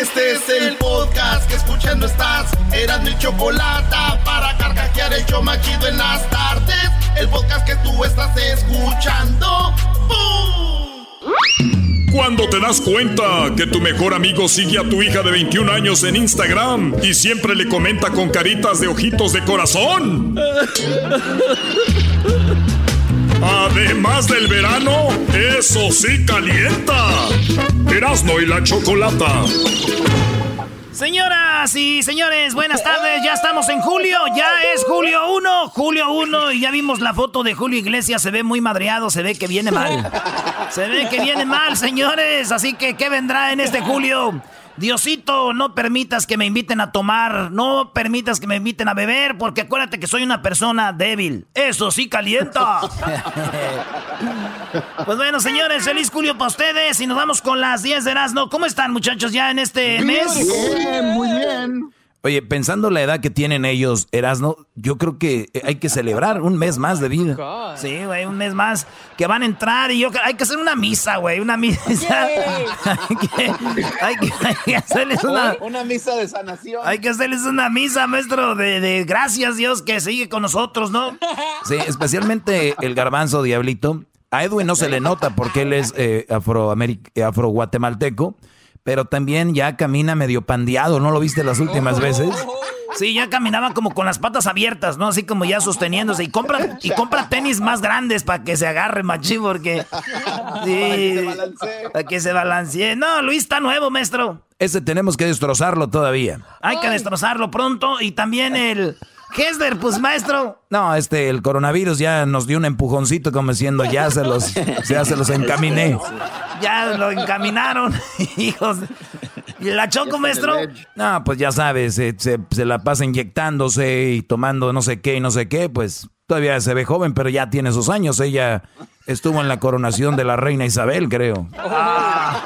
Este es el podcast que escuchando estás. Eran mi chocolate para carcajear el yo machido en las tardes. El podcast que tú estás escuchando. ¡Bum! Cuando te das cuenta que tu mejor amigo sigue a tu hija de 21 años en Instagram y siempre le comenta con caritas de ojitos de corazón. Además del verano, eso sí calienta. Erasno y la chocolata. Señoras y señores, buenas tardes. Ya estamos en julio. Ya es julio 1. Julio 1. Y ya vimos la foto de Julio Iglesias. Se ve muy madreado. Se ve que viene mal. Se ve que viene mal, señores. Así que, ¿qué vendrá en este julio? Diosito, no permitas que me inviten a tomar, no permitas que me inviten a beber, porque acuérdate que soy una persona débil. Eso sí calienta. pues bueno, señores, feliz Julio para ustedes y nos vamos con las 10 de Erasmo. ¿Cómo están, muchachos, ya en este mes? Bien, muy bien. Oye, pensando la edad que tienen ellos, Erasno, yo creo que hay que celebrar un mes más de vida. Sí, güey, un mes más que van a entrar y yo hay que hacer una misa, güey, una misa. hay, que, hay, que, hay, que, hacerles una, una misa de sanación. Hay que hacerles una misa, maestro, de, de gracias Dios que sigue con nosotros, ¿no? Sí, especialmente el garbanzo diablito. A Edwin no se le nota porque él es eh, afro-guatemalteco. Pero también ya camina medio pandeado, ¿no lo viste las últimas veces? Sí, ya caminaba como con las patas abiertas, ¿no? Así como ya sosteniéndose. Y compra, y compra tenis más grandes para que se agarre, machi, porque. Sí, para que se balancee. No, Luis está nuevo, maestro. Ese tenemos que destrozarlo todavía. Hay que destrozarlo pronto. Y también el. Hesler, pues maestro. No, este, el coronavirus ya nos dio un empujoncito como diciendo, ya se los, ya se los encaminé. Ya lo encaminaron, hijos. ¿Y la choco, maestro? No, pues ya sabes, se, se, se, la pasa inyectándose y tomando no sé qué y no sé qué, pues todavía se ve joven, pero ya tiene sus años. Ella estuvo en la coronación de la reina Isabel, creo. Ah.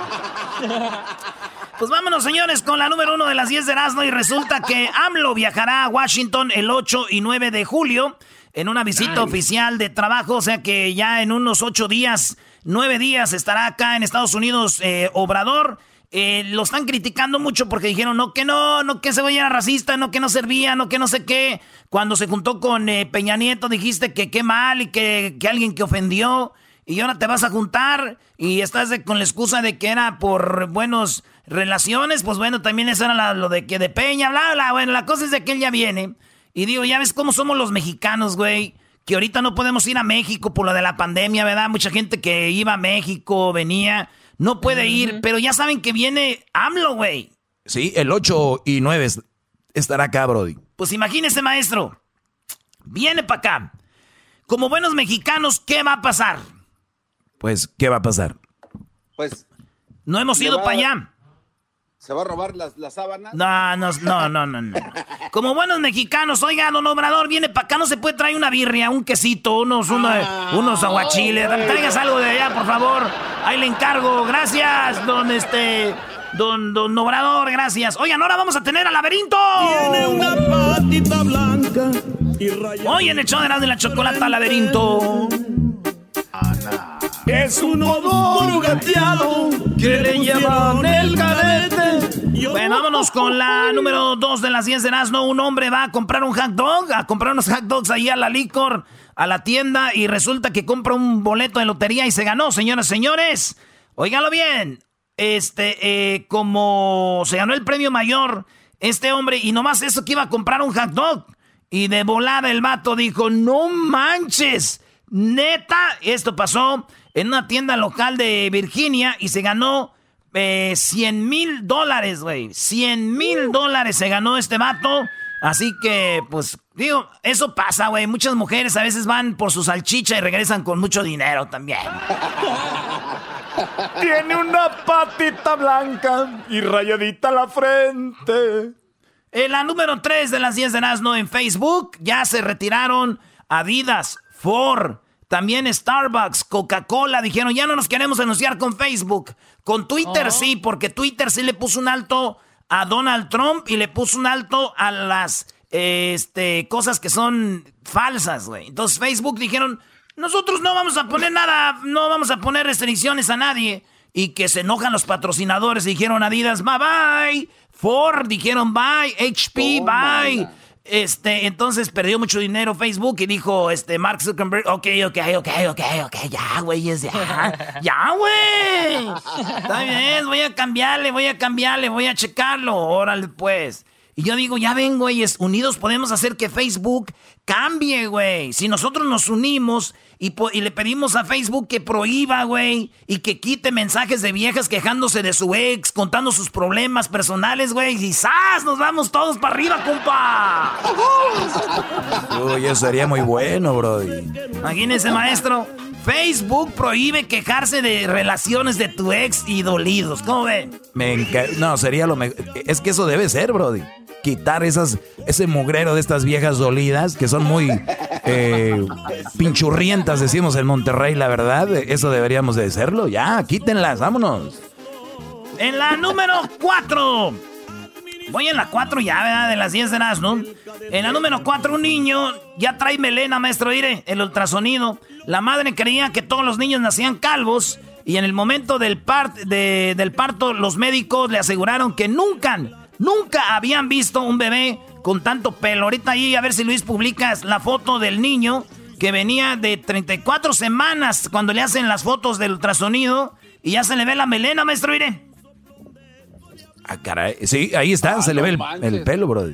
Pues vámonos, señores, con la número uno de las 10 de Erasmo. Y resulta que AMLO viajará a Washington el 8 y 9 de julio en una visita oficial de trabajo. O sea que ya en unos ocho días, nueve días, estará acá en Estados Unidos eh, Obrador. Eh, lo están criticando mucho porque dijeron no que no, no que se era racista, no que no servía, no que no sé qué. Cuando se juntó con eh, Peña Nieto dijiste que qué mal y que, que alguien que ofendió y ahora te vas a juntar y estás con la excusa de que era por buenos relaciones, pues bueno, también eso era lo de que de Peña, bla, bla. Bueno, la cosa es de que él ya viene. Y digo, ya ves cómo somos los mexicanos, güey. Que ahorita no podemos ir a México por lo de la pandemia, ¿verdad? Mucha gente que iba a México, venía, no puede ir, pero ya saben que viene AMLO, güey. Sí, el 8 y 9 estará acá, Brody. Pues imagínese, maestro. Viene para acá. Como buenos mexicanos, ¿qué va a pasar? Pues, ¿qué va a pasar? Pues. No hemos ido para allá. ¿Se va a robar las, las sábanas? No, no, no, no, no, no. Como buenos mexicanos, oiga, don Obrador, viene para acá, no se puede traer una birria, un quesito, unos, unos, ah, unos aguachiles. Traigas algo de allá, por favor. Ahí le encargo. Gracias, don este. Don, don Obrador, gracias. Oigan, ahora vamos a tener al laberinto. Tiene una patita blanca y Hoy en el show de la chocolata laberinto. Es un odor gateado que le llevan el cadete. Bueno, vámonos con la número 2 de las 10 de Nazno. Un hombre va a comprar un hot dog, a comprar unos hot dogs ahí a la licor, a la tienda, y resulta que compra un boleto de lotería y se ganó, señores, señores. Óigalo bien. este, eh, como se ganó el premio mayor, este hombre, y nomás eso que iba a comprar un hot dog. Y de volada el vato dijo, no manches, neta, esto pasó en una tienda local de Virginia y se ganó 100 eh, mil dólares, güey. 100 mil dólares se ganó este vato. Así que, pues, digo, eso pasa, güey. Muchas mujeres a veces van por su salchicha y regresan con mucho dinero también. Tiene una patita blanca y rayadita la frente. En la número 3 de las 10 de Nazno en Facebook ya se retiraron Adidas, Ford, también Starbucks, Coca-Cola. Dijeron, ya no nos queremos anunciar con Facebook. Con Twitter oh. sí, porque Twitter sí le puso un alto a Donald Trump y le puso un alto a las este, cosas que son falsas, güey. Entonces Facebook dijeron, nosotros no vamos a poner nada, no vamos a poner restricciones a nadie. Y que se enojan los patrocinadores dijeron Adidas, bye bye. Ford dijeron bye, HP, bye. Este, entonces perdió mucho dinero Facebook y dijo, este, Mark Zuckerberg, ok, ok, ok, ok, ok, ya, güey, ya, ya, güey. Está bien, voy a cambiarle, voy a cambiarle, voy a checarlo, órale, pues. Y yo digo, ya ven, güeyes, unidos podemos hacer que Facebook cambie, güey. Si nosotros nos unimos y, le pedimos a Facebook que prohíba, güey, y que quite mensajes de viejas quejándose de su ex, contando sus problemas personales, güey, y ¡zas! Nos vamos todos para arriba, compa. Uy, eso sería muy bueno, bro. Imagínese, maestro. Facebook prohíbe quejarse de relaciones de tu ex y dolidos. ¿Cómo ven? Me No, sería lo mejor. Es que eso debe ser, Brody quitar esas, ese mugrero de estas viejas dolidas que son muy eh, pinchurrientas, decimos en Monterrey, la verdad. Eso deberíamos de hacerlo. Ya, quítenlas, vámonos. En la número 4. Voy en la 4 ya, ¿verdad? De las 10 de las, ¿no? En la número 4, un niño ya trae melena, maestro, mire, el ultrasonido. La madre creía que todos los niños nacían calvos y en el momento del, del parto los médicos le aseguraron que nunca Nunca habían visto un bebé con tanto pelo. Ahorita ahí, a ver si Luis publicas la foto del niño que venía de 34 semanas cuando le hacen las fotos del ultrasonido y ya se le ve la melena, maestro, mire. Ah, caray. Sí, ahí está, ah, se le ve el, el, pelo, bro.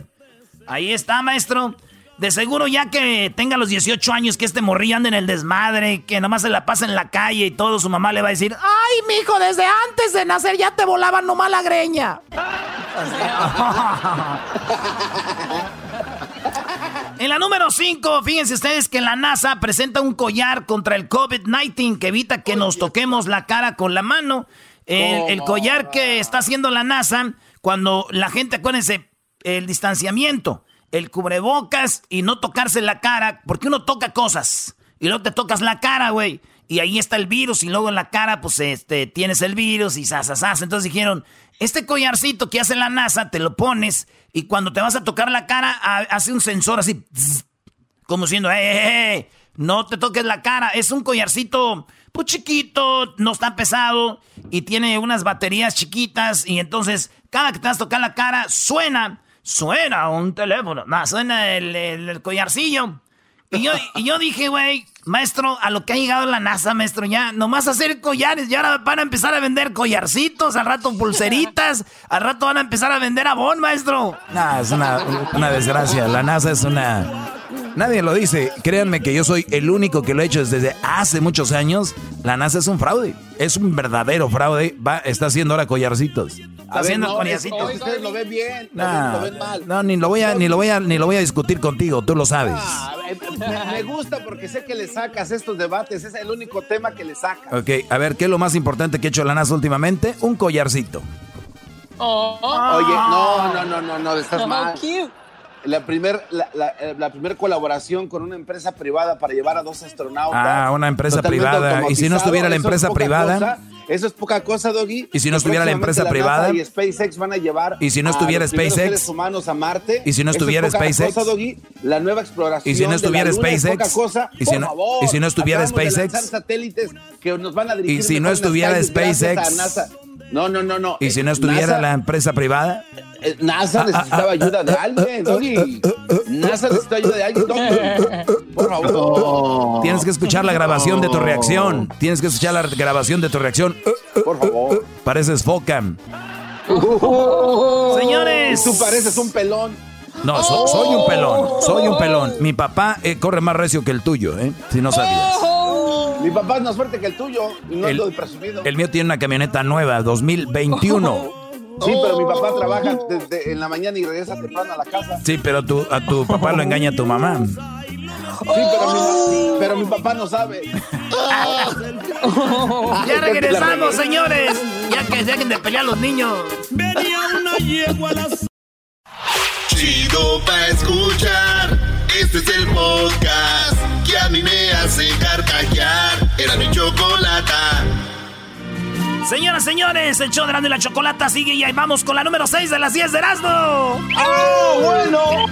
Ahí está, maestro. De seguro ya que tenga los 18 años, que este morrillo ande en el desmadre, que nomás se la pasa en la calle y todo, su mamá le va a decir, ay, mijo, desde antes de nacer ya te volaban nomás la greña. en la número 5, fíjense ustedes que la NASA presenta un collar contra el COVID-19 que evita que nos toquemos la cara con la mano. el collar que está haciendo la NASA, cuando la gente, acuérdense, el distanciamiento el cubrebocas y no tocarse la cara, porque uno toca cosas y luego te tocas la cara, güey. Y ahí está el virus y luego en la cara, pues, este, tienes el virus y sasasas. Entonces dijeron, este collarcito que hace la NASA, te lo pones y cuando te vas a tocar la cara, hace un sensor así, como diciendo, eh, eh, eh, no te toques la cara. Es un collarcito, pues chiquito, no está pesado y tiene unas baterías chiquitas y entonces cada que te vas a tocar la cara, suena suena un teléfono, no, suena el, collarcillo. Y yo, y yo dije, güey, maestro, a lo que ha llegado la NASA, maestro, ya nomás hacer collares, y ahora van a empezar a vender collarcitos, al rato pulseritas, al rato van a empezar a vender abón, maestro. No, es una, una desgracia, la NASA es una... Nadie lo dice, créanme que yo soy el único que lo he hecho desde hace muchos años. La NASA es un fraude, es un verdadero fraude, va, está haciendo ahora collarcitos. Está haciendo no, Ustedes lo ven bien, lo ven mal. No, ni lo voy a, ni lo voy a, ni lo voy a discutir contigo, tú lo sabes. Ah, me, gusta porque sé que le sacas estos debates, es el único tema que le sacas. Ok, a ver, ¿qué es lo más importante que ha hecho la NASA últimamente? Un collarcito. Oh. Oye, no, no, no, no, no, estás mal la primera la, la, eh, la primer colaboración con una empresa privada para llevar a dos astronautas. Ah, una empresa privada. ¿Y si no estuviera la empresa privada? Eso es poca cosa, Doggy. ¿Y si no estuviera la empresa privada? y SpaceX van a llevar ¿Y si no estuviera SpaceX? humanos a Marte. ¿Y si no estuviera SpaceX? Cosa, Doggy. La nueva exploración ¿Y si no estuviera SpaceX? Cosa. ¿Y si no, favor, ¿y si no estuviera SpaceX? satélites que nos van a dirigir ¿Y si no estuviera SpaceX? No, no, no, no. ¿Y si no estuviera la empresa privada? Eh, NASA necesitaba ayuda de alguien, Doggy. NASA necesita ayuda de alguien, Por favor. Tienes que escuchar la grabación de tu reacción. Tienes que escuchar la grabación de tu reacción. Por favor. Pareces Focam. Señores. Tú pareces un pelón. No, soy un pelón. Soy un pelón. Mi papá eh, corre más recio que el tuyo, ¿eh? Si no sabías. Mi papá es más fuerte que el tuyo y no el, presumido. El mío tiene una camioneta nueva, 2021. Sí, pero mi papá trabaja desde en la mañana y regresa temprano a la casa. Sí, pero tu, a tu papá lo engaña tu mamá. Sí, pero mi, papá no sabe. ya regresamos, señores. Ya que dejen de pelear los niños. Venía una yegua a las... Chido pa' escuchar. Este es el podcast que a mí me hace carcajear. Era mi chocolata. Señoras, señores, el show de la Chocolata sigue y ahí vamos con la número 6 de las 10 de Erasmo. ¡Ah, bueno!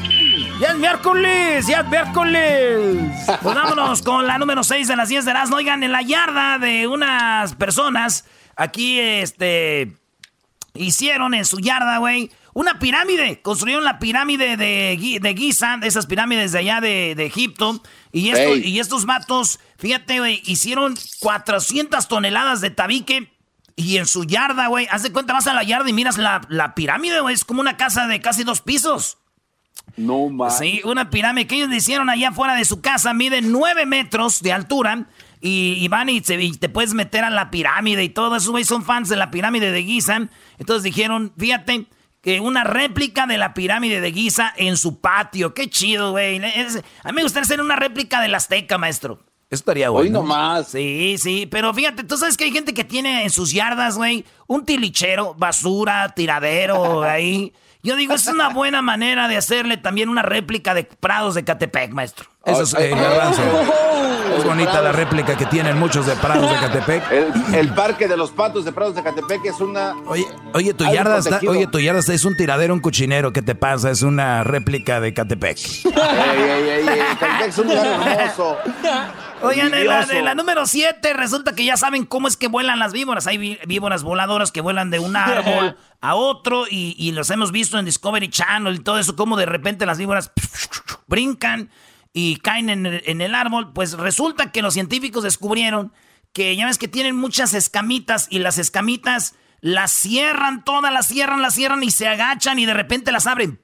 ¡Ya es miércoles! ¡Ya es miércoles! Pues vámonos con la número 6 de las 10 de Erasmo. Oigan, en la yarda de unas personas, aquí, este, hicieron en su yarda, güey, una pirámide. Construyeron la pirámide de, de Giza, de esas pirámides de allá de, Egipto. Y, esto, y estos matos, fíjate, güey, hicieron 400 toneladas de tabique y en su yarda, güey, haz de cuenta, vas a la yarda y miras la, pirámide, güey. Es como una casa de casi dos pisos. No más. Sí, una pirámide que ellos hicieron allá afuera de su casa. Mide nueve metros de altura. Y, van y, te puedes meter a la pirámide y todo. Esos güey son fans de la pirámide de Giza. Entonces dijeron, fíjate, que una réplica de la pirámide de Giza en su patio. Qué chido, güey. A mí me gustaría hacer una réplica del Azteca, maestro. Eso estaría bueno. Hoy nomás. Sí, sí, pero fíjate, tú sabes que hay gente que tiene en sus yardas, güey, un tilichero, basura, tiradero, ahí. Yo digo, es una buena manera de hacerle también una réplica de Prados de Catepec, maestro. Eso es eh, Es bonita la réplica que tienen muchos de Prados de Catepec. El, parque de los patos de Prados de Catepec es una. Oye, oye tu yarda está, oye, tu yarda es un tiradero, un cuchinero. ¿Qué te pasa? Es una réplica de Catepec. ey, ey, ey, Catepec es un lugar hermoso. Oigan, en la, la, número 7 resulta que ya saben cómo es que vuelan las víboras. Hay víboras voladoras que vuelan de un árbol a otro y, y los hemos visto en Discovery Channel y todo eso, como de repente las víboras brincan y caen en el, árbol. Pues resulta que los científicos descubrieron que ya ves que tienen muchas escamitas y las escamitas las cierran todas, las cierran, las cierran y se agachan y de repente las abren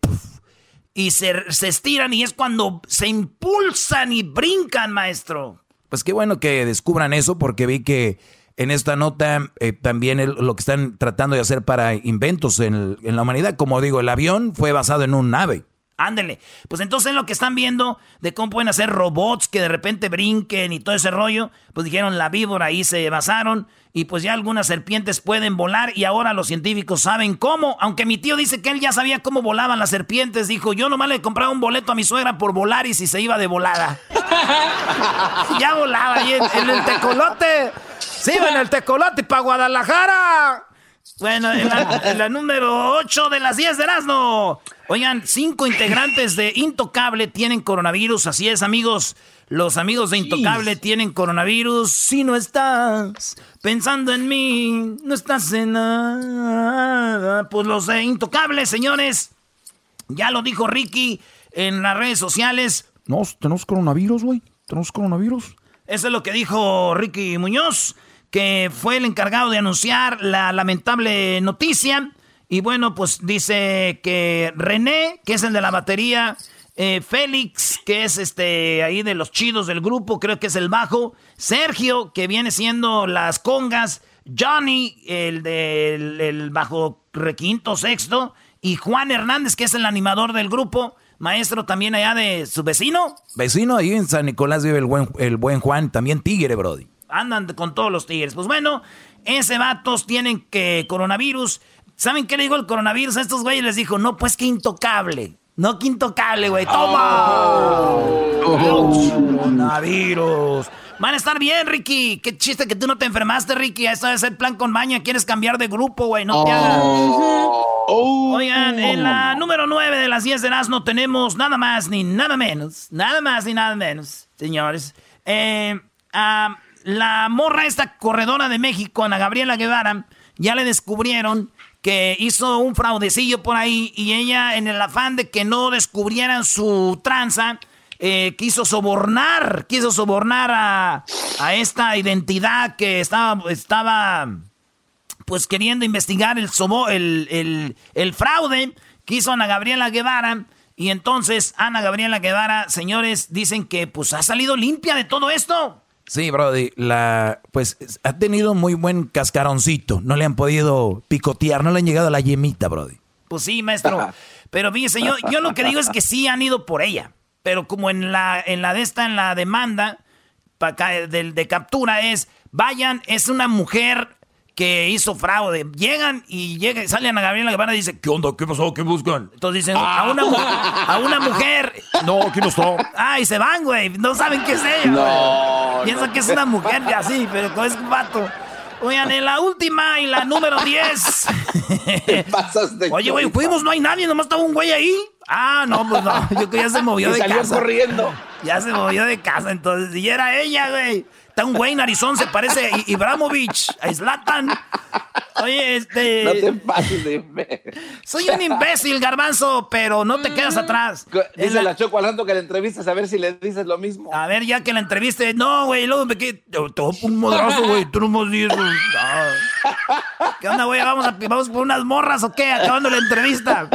y se, se, estiran y es cuando se impulsan y brincan, maestro. Pues qué bueno que descubran eso porque vi que en esta nota eh, también lo que están tratando de hacer para inventos en, en, la humanidad, como digo, el avión fue basado en un ave. Ándele. Pues entonces lo que están viendo de cómo pueden hacer robots que de repente brinquen y todo ese rollo, pues dijeron la víbora ahí se basaron y pues ya algunas serpientes pueden volar y ahora los científicos saben cómo. Aunque mi tío dice que él ya sabía cómo volaban las serpientes, dijo, yo nomás le compraba un boleto a mi suegra por volar y si se iba de volada. ya volaba ahí en, el tecolote. Sí, en el tecolote para Guadalajara. Bueno, en la, número 8 de las 10 de Erasmo. Oigan, cinco integrantes de Intocable tienen coronavirus. Así es, amigos. Los amigos de Intocable tienen coronavirus. Si no estás pensando en mí, no estás en nada. Pues los de Intocable, señores. Ya lo dijo Ricky en las redes sociales. No, tenemos coronavirus, güey. Tenemos coronavirus. Eso es lo que dijo Ricky Muñoz, que fue el encargado de anunciar la lamentable noticia. Y bueno, pues dice que René, que es el de la batería, eh, Félix, que es este ahí de los chidos del grupo, creo que es el bajo, Sergio, que viene siendo las congas, Johnny, el del bajo requinto sexto, y Juan Hernández, que es el animador del grupo, maestro también allá de su vecino. Vecino, ahí en San Nicolás vive el buen, el buen Juan, también tigre, Brody. Andan con todos los tigres. Pues bueno, ese vatos tienen que coronavirus. ¿Saben qué le dijo el coronavirus a estos güeyes? Les dijo, no, pues que intocable. No, que intocable, güey. ¡Toma! Coronavirus. Van a estar bien, Ricky. Qué chiste que tú no te enfermaste, Ricky. Eso es el plan con maña. Quieres cambiar de grupo, güey. No te hagas. Oh. Oigan, en la número 9 de las 10 de no tenemos nada más ni nada menos. Nada más ni nada menos, señores. Eh, la morra esta corredora de México, Ana Gabriela Guevara ya le descubrieron que hizo un fraudecillo por ahí y ella en el afán de que no descubrieran su tranza, eh, quiso sobornar, quiso sobornar a, esta identidad que estaba, estaba pues queriendo investigar el, el, el, el fraude, quiso Ana Gabriela Guevara. Y entonces Ana Gabriela Guevara, señores, dicen que pues ha salido limpia de todo esto. Sí, Brody, la, pues ha tenido muy buen cascaroncito. No le han podido picotear, no le han llegado a la yemita, Brody. Pues sí, maestro. Pero fíjese, yo, yo lo que digo es que sí han ido por ella. Pero como en la, en la de esta, en la demanda de, de captura es, vayan, es una mujer que hizo fraude. Llegan y salen a Gabriela Guevara y dice, ¿qué onda? ¿Qué pasó? ¿Qué buscan? Entonces dicen, a, una, a una mujer. No, aquí no está. Ah, y se van, güey. No saben qué es ella. No. Piensan que es una mujer así, pero es un vato. Oigan, en la última y la número 10. Oye, güey, fuimos, no hay nadie, nomás estaba un güey ahí. Ah, no, pues no. Yo que ya se movió de salió casa. corriendo. Ya se movió de casa, entonces. Y era ella, güey. Está un güey narizón, se parece a Ibramovich, a Zlatan. Oye, este. No te pases de Soy un imbécil, garbanzo, pero no te quedas atrás. Dice la... la Choco al que la entrevistas a ver si le dices lo mismo. A ver, ya que la entreviste. No, güey, luego me quedé. Te un modrazo, güey. Tú no me dices. ¿Qué onda, güey? ¿Vamos, a, ¿Vamos por unas morras o qué? Acabando la entrevista.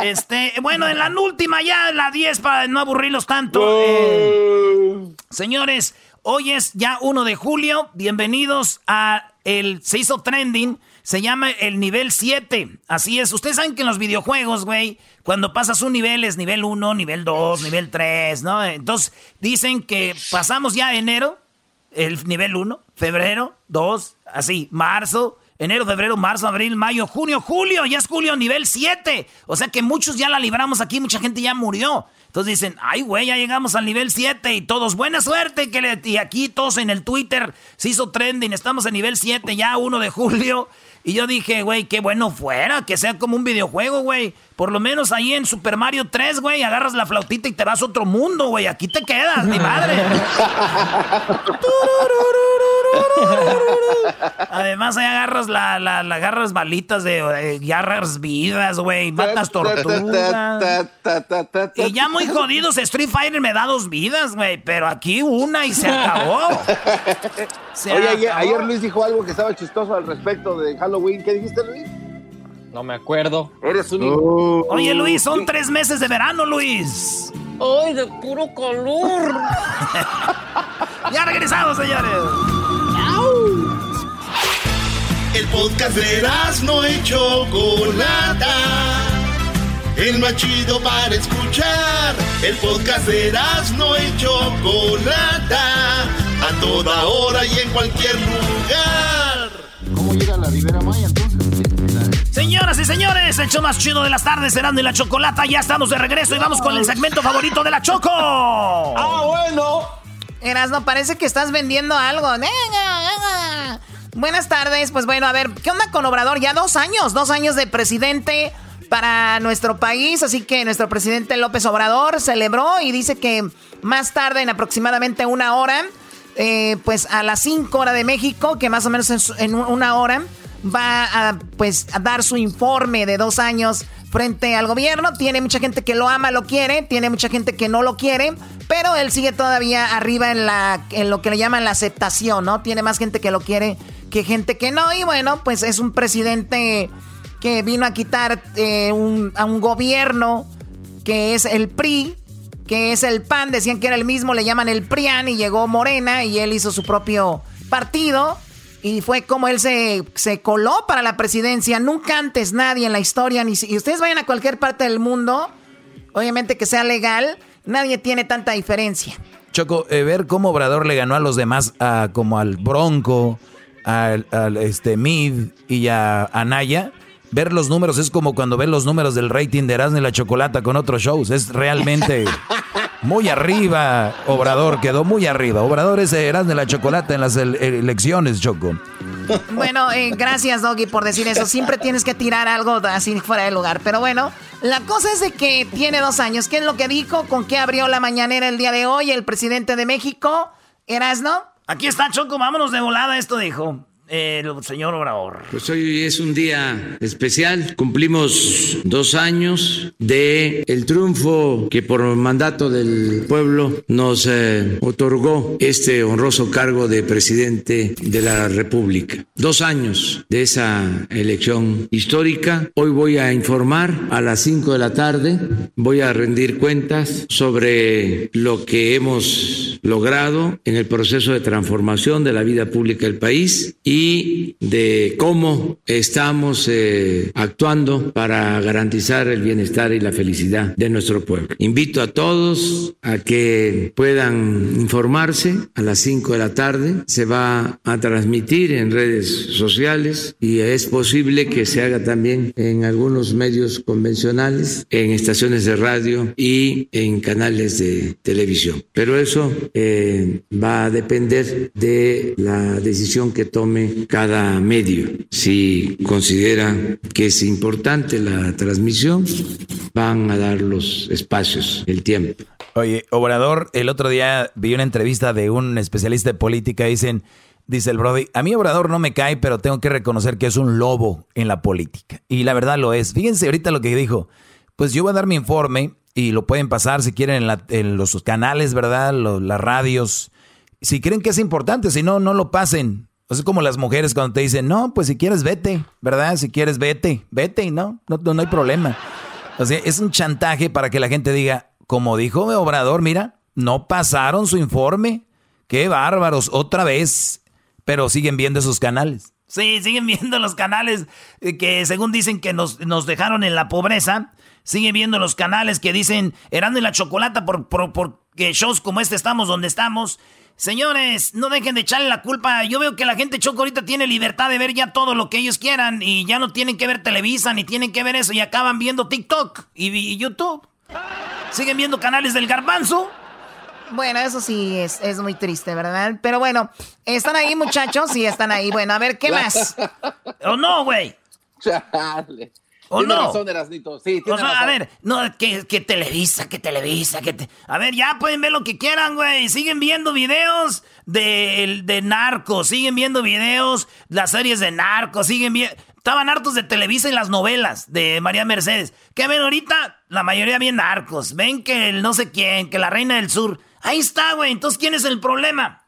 Este, bueno, en la última ya, la 10, para no aburrirlos tanto. Eh, señores. Hoy es ya 1 de julio. Bienvenidos a el. Se hizo trending. Se llama el nivel 7. Así es. Ustedes saben que en los videojuegos, güey, cuando pasas un nivel es nivel 1, nivel 2, nivel 3, ¿no? Entonces dicen que pasamos ya enero, el nivel 1, febrero, 2, así, marzo, enero, febrero, marzo, abril, mayo, junio, julio, ya es julio, nivel 7. O sea que muchos ya la libramos aquí, mucha gente ya murió. Entonces dicen, ay, güey, ya llegamos al nivel 7 y todos, buena suerte. Que le... Y aquí todos en el Twitter se hizo trending, estamos en nivel 7 ya, 1 de julio. Y yo dije, güey, qué bueno fuera, que sea como un videojuego, güey. Por lo menos ahí en Super Mario 3, güey, agarras la flautita y te vas a otro mundo, güey. Aquí te quedas, mi madre. Además, ahí agarras la, la, la agarras balitas de, agarras vidas, güey, matas tortugas. y ya muy jodidos, Street Fighter me da dos vidas, güey, pero aquí una y se acabó. Oye, Ayer, Luis dijo algo que estaba chistoso al respecto de Halloween. ¿Qué dijiste, Luis? No me acuerdo. Eres un... Uh. Oye, Luis, son tres meses de verano, Luis. ¡Ay, de puro calor! ya regresamos, señores. El podcast de no y Chocolata. El más chido para escuchar. El podcast de no y Chocolata. A toda hora y en cualquier lugar. ¿Cómo llega la Ribera Maya entonces? Señoras y señores, el show más chido de las tardes, Serando y la Chocolata. Ya estamos de regreso y vamos con el segmento favorito de la Choco. ¡Ah, bueno! Erasno, parece que estás vendiendo algo. Buenas tardes. Pues bueno, a ver, ¿qué onda con Obrador? Ya dos años, dos años de presidente para nuestro país. Así que nuestro presidente López Obrador celebró y dice que más tarde, en aproximadamente una hora, eh, pues a las cinco horas de México, que más o menos en, una hora, va a, pues, a dar su informe de dos años frente al gobierno. Tiene mucha gente que lo ama, lo quiere, tiene mucha gente que no lo quiere, pero él sigue todavía arriba en, la, en lo que le llaman la aceptación, ¿no? Tiene más gente que lo quiere que gente que no. Y bueno, pues es un presidente que vino a quitar eh, a un gobierno que es el PRI, que es el PAN, decían que era el mismo, le llaman el PRIAN y llegó Morena y él hizo su propio partido y fue como él se, se coló para la presidencia. Nunca antes nadie en la historia, ni si ustedes vayan a cualquier parte del mundo, obviamente que sea legal, nadie tiene tanta diferencia. Choco, eh, ver cómo Obrador le ganó a los demás, como al Bronco, al, este, Mid y a Anaya, ver los números es como cuando ven los números del rating de Erasmo y la Chocolata con otros shows. Es realmente muy arriba. Obrador quedó muy arriba. Obrador es Erasmo la Chocolata en las elecciones, Choco. Bueno, eh, gracias, Doggy, por decir eso. Siempre tienes que tirar algo así fuera de lugar. Pero bueno, la cosa es de que tiene dos años. ¿Qué es lo que dijo? ¿Con qué abrió la mañanera el día de hoy el presidente de México? ¿Erasno? Aquí está Choco, vámonos de volada, esto dijo. El señor Obrador. Pues hoy es un día especial. Cumplimos dos años de el triunfo que por mandato del pueblo nos eh, otorgó este honroso cargo de presidente de la República. Dos años de esa elección histórica. Hoy voy a informar a las cinco de la tarde. Voy a rendir cuentas sobre lo que hemos logrado en el proceso de transformación de la vida pública del país y de cómo estamos eh, actuando para garantizar el bienestar y la felicidad de nuestro pueblo. Invito a todos a que puedan informarse a las 5 de la tarde. Se va a transmitir en redes sociales y es posible que se haga también en algunos medios convencionales, en estaciones de radio y en canales de televisión. Pero eso eh, va a depender de la decisión que tome cada medio. Si considera que es importante la transmisión, van a dar los espacios, el tiempo. Oye, Obrador, el otro día vi una entrevista de un especialista de política, dicen, dice el Brody, a mí Obrador no me cae, pero tengo que reconocer que es un lobo en la política. Y la verdad lo es. Fíjense ahorita lo que dijo. Pues yo voy a dar mi informe y lo pueden pasar si quieren en, los canales, ¿verdad? las radios. Si creen que es importante, si no, no lo pasen. Es como las mujeres cuando te dicen, no, pues si quieres vete, ¿verdad? Si quieres vete, vete y no, no, no hay problema. O sea, es un chantaje para que la gente diga, como dijo Obrador, mira, no pasaron su informe. Qué bárbaros, otra vez. Pero siguen viendo esos canales. Sí, siguen viendo los canales eh, que según dicen que nos, nos dejaron en la pobreza. Sigue viendo los canales que dicen Erando y la Chocolata por, por, shows como este estamos donde estamos. Señores, no dejen de echarle la culpa. Yo veo que la gente choco ahorita tiene libertad de ver ya todo lo que ellos quieran y ya no tienen que ver Televisa ni tienen que ver eso y acaban viendo TikTok y, YouTube. Siguen viendo canales del garbanzo. Bueno, eso sí es, es, muy triste, ¿verdad? Pero bueno, ¿están ahí muchachos? Sí, están ahí. Bueno, a ver, ¿qué más? ¿O no, güey? ¿O no? razón, Sí, tiene A ver, no, que, que, Televisa, que Televisa, que... A ver, ya pueden ver lo que quieran, güey. Siguen viendo videos de, de narcos, siguen viendo videos, las series de narcos, siguen viendo... Estaban hartos de Televisa y las novelas de María Mercedes. ¿Qué ven ahorita? La mayoría bien narcos. Ven que el no sé quién, que la reina del sur. Ahí está, güey. Entonces, ¿quién es el problema?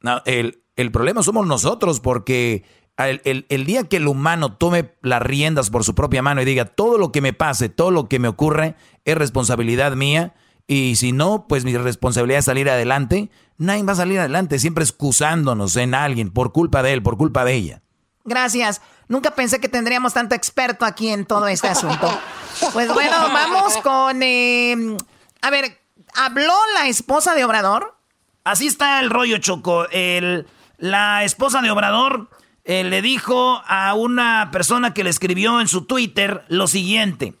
No, el, el problema somos nosotros porque el, día que el humano tome las riendas por su propia mano y diga todo lo que me pase, todo lo que me ocurre es responsabilidad mía y si no, pues mi responsabilidad es salir adelante, nadie va a salir adelante, siempre excusándonos en alguien por culpa de él, por culpa de ella. Gracias. Nunca pensé que tendríamos tanto experto aquí en todo este asunto. Pues bueno, vamos con... Em, a ver, ¿habló la esposa de Obrador? Así está el rollo, Choco. El, la esposa de Obrador eh, le dijo a una persona que le escribió en su Twitter lo siguiente.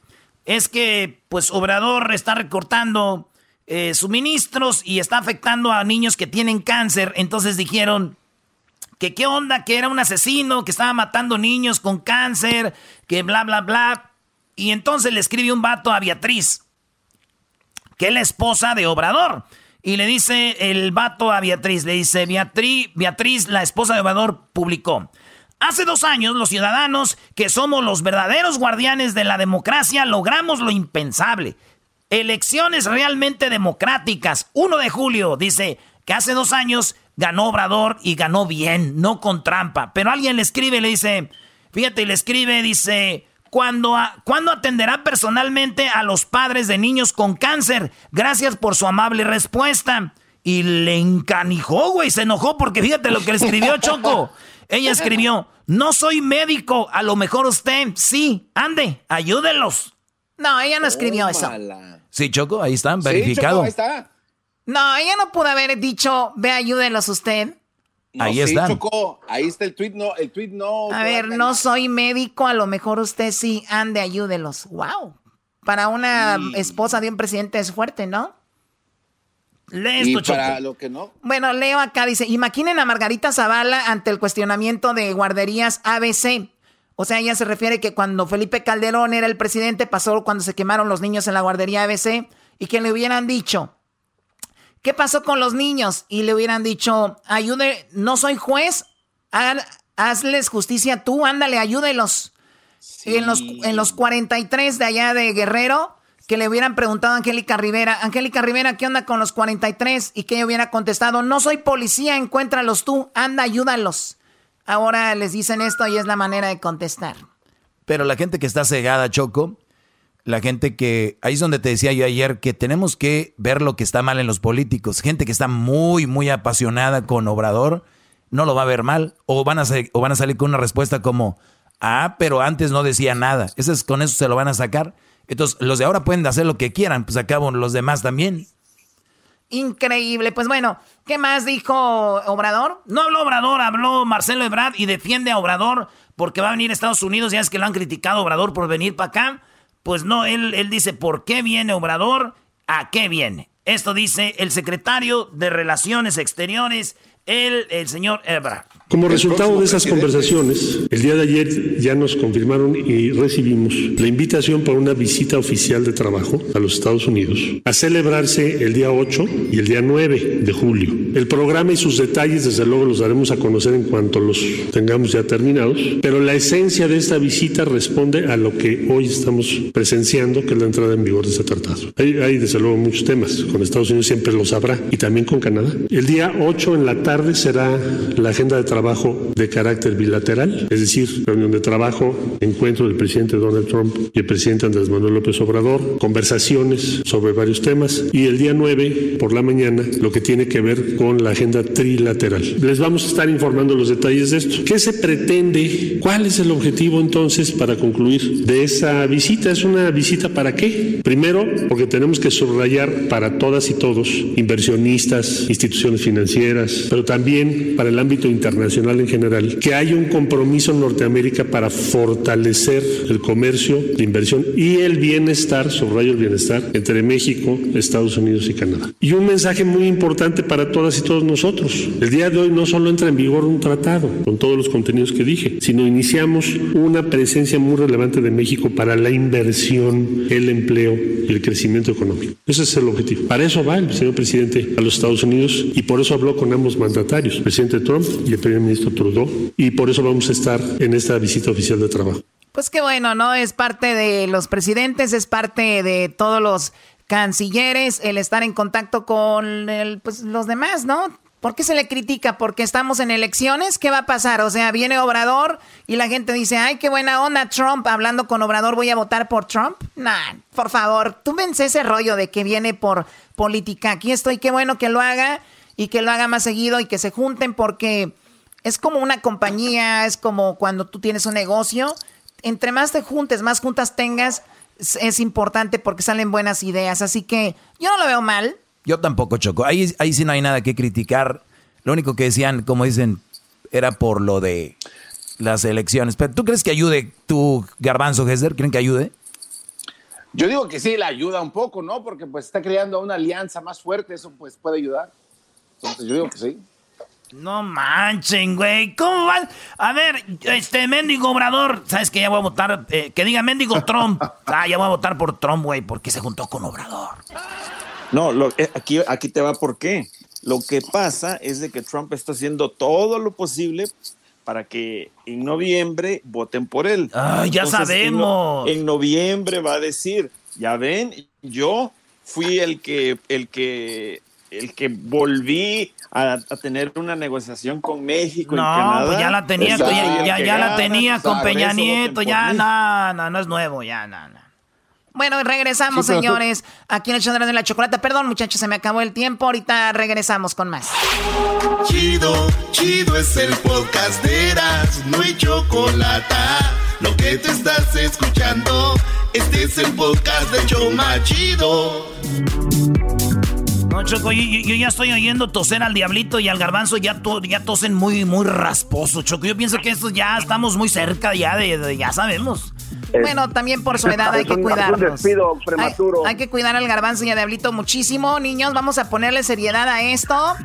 Es que, pues, Obrador está recortando eh, suministros y está afectando a niños que tienen cáncer. Entonces dijeron que qué onda, que era un asesino, que estaba matando niños con cáncer, que bla, bla, bla. Y entonces le escribe un vato a Beatriz, que es la esposa de Obrador. Y le dice el vato a Beatriz, le dice, Beatriz, Beatriz, la esposa de Obrador, publicó. Hace dos años los ciudadanos, que somos los verdaderos guardianes de la democracia, logramos lo impensable. Elecciones realmente democráticas. 1 de julio dice que hace dos años ganó Obrador y ganó bien, no con trampa. Pero alguien le escribe, le dice, fíjate, le escribe, dice, ¿Cuándo, atenderá personalmente a los padres de niños con cáncer? Gracias por su amable respuesta. Y le encanijó, güey, se enojó porque fíjate lo que le escribió Choco. Ella escribió, no soy médico, a lo mejor usted sí, ande, ayúdelos. No, ella no escribió eso. Sí, Choco, ahí están, verificado. ahí está. No, ella no pudo haber dicho, ve, ayúdelos usted ahí está. ahí está el tweet, no, el tweet no. A ver, no soy médico, a lo mejor usted sí, ande, ayúdelos. Wow. Para una esposa de un presidente es fuerte, ¿no? Lee esto, y para lo que no. Bueno, leo acá, dice, imaginen a Margarita Zavala ante el cuestionamiento de guarderías ABC. O sea, ella se refiere que cuando Felipe Calderón era el presidente, pasó cuando se quemaron los niños en la guardería ABC, y que le hubieran dicho, ¿Qué pasó con los niños? Y le hubieran dicho, ayude, no soy juez, hazles justicia tú, ándale, ayúdelos. En, los, en los 43 de allá de Guerrero, que le hubieran preguntado a Angélica Rivera, Angélica Rivera, ¿qué onda con los 43? Y que ella hubiera contestado, no soy policía, encuéntralos tú, anda, ayúdalos. Ahora les dicen esto y es la manera de contestar. Pero la gente que está cegada, Choco, la gente que, ahí es donde te decía yo ayer, que tenemos que ver lo que está mal en los políticos. Gente que está muy, muy apasionada con Obrador, no lo va a ver mal. O van a, o van a salir con una respuesta como, ah, pero antes no decía nada. Eso es, con eso se lo van a sacar. Entonces, los de ahora pueden hacer lo que quieran, pues acabo los demás también. Increíble. Pues bueno, ¿qué más dijo Obrador? No habló Obrador, habló Marcelo Ebrard y defiende a Obrador porque va a venir a Estados Unidos. Ya es que lo han criticado Obrador por venir para acá. Pues no, él, él dice, ¿por qué viene Obrador? ¿A qué viene? Esto dice el secretario de Relaciones Exteriores, el, el señor Ebrard. Como resultado de esas conversaciones, el día de ayer ya nos confirmaron y recibimos la invitación para una visita oficial de trabajo a los Estados Unidos a celebrarse el día 8 y el día 9 de julio. El programa y sus detalles desde luego los daremos a conocer en cuanto los tengamos ya terminados, pero la esencia de esta visita responde a lo que hoy estamos presenciando, que es la entrada en vigor de ese tratado. Hay, hay desde luego muchos temas, con Estados Unidos siempre lo sabrá y también con Canadá. El día 8 en la tarde será la agenda de trabajo trabajo de carácter bilateral, es decir, reunión de trabajo, encuentro del presidente Donald Trump y el presidente Andrés Manuel López Obrador, conversaciones sobre varios temas y el día 9 por la mañana lo que tiene que ver con la agenda trilateral. Les vamos a estar informando los detalles de esto. ¿Qué se pretende? ¿Cuál es el objetivo entonces para concluir de esa visita? ¿Es una visita para qué? Primero, porque tenemos que subrayar para todas y todos, inversionistas, instituciones financieras, pero también para el ámbito internacional, en general, que hay un compromiso en Norteamérica para fortalecer el comercio, la inversión y el bienestar, subrayo el bienestar, entre México, Estados Unidos y Canadá. Y un mensaje muy importante para todas y todos nosotros. El día de hoy no solo entra en vigor un tratado con todos los contenidos que dije, sino iniciamos una presencia muy relevante de México para la inversión, el empleo y el crecimiento económico. Ese es el objetivo. Para eso va el señor presidente a los Estados Unidos y por eso habló con ambos mandatarios, el presidente Trump y el ministro Trudeau, y por eso vamos a estar en esta visita oficial de trabajo. Pues qué bueno, ¿no? Es parte de los presidentes, es parte de todos los cancilleres, el estar en contacto con pues, los demás, ¿no? ¿Por qué se le critica? ¿Porque estamos en elecciones? ¿Qué va a pasar? O sea, viene Obrador y la gente dice, ay, qué buena onda Trump, hablando con Obrador, voy a votar por Trump. Nah, por favor, tú vence ese rollo de que viene por política. Aquí estoy, qué bueno que lo haga y que lo haga más seguido y que se junten porque es como una compañía, es como cuando tú tienes un negocio. Entre más te juntes, más juntas tengas, es, importante porque salen buenas ideas. Así que yo no lo veo mal. Yo tampoco, Choco. Ahí, ahí sí no hay nada que criticar. Lo único que decían, como dicen, era por lo de las elecciones. Pero ¿tú crees que ayude tu garbanzo, Hester? ¿Creen que ayude? Yo digo que sí, la ayuda un poco, ¿no? Porque pues está creando una alianza más fuerte, eso pues puede ayudar. Entonces yo digo que sí. No manchen, güey. ¿Cómo van? A ver, este mendigo Obrador, ¿sabes que ya voy a votar? Eh, que diga mendigo Trump. Ah, ya voy a votar por Trump, güey, porque se juntó con Obrador. No, lo, eh, aquí, aquí te va por qué. Lo que pasa es de que Trump está haciendo todo lo posible para que en noviembre voten por él. Ah, ya sabemos. En, en, noviembre va a decir, ya ven, yo fui el que, el que, el que volví a, tener una negociación con México y Canadá. Pues ya la tenía, ya, ya, la tenía con Peña Nieto, ya no, no, no es nuevo, ya no, no. Bueno, regresamos, señores, aquí en el show de la chocolate. Perdón, muchachos, se me acabó el tiempo. Ahorita regresamos con más. Chido, chido es el podcast de Eras, no hay chocolate. Lo que te estás escuchando, este es el podcast de Choma Chido. No, Choco, yo, ya estoy oyendo toser al diablito y al garbanzo, ya, ya tosen muy, muy rasposo, Choco. Yo pienso que esto ya estamos muy cerca ya de, ya sabemos. Bueno, también por su edad hay que cuidarnos. prematuro. Hay, que cuidar al garbanzo y al diablito muchísimo. Niños, vamos a ponerle seriedad a esto.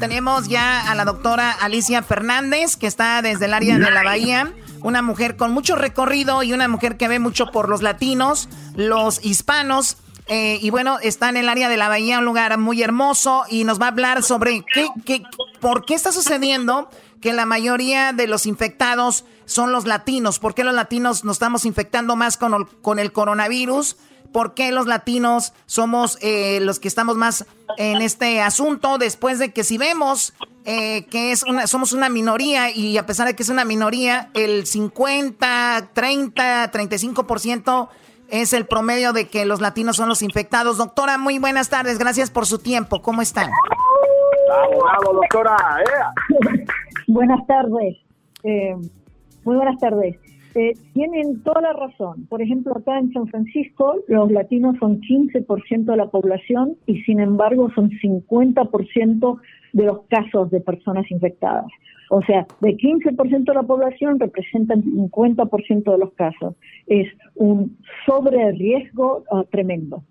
Tenemos ya a la doctora Alicia Fernández, que está desde el área de la Bahía. Una mujer con mucho recorrido y una mujer que ve mucho por los latinos, los hispanos eh, y bueno, está en el área de la bahía, un lugar muy hermoso, y nos va a hablar sobre qué, qué, por qué está sucediendo que la mayoría de los infectados son los latinos. ¿Por qué los latinos nos estamos infectando más con el, con el coronavirus? ¿Por qué los latinos somos eh, los que estamos más en este asunto? Después de que si vemos eh, que es una, somos una minoría y a pesar de que es una minoría, el 50, 30, 35% es el promedio de que los latinos son los infectados. Doctora, muy buenas tardes. Gracias por su tiempo. ¿Cómo están? Bravo, doctora. buenas tardes. Eh, muy buenas tardes. Eh, tienen toda la razón. Por ejemplo, acá en San Francisco los latinos son 15% de la población y sin embargo son 50% de los casos de personas infectadas. O sea, de 15% de la población representan 50% de los casos. Es un sobre riesgo ah, tremendo.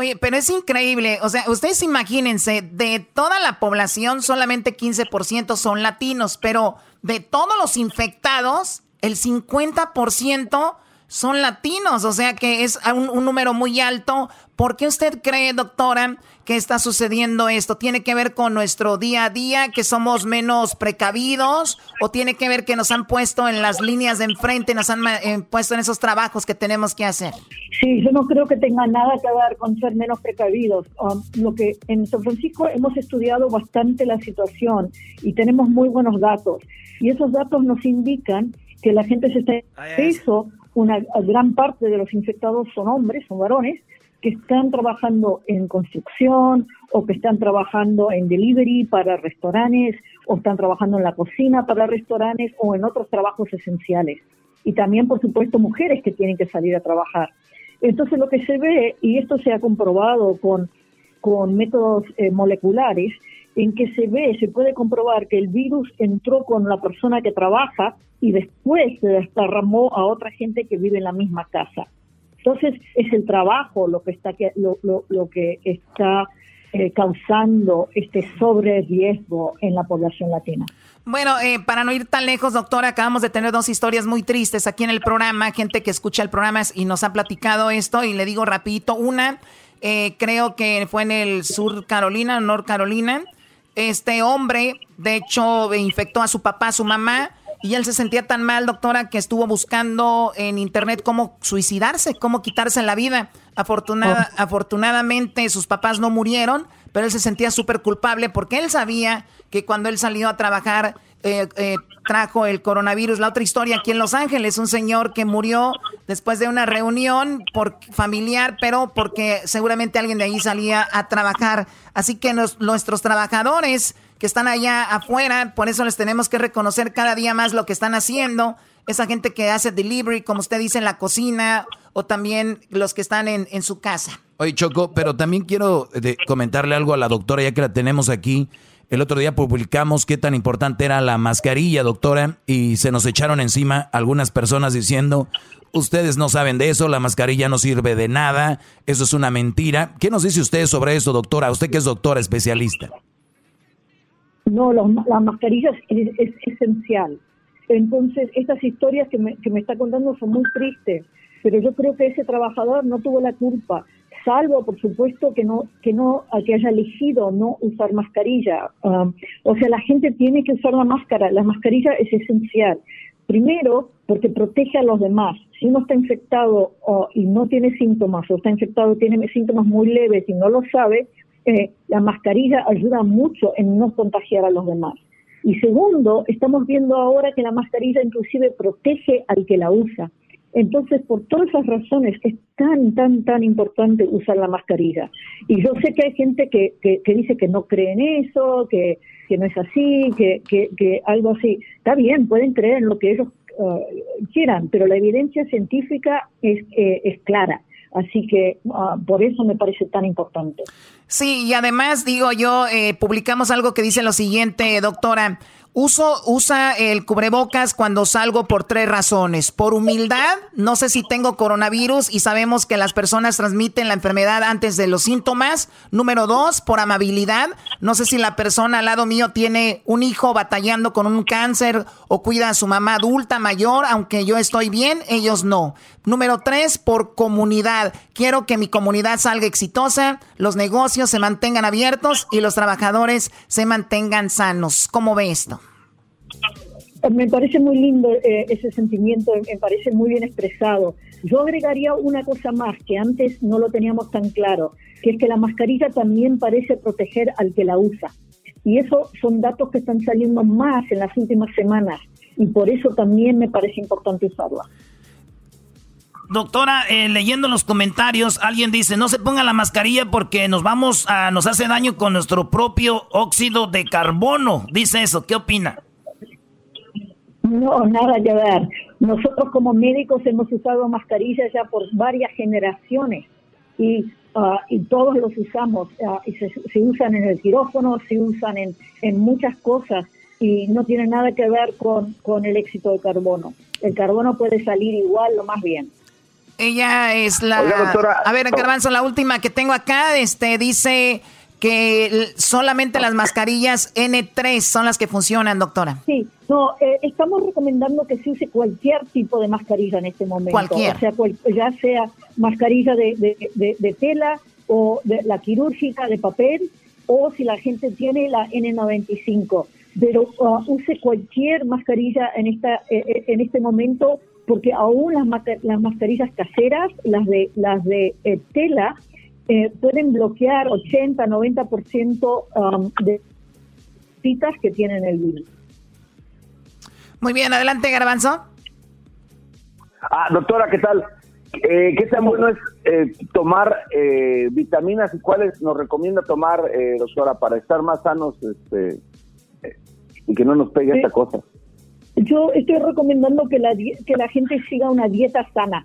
Oye, pero es increíble. O sea, ustedes imagínense, de toda la población solamente 15% son latinos, pero de todos los infectados, el 50% son latinos, o sea que es un, número muy alto. ¿Por qué usted cree, doctora, que está sucediendo esto? ¿Tiene que ver con nuestro día a día, que somos menos precavidos? ¿O tiene que ver que nos han puesto en las líneas de enfrente, nos han eh, puesto en esos trabajos que tenemos que hacer? Sí, yo no creo que tenga nada que ver con ser menos precavidos. Um, lo que en San Francisco hemos estudiado bastante la situación y tenemos muy buenos datos. Y esos datos nos indican que la gente se está eso una gran parte de los infectados son hombres, son varones, que están trabajando en construcción o que están trabajando en delivery para restaurantes o están trabajando en la cocina para restaurantes o en otros trabajos esenciales. Y también, por supuesto, mujeres que tienen que salir a trabajar. Entonces, lo que se ve, y esto se ha comprobado con, con métodos eh, moleculares, en que se ve, se puede comprobar que el virus entró con la persona que trabaja y después se desparramó a otra gente que vive en la misma casa. Entonces es el trabajo lo que está lo, lo, que está eh, causando este sobre riesgo en la población latina. Bueno, eh, para no ir tan lejos, doctora, acabamos de tener dos historias muy tristes aquí en el programa, gente que escucha el programa y nos ha platicado esto y le digo rapidito, una, eh, creo que fue en el sur Carolina, North Carolina, este hombre, de hecho, infectó a su papá, a su mamá, y él se sentía tan mal, doctora, que estuvo buscando en internet cómo suicidarse, cómo quitarse la vida. Afortunada, oh. Afortunadamente sus papás no murieron, pero él se sentía súper culpable porque él sabía que cuando él salió a trabajar eh, eh, trajo el coronavirus. La otra historia aquí en Los Ángeles, un señor que murió después de una reunión por familiar, pero porque seguramente alguien de ahí salía a trabajar. Así que nuestros trabajadores que están allá afuera, por eso les tenemos que reconocer cada día más lo que están haciendo. Esa gente que hace delivery, como usted dice, en la cocina, o también los que están en, en su casa. Oye, Choco, pero también quiero eh, comentarle algo a la doctora, ya que la tenemos aquí. El otro día publicamos qué tan importante era la mascarilla, doctora, y se nos echaron encima algunas personas diciendo, ustedes no saben de eso, la mascarilla no sirve de nada, eso es una mentira. ¿Qué nos dice usted sobre eso, doctora? Usted que es doctora especialista. No, la mascarilla es, esencial. Entonces, estas historias que me, que me está contando son muy tristes, pero yo creo que ese trabajador no tuvo la culpa salvo por supuesto que no que no que haya elegido no usar mascarilla. Um, o sea la gente tiene que usar la máscara. La mascarilla es esencial. Primero porque protege a los demás. Si uno está infectado y no tiene síntomas o está infectado tiene síntomas muy leves y no lo sabe eh, la mascarilla ayuda mucho en no contagiar a los demás. Y segundo estamos viendo ahora que la mascarilla inclusive protege al que la usa entonces, por todas esas razones es tan, tan, tan importante usar la mascarilla. Y yo sé que hay gente que, que, dice que no cree en eso, que, que no es así, que, que, algo así. Está bien, pueden creer en lo que ellos eh, quieran, pero la evidencia científica es, eh, es clara. Así que ah, por eso me parece tan importante. Sí, y además digo yo, eh, publicamos algo que dice lo siguiente, doctora. Uso, usa el cubrebocas cuando salgo por tres razones. Por humildad, no sé si tengo coronavirus y sabemos que las personas transmiten la enfermedad antes de los síntomas. Número dos, por amabilidad. No sé si la persona al lado mío tiene un hijo batallando con un cáncer o cuida a su mamá adulta mayor, aunque yo estoy bien, ellos no. Número tres, por comunidad. Quiero que mi comunidad salga exitosa, los negocios se mantengan abiertos y los trabajadores se mantengan sanos. ¿Cómo ve esto? Me parece muy lindo eh, ese sentimiento, me parece muy bien expresado. Yo agregaría una cosa más que antes no lo teníamos tan claro, que es que la mascarilla también parece proteger al que la usa. Y eso son datos que están saliendo más en las últimas semanas y por eso también me parece importante usarla. Doctora, eh, leyendo los comentarios, alguien dice, no se ponga la mascarilla porque nos vamos a, nos hace daño con nuestro propio óxido de carbono. Dice eso, ¿qué opina? No, nada que ver. Nosotros como médicos hemos usado mascarillas ya por varias generaciones y, ah, y todos los usamos. Ah, y se, usan en el quirófano, se usan en, en muchas cosas y no tiene nada que ver con, con el éxito del carbono. El carbono puede salir igual lo más bien. Ella es la... a ver, Garbanzo, la última que tengo acá, este, dice que solamente las mascarillas N3 son las que funcionan, doctora. Sí, no, eh, estamos recomendando que se use cualquier tipo de mascarilla en este momento. Cualquier. O sea, ya sea mascarilla de, de, tela o de la quirúrgica de papel o si la gente tiene la N95. Pero uh, use cualquier mascarilla en, esta, eh, eh, en este momento porque aún las, las mascarillas caseras, las de, las de tela, eh, pueden bloquear 80, 90% um, de citas que tienen el virus. Muy bien, adelante Garbanzo. Ah, doctora, ¿qué tal? Eh, ¿Qué tan bueno es eh, tomar eh, vitaminas y cuáles nos recomienda tomar, doctora, para estar más sanos este, y que no nos pegue esta cosa? Yo estoy recomendando que la, que la gente siga una dieta sana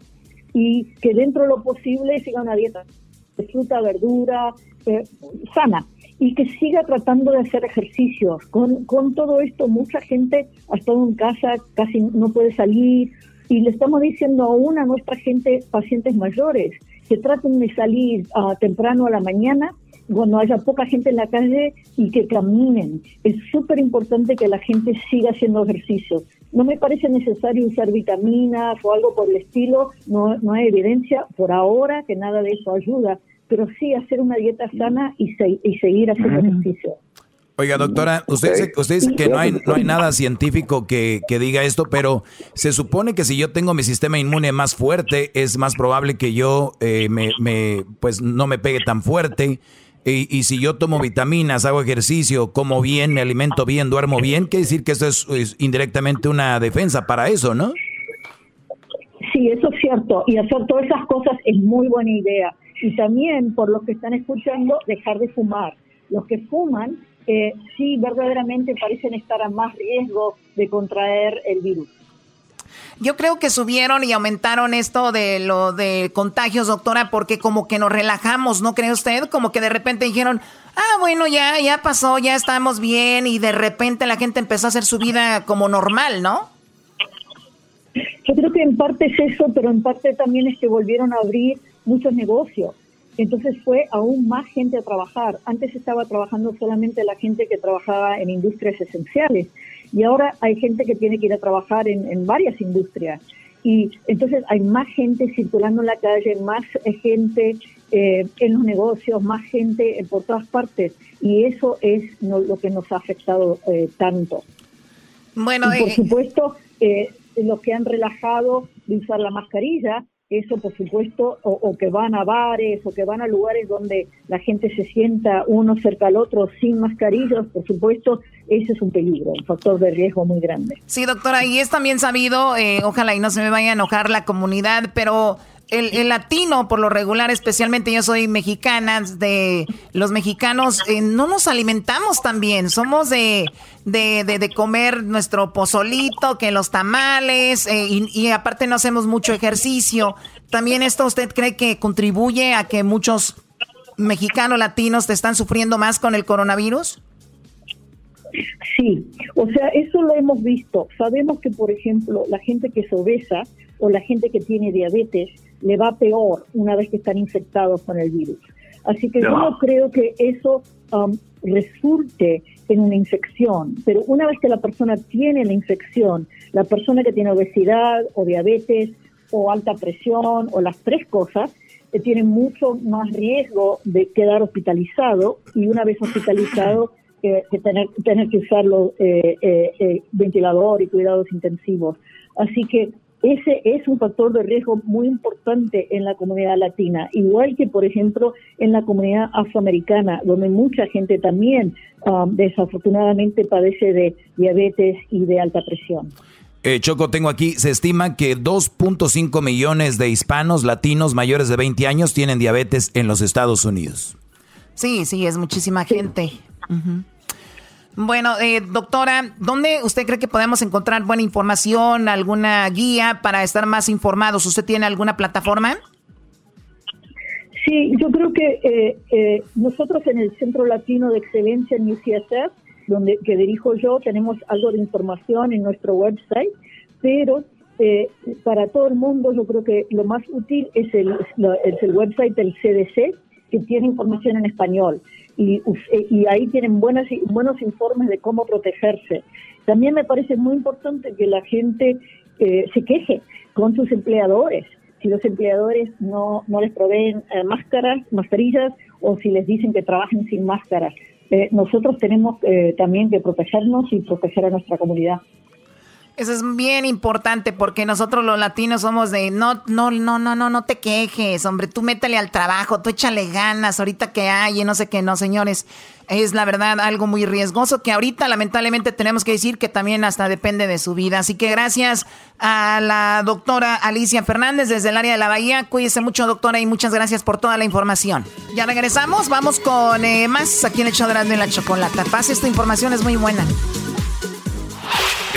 y que dentro de lo posible siga una dieta de fruta, verdura, eh, sana, y que siga tratando de hacer ejercicios. Con, con todo esto, mucha gente ha estado en casa, casi no puede salir, y le estamos diciendo aún a nuestra gente, pacientes mayores, que traten de salir uh, temprano a la mañana, cuando haya poca gente en la calle y que caminen. Es súper importante que la gente siga haciendo ejercicio. No me parece necesario usar vitaminas o algo por el estilo, no, no hay evidencia por ahora que nada de eso ayuda, pero sí hacer una dieta sana y, y seguir haciendo ejercicio. Oiga, doctora, usted dice, usted dice que no hay, no hay nada científico que, que, diga esto, pero se supone que si yo tengo mi sistema inmune más fuerte, es más probable que yo eh, me, me, pues no me pegue tan fuerte. Y, y, si yo tomo vitaminas, hago ejercicio, como bien, me alimento bien, duermo bien, quiere decir que esto es indirectamente una defensa para eso, ¿no? Sí, eso es cierto. Y hacer todas esas cosas es muy buena idea. Y también, por los que están escuchando, dejar de fumar. Los que fuman, eh, sí, verdaderamente parecen estar a más riesgo de contraer el virus. Yo creo que subieron y aumentaron esto de lo de contagios, doctora, porque como que nos relajamos, ¿no cree usted? Como que de repente dijeron, ah, bueno, ya, ya pasó, ya estamos bien, y de repente la gente empezó a hacer su vida como normal, ¿no? Yo creo que en parte es eso, pero en parte también es que volvieron a abrir muchos negocios. Entonces fue aún más gente a trabajar. Antes estaba trabajando solamente la gente que trabajaba en industrias esenciales y ahora hay gente que tiene que ir a trabajar en, varias industrias. Y entonces hay más gente circulando en la calle, más gente eh, en los negocios, más gente por todas partes. Y eso es lo que nos ha afectado eh, tanto. Bueno, por eh, supuesto, los que han relajado de usar la mascarilla, eso por supuesto, o, que van a bares o que van a lugares donde la gente se sienta uno cerca al otro sin mascarillas, por supuesto, ese es un peligro, un factor de riesgo muy grande. Sí, doctora, y es también sabido, eh, ojalá y no se me vaya a enojar la comunidad, pero el, latino, por lo regular, especialmente yo soy mexicana, de los mexicanos eh, no nos alimentamos tan bien. Somos de, de, de, comer nuestro pozolito, que los tamales, eh, y, aparte no hacemos mucho ejercicio. ¿También esto usted cree que contribuye a que muchos mexicanos latinos te están sufriendo más con el coronavirus? Sí, o sea, eso lo hemos visto. Sabemos que, por ejemplo, la gente que es obesa o la gente que tiene diabetes, le va peor una vez que están infectados con el virus. Así que yo no creo que eso um, resulte en una infección, pero una vez que la persona tiene la infección, la persona que tiene obesidad o diabetes o alta presión o las tres cosas, eh, tiene mucho más riesgo de quedar hospitalizado y una vez hospitalizado que tener, tener que usar los ventilador y cuidados intensivos. Así que ese es un factor de riesgo muy importante en la comunidad latina, igual que, por ejemplo, en la comunidad afroamericana, donde mucha gente también um, desafortunadamente padece de diabetes y de alta presión. Eh, Choco, tengo aquí, se estima que 2.5 millones de hispanos latinos mayores de 20 años tienen diabetes en los Estados Unidos. Sí, sí, es muchísima gente. Bueno, eh, doctora, ¿dónde usted cree que podemos encontrar buena información, alguna guía para estar más informados? ¿Usted tiene alguna plataforma? Sí, yo creo que eh, eh, nosotros en el Centro Latino de Excelencia en UCSF, donde que dirijo yo, tenemos algo de información en nuestro website, pero para todo el mundo yo creo que lo más útil es el, es el website del CDC, que tiene información en español y, y ahí tienen buenas, buenos informes de cómo protegerse. También me parece muy importante que la gente eh, se queje con sus empleadores. Si los empleadores no, no les proveen eh, máscaras, mascarillas, o si les dicen que trabajen sin máscaras. Eh, nosotros tenemos también que protegernos y proteger a nuestra comunidad. Eso es bien importante porque nosotros los latinos somos de no, no, no, no, no, no te quejes, hombre, tú métele al trabajo, tú échale ganas, ahorita que hay y no sé qué, no, señores. Es la verdad algo muy riesgoso que ahorita lamentablemente tenemos que decir que también hasta depende de su vida. Así que gracias a la doctora Alicia Fernández desde el área de la Bahía. Cuídese mucho, doctora, y muchas gracias por toda la información. Ya regresamos, vamos con eh, más aquí en el show de la chocolata. Paz, esta información es muy buena.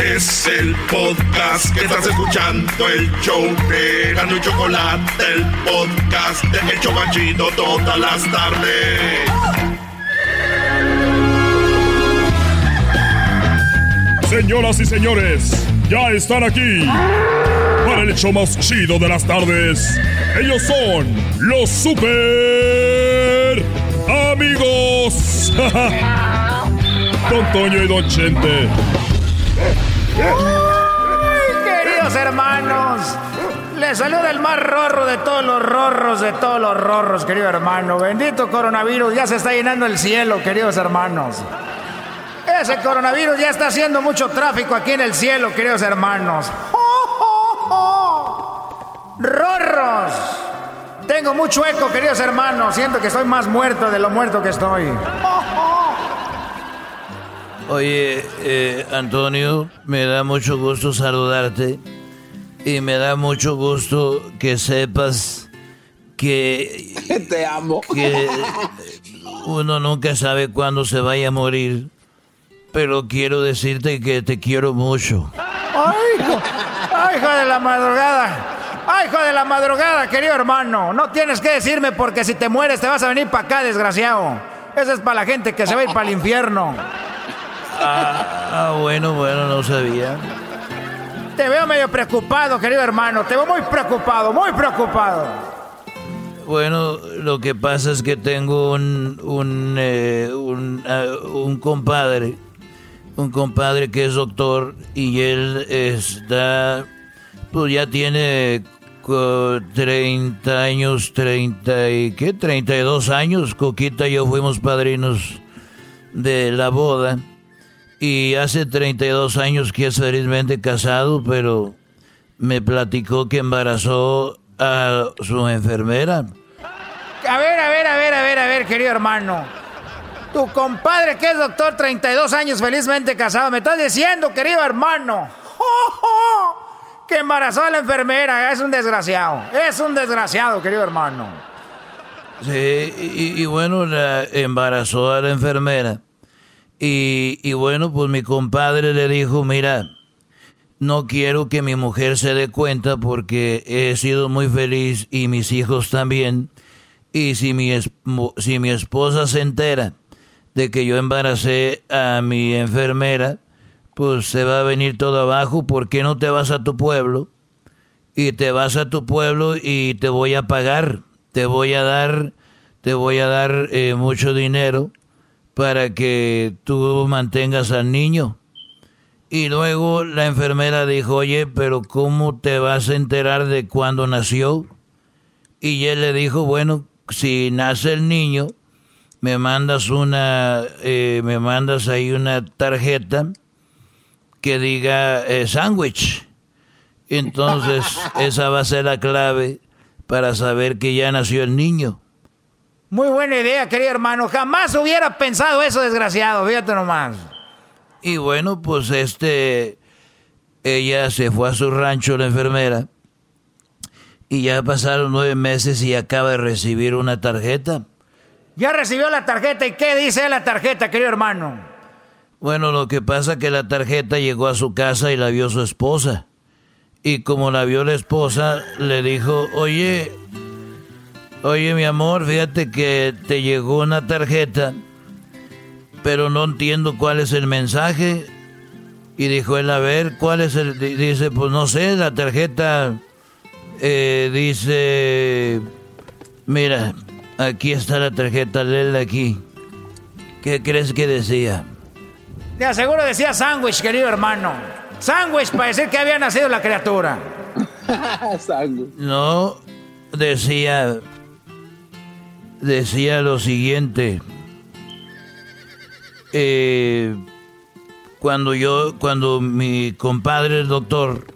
Es el podcast que estás escuchando, el show de Gano y Chocolate, el podcast de El Chocachito todas las tardes. Señoras y señores, ya están aquí para el hecho más chido de las tardes. Ellos son los super amigos. Don Toño y Don Chente. Queridos hermanos, les saluda el más rorro de todos los rorros, de todos los rorros, querido hermano. Bendito coronavirus, ya se está llenando el cielo, queridos hermanos. Ese coronavirus ya está haciendo mucho tráfico aquí en el cielo, queridos hermanos. ¡Rorros! Tengo mucho eco, queridos hermanos. Siento que estoy más muerto de lo muerto que estoy. Oye, eh, Antonio, me da mucho gusto saludarte y me da mucho gusto que sepas que... Te amo. Que uno nunca sabe cuándo se vaya a morir, pero quiero decirte que te quiero mucho. ¡Ay, hijo! ¡Ay, hijo de la madrugada! ¡Ay, hijo de la madrugada, querido hermano! No tienes que decirme porque si te mueres te vas a venir para acá, desgraciado. Eso es para la gente que se va a ir para el infierno. Ah, bueno, bueno, no sabía. Te veo medio preocupado, querido hermano. Te veo muy preocupado, muy preocupado. Bueno, lo que pasa es que tengo un un, eh, un, ah, un, compadre, un compadre que es doctor y él está, pues ya tiene 30 años, 30 y qué, 32 años. Coquita y yo fuimos padrinos de la boda. Y hace 32 años que es felizmente casado, pero me platicó que embarazó a su enfermera. A ver, a ver, a ver, a ver, a ver, querido hermano. Tu compadre que es doctor, 32 años felizmente casado, me estás diciendo, querido hermano, que embarazó a la enfermera. Es un desgraciado. Es un desgraciado, querido hermano. Sí, y, y bueno, la embarazó a la enfermera. Y, bueno, pues mi compadre le dijo, mira, no quiero que mi mujer se dé cuenta porque he sido muy feliz y mis hijos también. Y si mi, si mi esposa se entera de que yo embaracé a mi enfermera, pues se va a venir todo abajo. ¿Por qué no te vas a tu pueblo? Y te vas a tu pueblo y te voy a pagar. Te voy a dar, te voy a dar eh, mucho dinero para que tú mantengas al niño. Y luego la enfermera dijo, oye, pero ¿cómo te vas a enterar de cuándo nació? Y él le dijo, bueno, si nace el niño me mandas una, eh, me mandas ahí una tarjeta que diga eh, sándwich. Entonces, esa va a ser la clave para saber que ya nació el niño. Muy buena idea, querido hermano. Jamás hubiera pensado eso, desgraciado. Fíjate nomás. Y bueno, pues este, ella se fue a su rancho, la enfermera, y ya pasaron nueve meses y acaba de recibir una tarjeta. Ya recibió la tarjeta. ¿Y qué dice la tarjeta, querido hermano? Bueno, lo que pasa es que la tarjeta llegó a su casa y la vio su esposa. Y como la vio la esposa, le dijo, oye, oye mi amor, fíjate que te llegó una tarjeta, pero no entiendo cuál es el mensaje. Y dijo él, a ver, ¿cuál es el...? Dice, pues no sé, la tarjeta eh, dice, mira, aquí está la tarjeta, léela aquí. ¿Qué crees que decía? Te aseguro decía sándwich, querido hermano. Sándwich para decir que había nacido la criatura. no, decía. Decía lo siguiente. Eh, cuando yo, cuando mi compadre, el doctor,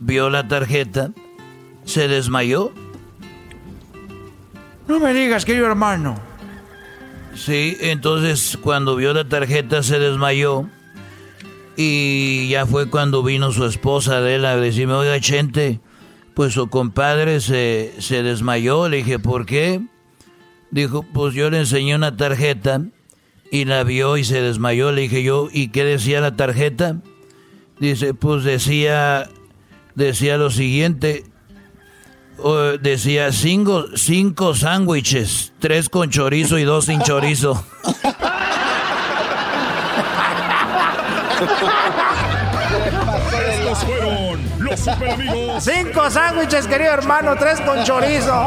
vio la tarjeta, se desmayó. No me digas, querido hermano. Sí, entonces cuando vio la tarjeta se desmayó. Y ya fue cuando vino su esposa de él a decirme, oiga, Chente, pues su compadre se, se desmayó. Le dije, ¿por qué? Dijo, pues yo le enseñé una tarjeta y la vio y se desmayó. Le dije yo, ¿y qué decía la tarjeta? Dice, pues decía, decía lo siguiente, decía cinco, cinco sándwiches, tres con chorizo y dos sin chorizo. Estos fueron los super amigos. Cinco sándwiches, querido hermano, tres con chorizo.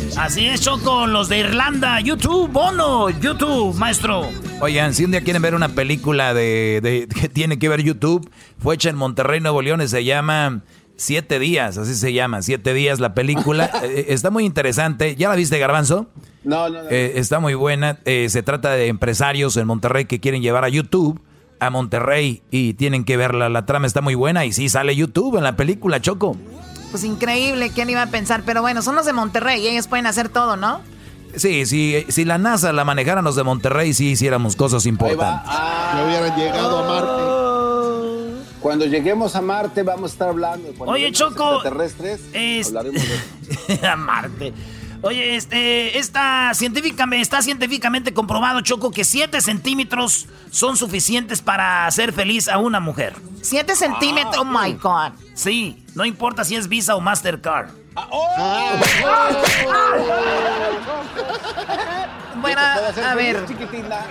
Así es, Choco, los de Irlanda, YouTube, Bono, YouTube, maestro. Oigan, si un día quieren ver una película de, de que tiene que ver YouTube, fue hecha en Monterrey, Nuevo León, y se llama Siete días, así se llama, siete días la película. Eh, está muy interesante. ¿Ya la viste, Garbanzo? No, no, no. Eh, está muy buena. Eh, se trata de empresarios en Monterrey que quieren llevar a YouTube a Monterrey y tienen que verla. La trama está muy buena y sí sale YouTube en la película, Choco. Pues increíble, ¿quién iba a pensar? Pero bueno, son los de Monterrey y ellos pueden hacer todo, ¿no? Sí, sí, si la NASA la manejaran los de Monterrey, sí hiciéramos cosas importantes. Ah, hubieran llegado a Marte. Cuando lleguemos a Marte vamos a estar hablando. Oye, Choco. Extraterrestres, hablaremos de... a Marte. Oye, este, está científicamente, está científicamente comprobado, Choco, que 7 centímetros son suficientes para hacer feliz a una mujer. 7 centímetros, oh my God. Sí, no importa si es Visa o Mastercard. Ah, oh. Bueno, a ver,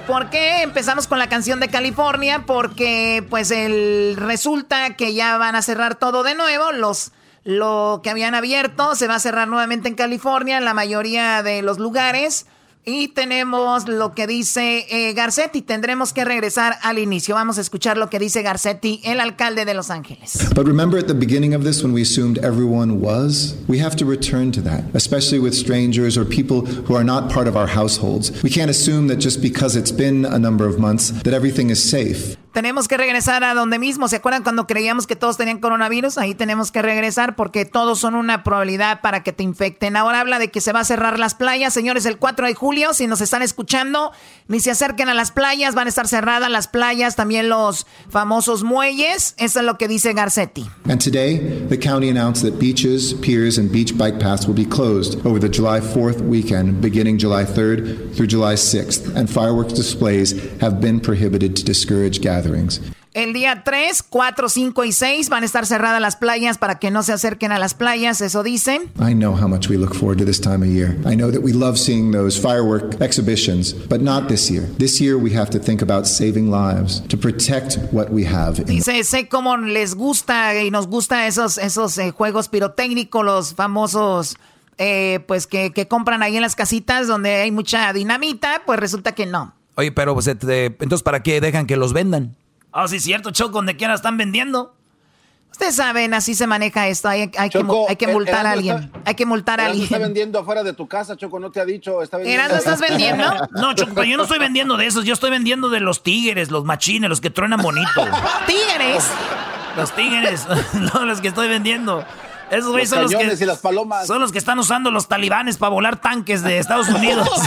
¿por qué empezamos con la canción de California? Porque pues el resulta que ya van a cerrar todo de nuevo, los lo que habían abierto se va a cerrar nuevamente en California, en la mayoría de los lugares. Y tenemos lo que dice eh, Garcetti. Tendremos que regresar al inicio. Vamos a escuchar lo que dice Garcetti, el alcalde de Los Ángeles. But remember at the beginning of this when we assumed everyone was? We have to return to that, especially with strangers or people who are not part of our households. We can't assume that just because it's been a number of months that everything is safe. Tenemos que regresar a donde mismo. ¿Se acuerdan cuando creíamos que todos tenían coronavirus? Ahí tenemos que regresar porque todos son una probabilidad para que te infecten. Ahora habla de que se va a cerrar las playas. Señores, el 4 de julio, si nos están escuchando, ni se acerquen a las playas. Van a estar cerradas las playas, también los famosos muelles. Eso es lo que dice Garcetti. And today, the county announced that beaches, piers, and beach bike paths will be closed over the July 4th weekend, beginning July 3rd through July 6th. And fireworks displays have been prohibited to discourage gatherings. El día 3, 4, 5 y 6 van a estar cerradas las playas para que no se acerquen a las playas, eso dicen. I know how much we look forward to this time of year. I know that we love seeing those firework exhibitions, but not this year. This year we have to think about saving lives, to protect what we have. Dice, sé cómo les gusta y nos gusta esos, esos eh, juegos pirotécnicos, los famosos eh, pues que, que, compran ahí en las casitas donde hay mucha dinamita, pues resulta que no. Oye, pero pues, entonces ¿para qué dejan que los vendan? Ah, oh, sí, cierto, Choco, donde quiera están vendiendo. Ustedes saben, así se maneja esto. Hay, hay, que, hay que, multar a alguien. hay que multar a alguien. está vendiendo afuera de tu casa, Choco, no te ha dicho. Está vendiendo. estás vendiendo? No, Choco, yo no estoy vendiendo de esos. Yo estoy vendiendo de los tigres, los machines, los que truenan bonito. ¿Tigres? Los tigres, no, los que estoy vendiendo. Esos güeyes son los que. Y las palomas. Son los que están usando los talibanes para volar tanques de Estados Unidos.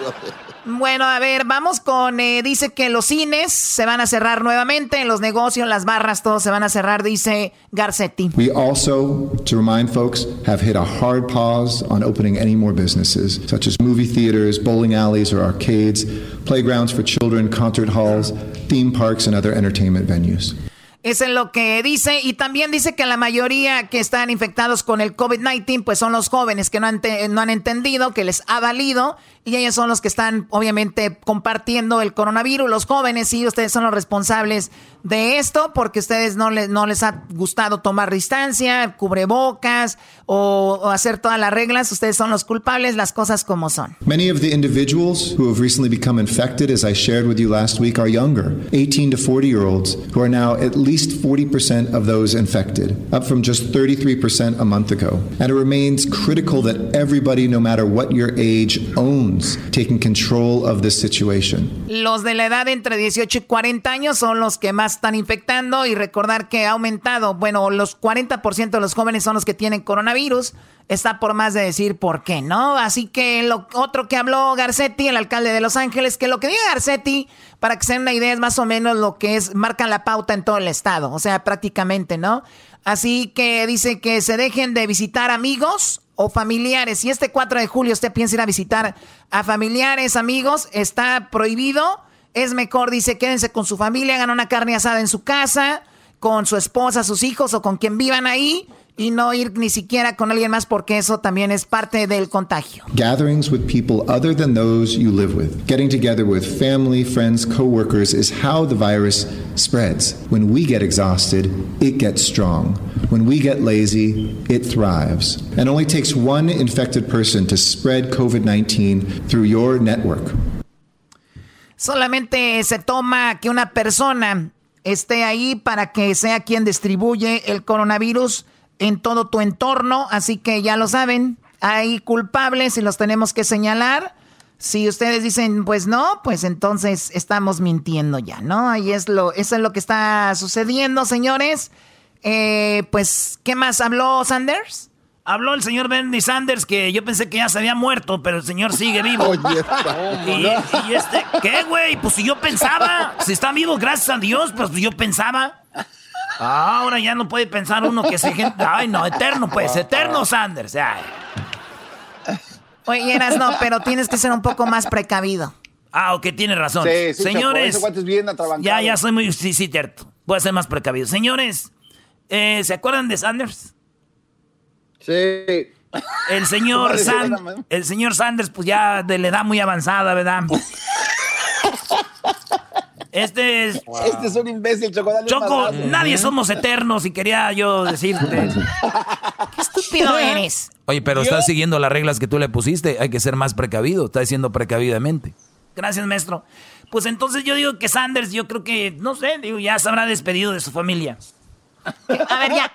Bueno, a ver, vamos con, eh, dice que los cines se van a cerrar nuevamente, los negocios, las barras, todo se van a cerrar, dice Garcetti. We also, to remind folks, have hit a hard pause on opening any more businesses, such as movie theaters, bowling alleys or arcades, playgrounds for children, concert halls, theme parks, and other entertainment venues. Eso es lo que dice. Y también dice que la mayoría que están infectados con el COVID-19, pues son los jóvenes que no han, no han entendido, que les ha valido. Y ellos son los que están, obviamente, compartiendo el coronavirus. Los jóvenes, sí, ustedes son los responsables de esto, porque ustedes no les, no les ha gustado tomar distancia, cubrebocas o, o hacer todas las reglas. Ustedes son los culpables, las cosas como son. Many of the individuals who have recently become infected, as I shared with you last week, are younger, 18 to 40 year olds, who are now at least least 40% of those infected, up from just 33% a month ago. And it remains critical that everybody, no matter what your age, owns taking control of this situation. Los de la edad entre 18 y 40 años son los que más están infectando y recordar que ha aumentado, bueno, los 40% de los jóvenes son los que tienen coronavirus está por más de decir por qué, ¿no? Así que lo otro que habló Garcetti, el alcalde de Los Ángeles, que lo que diga Garcetti, para que se den una idea, es más o menos lo que es, marcan la pauta en todo el estado, o sea, prácticamente, ¿no? Así que dice que se dejen de visitar amigos o familiares. Si este 4 de julio usted piensa ir a visitar a familiares, amigos, está prohibido. Es mejor, dice, quédense con su familia, hagan una carne asada en su casa, con su esposa, sus hijos o con quien vivan ahí y no ir ni siquiera con alguien más porque eso también es parte del contagio. Gatherings with people other than those you live with. Getting together with family, friends, coworkers is how the virus spreads. When we get exhausted, it gets strong. When we get lazy, it thrives. And only takes one infected person to spread COVID-19 through your network. Solamente se toma que una persona esté ahí para que sea quien distribuye el coronavirus en todo tu entorno, así que ya lo saben, hay culpables y los tenemos que señalar. Si ustedes dicen, pues no, pues entonces estamos mintiendo ya, ¿no? Ahí es lo, eso es lo que está sucediendo, señores. Eh, pues, ¿qué más habló Sanders? Habló el señor Bernie Sanders que yo pensé que ya se había muerto, pero el señor sigue vivo. Oye, y, y, este, ¿qué, güey? Pues si yo pensaba, si está vivo, gracias a Dios, pues yo pensaba. Ahora ya no puede pensar uno que se gente. Ay, no, eterno, pues, eterno Sanders. Oye, Eras, no, pero tienes que ser un poco más precavido. Ah, ok, tiene razón. Señores. ya, ya soy muy. Sí, sí, cierto. Voy a ser más precavido. Señores, eh, ¿se acuerdan de Sanders? Sí. El señor, el señor Sanders, pues ya de la edad muy avanzada, ¿verdad? Este es. Este es un imbécil, Choco. Choco, nadie somos eternos y quería yo decirte. Qué estúpido eres. Oye, pero estás siguiendo las reglas que tú le pusiste. Hay que ser más precavido. Estás diciendo precavidamente. Gracias, maestro. Pues entonces yo digo que Sanders, yo creo que, no sé, digo, ya se habrá despedido de su familia. A ver, ya.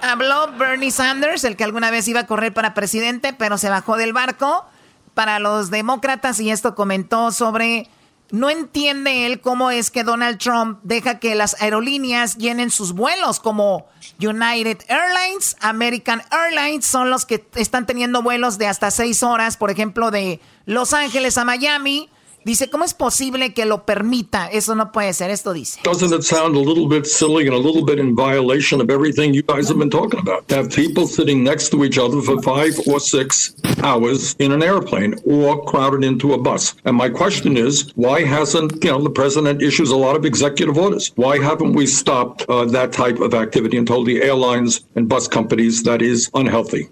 Habló Bernie Sanders, el que alguna vez iba a correr para presidente, pero se bajó del barco para los demócratas y esto comentó sobre no entiende él cómo es que Donald Trump deja que las aerolíneas llenen sus vuelos como United Airlines, American Airlines son los que están teniendo vuelos de hasta seis horas, por ejemplo, de Los Ángeles a Miami Dice, ¿cómo es posible que lo permita? Eso no puede ser, esto dice. Doesn't it sound a little bit silly and a little bit in violation of everything you guys have been talking about? Have people sitting next to each other for five or six hours in an airplane or crowded into a bus. And my question is, why hasn't, you know, the president issues a lot of executive orders? Why haven't we stopped uh, that type of activity and told the airlines and bus companies that is unhealthy?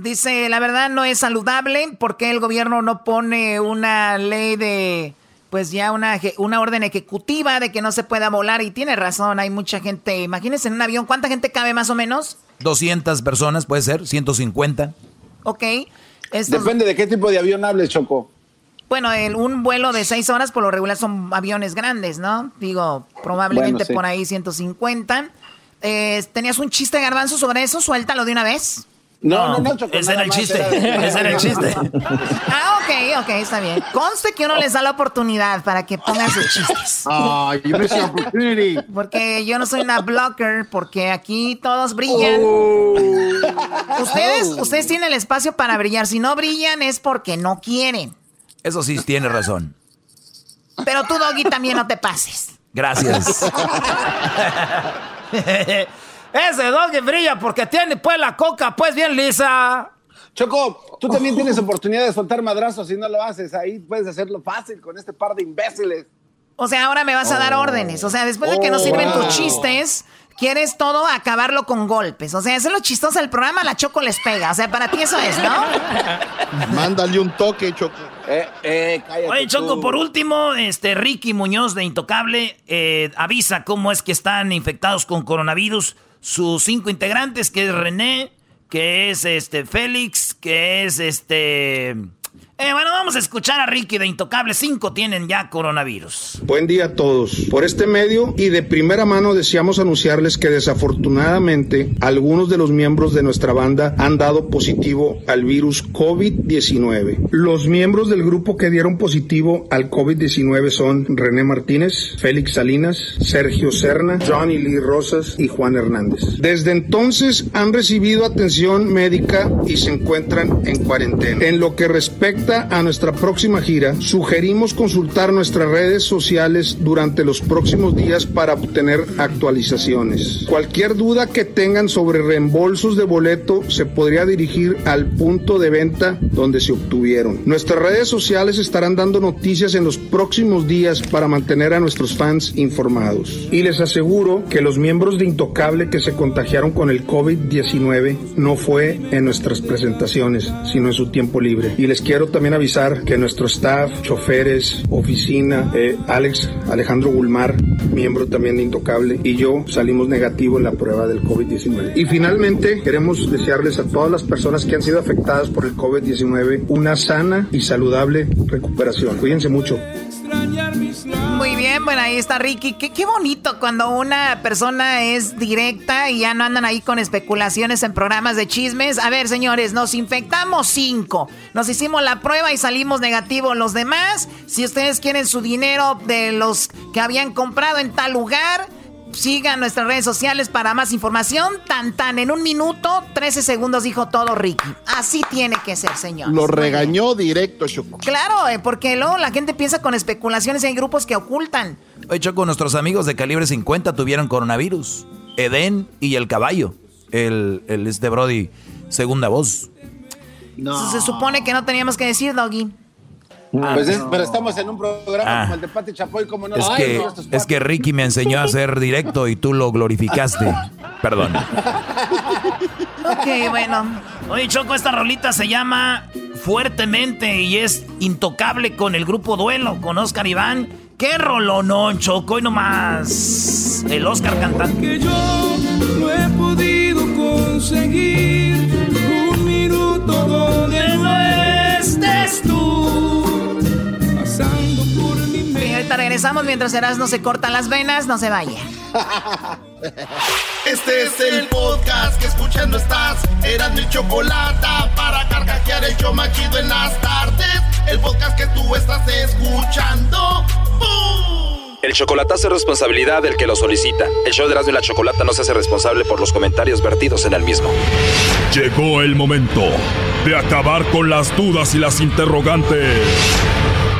Dice, la verdad no es saludable porque el gobierno no pone una ley de, pues ya una, una orden ejecutiva de que no se pueda volar y tiene razón, hay mucha gente, imagínense en un avión, ¿cuánta gente cabe más o menos? 200 personas, puede ser, 150. Ok. Depende de qué tipo de avión hables, Choco. Bueno, el, un vuelo de seis horas por lo regular son aviones grandes, ¿no? Digo, probablemente por ahí 150. Eh, ¿Tenías un chiste garbanzo sobre eso? Suéltalo de una vez. No, no, no, Ese era el chiste. Ese era el chiste. Ah, ok, ok, está bien. Conste que uno les da la oportunidad para que pongan sus chistes. Ah, you missed your opportunity. Porque yo no soy una blocker, porque aquí todos brillan. Oh. Ustedes, ustedes tienen el espacio para brillar. Si no brillan es porque no quieren. Eso sí, tiene razón. Pero tú, Doggy, también no te pases. Gracias. Ese doggy brilla porque tiene pues la coca pues bien lisa. Choco, tú también tienes oportunidad de soltar madrazos si no lo haces. Ahí puedes hacerlo fácil con este par de imbéciles. O sea, ahora me vas a dar órdenes. O sea, después de que no Oh, sirven wow. tus chistes, quieres todo acabarlo con golpes. O sea, eso es lo chistoso del programa, la Choco les pega. O sea, para ti eso es, ¿no? Mándale un toque, Choco. Eh, eh, cállate Oye, Choco, tú. por último, este Ricky Muñoz de Intocable eh, avisa cómo es que están infectados con coronavirus sus cinco integrantes, que es René, que es este Félix, que es este... Eh, bueno, vamos a escuchar a Ricky de Intocable. Cinco tienen ya coronavirus. Buen día a todos. Por este medio y de primera mano deseamos anunciarles que desafortunadamente algunos de los miembros de nuestra banda han dado positivo al virus COVID-19. Los miembros del grupo que dieron positivo al COVID-19 son René Martínez, Félix Salinas, Sergio Serna, Johnny Lee Rosas y Juan Hernández. Desde entonces han recibido atención médica y se encuentran en cuarentena. En lo que respecta a nuestra próxima gira, sugerimos consultar nuestras redes sociales durante los próximos días para obtener actualizaciones. Cualquier duda que tengan sobre reembolsos de boleto se podría dirigir al punto de venta donde se obtuvieron. Nuestras redes sociales estarán dando noticias en los próximos días para mantener a nuestros fans informados. Y les aseguro que los miembros de Intocable que se contagiaron con el COVID-19 no fue en nuestras presentaciones, sino en su tiempo libre. Y les quiero también avisar que nuestro staff, choferes, oficina, eh, Alex Alejandro Gulmar, miembro también de Intocable, y yo salimos negativo en la prueba del COVID-19. Y finalmente queremos desearles a todas las personas que han sido afectadas por el COVID-19 una sana y saludable recuperación. Cuídense mucho. Muy bien, bueno, ahí está Ricky. Qué, qué bonito cuando una persona es directa y ya no andan ahí con especulaciones en programas de chismes. A ver, señores, nos infectamos cinco. Nos hicimos la prueba y salimos negativos los demás. Si ustedes quieren su dinero de los que habían comprado en tal lugar, sigan nuestras redes sociales para más información. Tan tan, en un minuto, 13 segundos dijo todo Ricky. Así tiene que ser, señor. Lo regañó directo, Choco. Claro, eh, porque luego la gente piensa con especulaciones y hay grupos que ocultan. Oye, Choco, nuestros amigos de calibre 50 tuvieron coronavirus. Edén y el caballo. El, el este Brody, segunda voz. Se, se supone que no teníamos que decir, Doggy. Pues es- pero estamos en un programa Ah. como el de Pati Chapoy, como no Es Ay, que, no, es que Ricky me enseñó a ser directo y tú lo glorificaste. Perdón. Ok, bueno. Oye, Choco, esta rolita se llama Fuertemente y es intocable con el grupo Duelo, con Oscar Iván. ¡Qué rolonón, Choco! Y nomás el Oscar cantando. Que yo no he podido conseguir un minuto donde no estés tú regresamos mientras Erasmo se corta las venas, no se vaya. Este es el podcast que escuchando estás. Eran mi chocolate para carcajear el show más chido en las tardes. El podcast que tú estás escuchando. ¡Bum! El chocolatazo es responsabilidad del que lo solicita. El show de Erasmo y la Chocolata no se hace responsable por los comentarios vertidos en el mismo. Llegó el momento de acabar con las dudas y las interrogantes.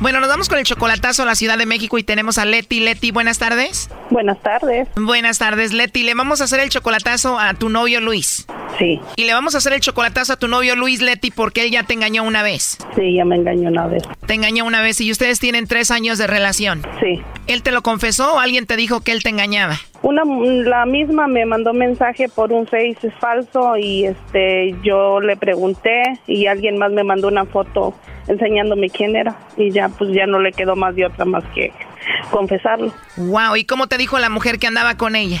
Bueno, nos vamos con el chocolatazo a la Ciudad de México y tenemos a Leti. Leti, buenas tardes. Buenas tardes. Buenas tardes, Leti. Le vamos a hacer el chocolatazo a tu novio Luis. Sí. Y le vamos a hacer el chocolatazo a tu novio Luis, Leti, porque él ya te engañó una vez. Sí, ya me engañó una vez. Te engañó una vez y ustedes tienen tres años de relación. Sí. ¿Él te lo confesó o alguien te dijo que él te engañaba? Una, la misma me mandó mensaje por un Face falso y este yo le pregunté y alguien más me mandó una foto enseñándome quién era y ya pues ya no le quedó más de otra más que confesarlo. Wow, ¿y cómo te dijo la mujer que andaba con ella?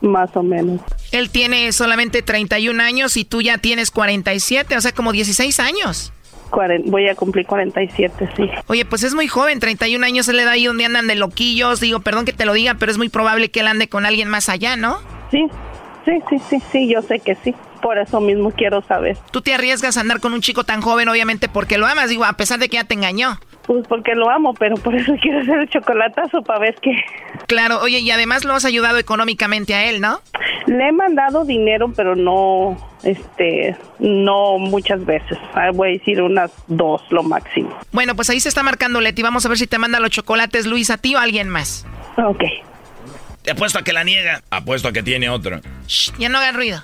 Más o menos. Él tiene solamente 31 años y tú ya tienes 47, o sea, como 16 años. voy a cumplir 47, sí. Oye, pues es muy joven, 31 años se le da ahí donde andan de loquillos. Digo, perdón que te lo diga, pero es muy probable que él ande con alguien más allá, ¿no? Sí, sí, sí, sí, sí, yo sé que sí. Por eso mismo quiero saber. Tú te arriesgas a andar con un chico tan joven, obviamente, porque lo amas, digo, a pesar de que ya te engañó. Pues porque lo amo, pero por eso quiero hacer el chocolatazo para ver qué. Claro, oye, y además lo has ayudado económicamente a él, ¿no? Le he mandado dinero, pero no, este, no muchas veces. Ah, voy a decir unas dos, lo máximo. Bueno, pues ahí se está marcando Leti. Vamos a ver si te manda los chocolates Luis a ti o a alguien más. Ok. Te apuesto a que la niega. Apuesto a que tiene otro. Shh, ya no hagan ruido.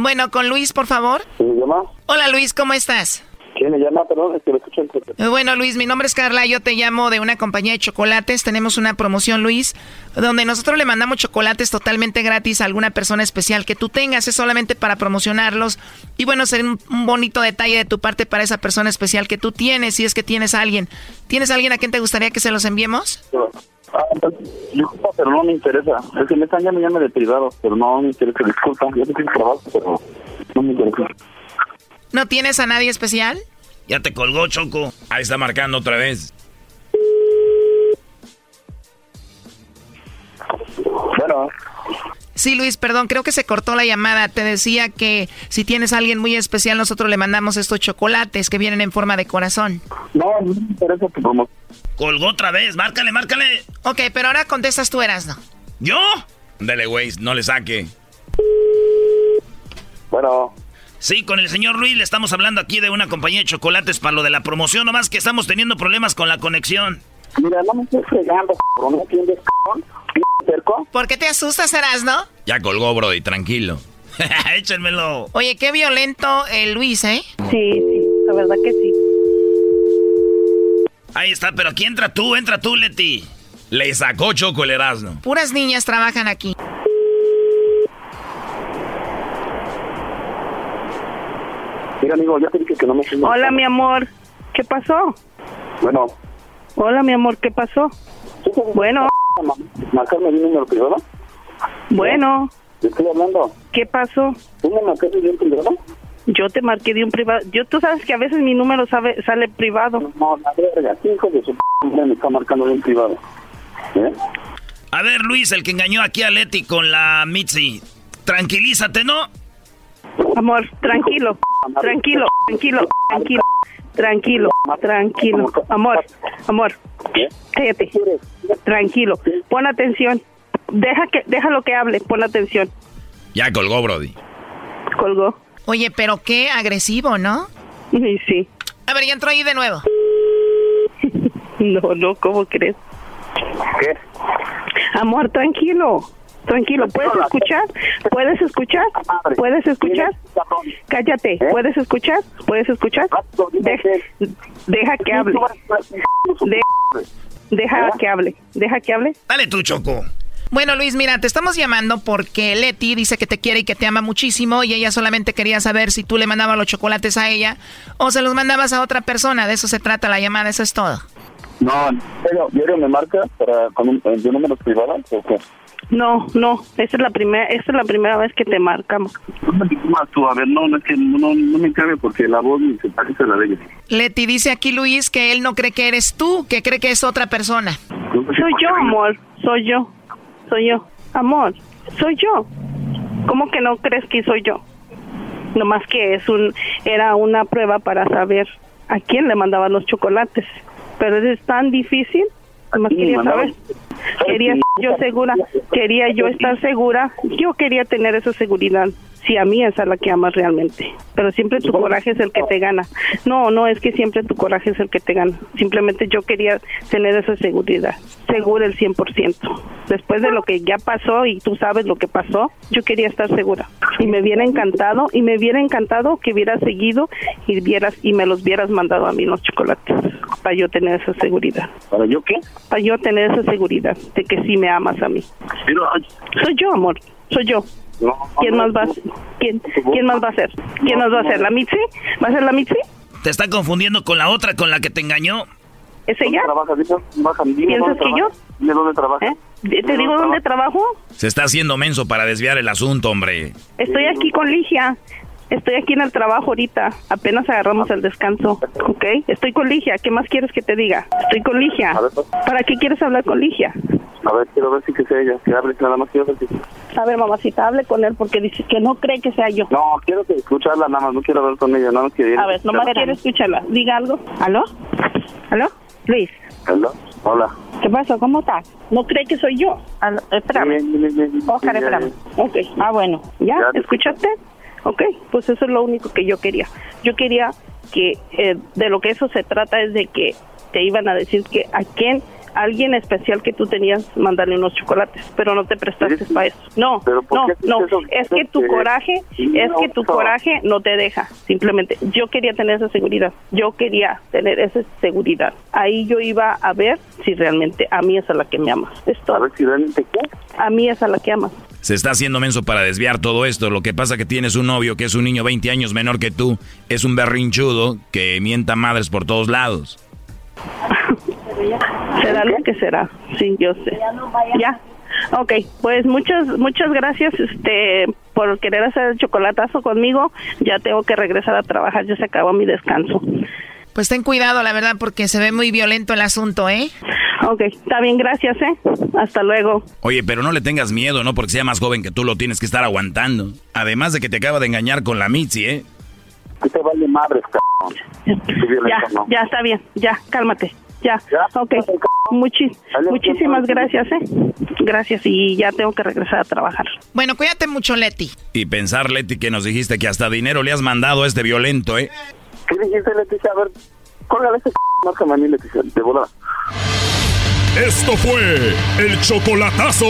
Bueno, con Luis, por favor. ¿Me llama? Hola Luis, ¿cómo estás? ¿Quién me llama? Perdón, es que lo escucho eh, Bueno, Luis, mi nombre es Carla, yo te llamo de una compañía de chocolates. Tenemos una promoción, Luis, donde nosotros le mandamos chocolates totalmente gratis a alguna persona especial que tú tengas. Es solamente para promocionarlos. Y bueno, ser un, bonito detalle de tu parte para esa persona especial que tú tienes, si es que tienes a alguien. ¿Tienes a alguien a quien te gustaría que se los enviemos? Ah, disculpa, pero no me interesa. Es que me están llamando de privado, pero no me interesa. Disculpa, yo tengo trabajo, pero no me interesa. ¿No tienes a nadie especial? Ya te colgó, Choco. Ahí está marcando otra vez. Bueno. Sí, Luis, perdón, creo que se cortó la llamada. Te decía que si tienes a alguien muy especial, nosotros le mandamos estos chocolates que vienen en forma de corazón. No, no me interesa tu promoción. Colgó otra vez, márcale, márcale. Ok, pero ahora contestas tú, Erasno. ¿Yo? Dale, güey, no le saque. Bueno. Sí, con el señor Luis le estamos hablando aquí de una compañía de chocolates para lo de la promoción, nomás que estamos teniendo problemas con la conexión. Mira, no me estoy fregando, ¿no entiendes, cerco? ¿Por qué te asustas, Erasno? Ya colgó, Brody, tranquilo. Échenmelo. Oye, qué violento el Luis, ¿eh? Sí, sí, la verdad que sí. Ahí está, pero aquí entra tú, entra tú, Leti. Le sacó Choco el Erasmo. Puras niñas trabajan aquí. Mira, amigo, ya te dije que no me... Hola, mi amor. ¿Qué pasó? Bueno. Hola, mi amor, ¿qué pasó? Bueno. ¿Marcarme mi número privado? Bueno. ¿Te estoy hablando? ¿Qué pasó? ¿Tú me marcaste un privado? Yo te marqué de un privado. Yo, tú sabes que a veces mi número sabe, sale privado. No, la verga. ¿Qué hijo de su p me está marcando de un privado? ¿Eh? A ver, Luis, el que engañó aquí a Leti con la Mitzi. Tranquilízate, ¿no? Amor, tranquilo, tranquilo, tranquilo, tranquilo, tranquilo, tranquilo. Amor, amor, cállate, tranquilo, pon atención. Deja que, déjalo que hable, pon atención. Ya colgó, Brody. Colgó. Oye, pero qué agresivo, ¿no? Sí, sí. A ver, ya entró ahí de nuevo. No, no, ¿cómo crees? ¿Qué? Amor, tranquilo. Tranquilo, ¿puedes escuchar? ¿Puedes escuchar? ¿Puedes escuchar? Cállate, ¿Eh? ¿puedes escuchar? ¿Puedes escuchar? Deja, deja que hable. De- deja que hable. Deja que hable. Dale tú, Choco. Bueno, Luis, mira, te estamos llamando porque Leti dice que te quiere y que te ama muchísimo y ella solamente quería saber si tú le mandabas los chocolates a ella o se los mandabas a otra persona. De eso se trata la llamada, eso es todo. No, pero ¿diario me marca para con un, de números privados o qué? No, no, esa es la primera, esa es la primera vez que te marcamos. A ver, no, no es que no, no me cabe porque la voz ni se parece a la de ella. Leti dice aquí Luis que él no cree que eres tú, que cree que es otra persona. Soy yo, amor, soy yo, soy yo, amor, soy yo. ¿Cómo que no crees que soy yo? Nomás que es un, era una prueba para saber a quién le mandaban los chocolates. Pero es tan difícil, nomás quería saber. Quería yo segura, quería yo estar segura, yo quería tener esa seguridad. Si a mí es a la que amas realmente, pero siempre tu coraje es el que te gana. No, no es que siempre tu coraje es el que te gana. Simplemente yo quería tener esa seguridad, segura el 100%. Después de lo que ya pasó y tú sabes lo que pasó, yo quería estar segura. Y me hubiera encantado, y me hubiera encantado que hubieras seguido y vieras y me los hubieras mandado a mí los chocolates para yo tener esa seguridad. ¿Para yo qué? Para yo tener esa seguridad de que sí me amas a mí. Pero, Soy yo, amor, soy yo. no, ¿Quién más va a ¿Quién, ¿Quién más va a ser? ¿Quién más va a ser? ¿La Mitzi? ¿Va a ser la Mitzi? Te está confundiendo con la otra con la que te engañó. ¿Es ella? ¿Piensas que trabaja. Dime dónde trabaja. ¿Eh? ¿Te digo dónde trabajo? Se está haciendo menso para desviar el asunto, hombre. Estoy aquí con Ligia. Estoy aquí en el trabajo ahorita. Apenas agarramos el descanso. ¿Ok? Estoy con Ligia. ¿Qué más quieres que te diga? Estoy con Ligia. ¿Para qué quieres hablar con Ligia? A ver, quiero ver si que sea ella, que hable, nada más quiero ver si... A ver, mamacita, hable con él porque dice que no cree que sea yo. No, quiero que escucharla nada más, no quiero hablar con ella, nada más quiero... A ver, nomás quiero escucharla. Diga algo. ¿Aló? ¿Aló? Luis. Hello, Hola. ¿Qué pasó? ¿Cómo estás? ¿No cree que soy yo? Aló, espérame. Bien, bien, bien, bien. Oscar, Ya, ya. espérame. Ok. Ah, bueno. ¿Ya? Ya te ¿Escuchaste? Ok. Pues eso es lo único que yo quería. Yo quería que eh, de lo que eso se trata es de que te iban a decir que a quién alguien especial que tú tenías mandarle unos chocolates, pero no te prestaste para eso. No, ¿Pero por no, no, eso? es que tu coraje, sí, es no, que tu no. coraje no te deja. Simplemente, yo quería tener esa seguridad. Yo quería tener esa seguridad. Ahí yo iba a ver si realmente a mí es a la que me amas. Es todo. A ver si realmente qué. A mí es a la que amas. Se está haciendo menso para desviar todo esto. Lo que pasa que tienes un novio que es un niño 20 años menor que tú. Es un berrinchudo que mienta madres por todos lados. Será lo que será. Sí, yo sé. Ya. Ok, pues muchas muchas gracias este por querer hacer el chocolatazo conmigo. Ya tengo que regresar a trabajar, ya se acabó mi descanso. Pues ten cuidado, la verdad, porque se ve muy violento el asunto, ¿eh? Ok, está bien, gracias, ¿eh? Hasta luego. Oye, pero no le tengas miedo, ¿no? Porque sea más joven que tú lo tienes que estar aguantando. Además de que te acaba de engañar con la Mitzi, ¿eh? Que te vale madres, cabrón. Qué Ya, ¿no? ya está bien, ya, cálmate. Ya, ok. Muchi- muchísimas gracias, ¿eh? Gracias y ya tengo que regresar a trabajar. Bueno, cuídate mucho, Leti. Y pensar, Leti, que nos dijiste que hasta dinero le has mandado a este violento, ¿eh? ¿Qué dijiste, Leticia? A ver, córgale ese c... Márcame a mí, Leticia, de volada. Esto fue el chocolatazo.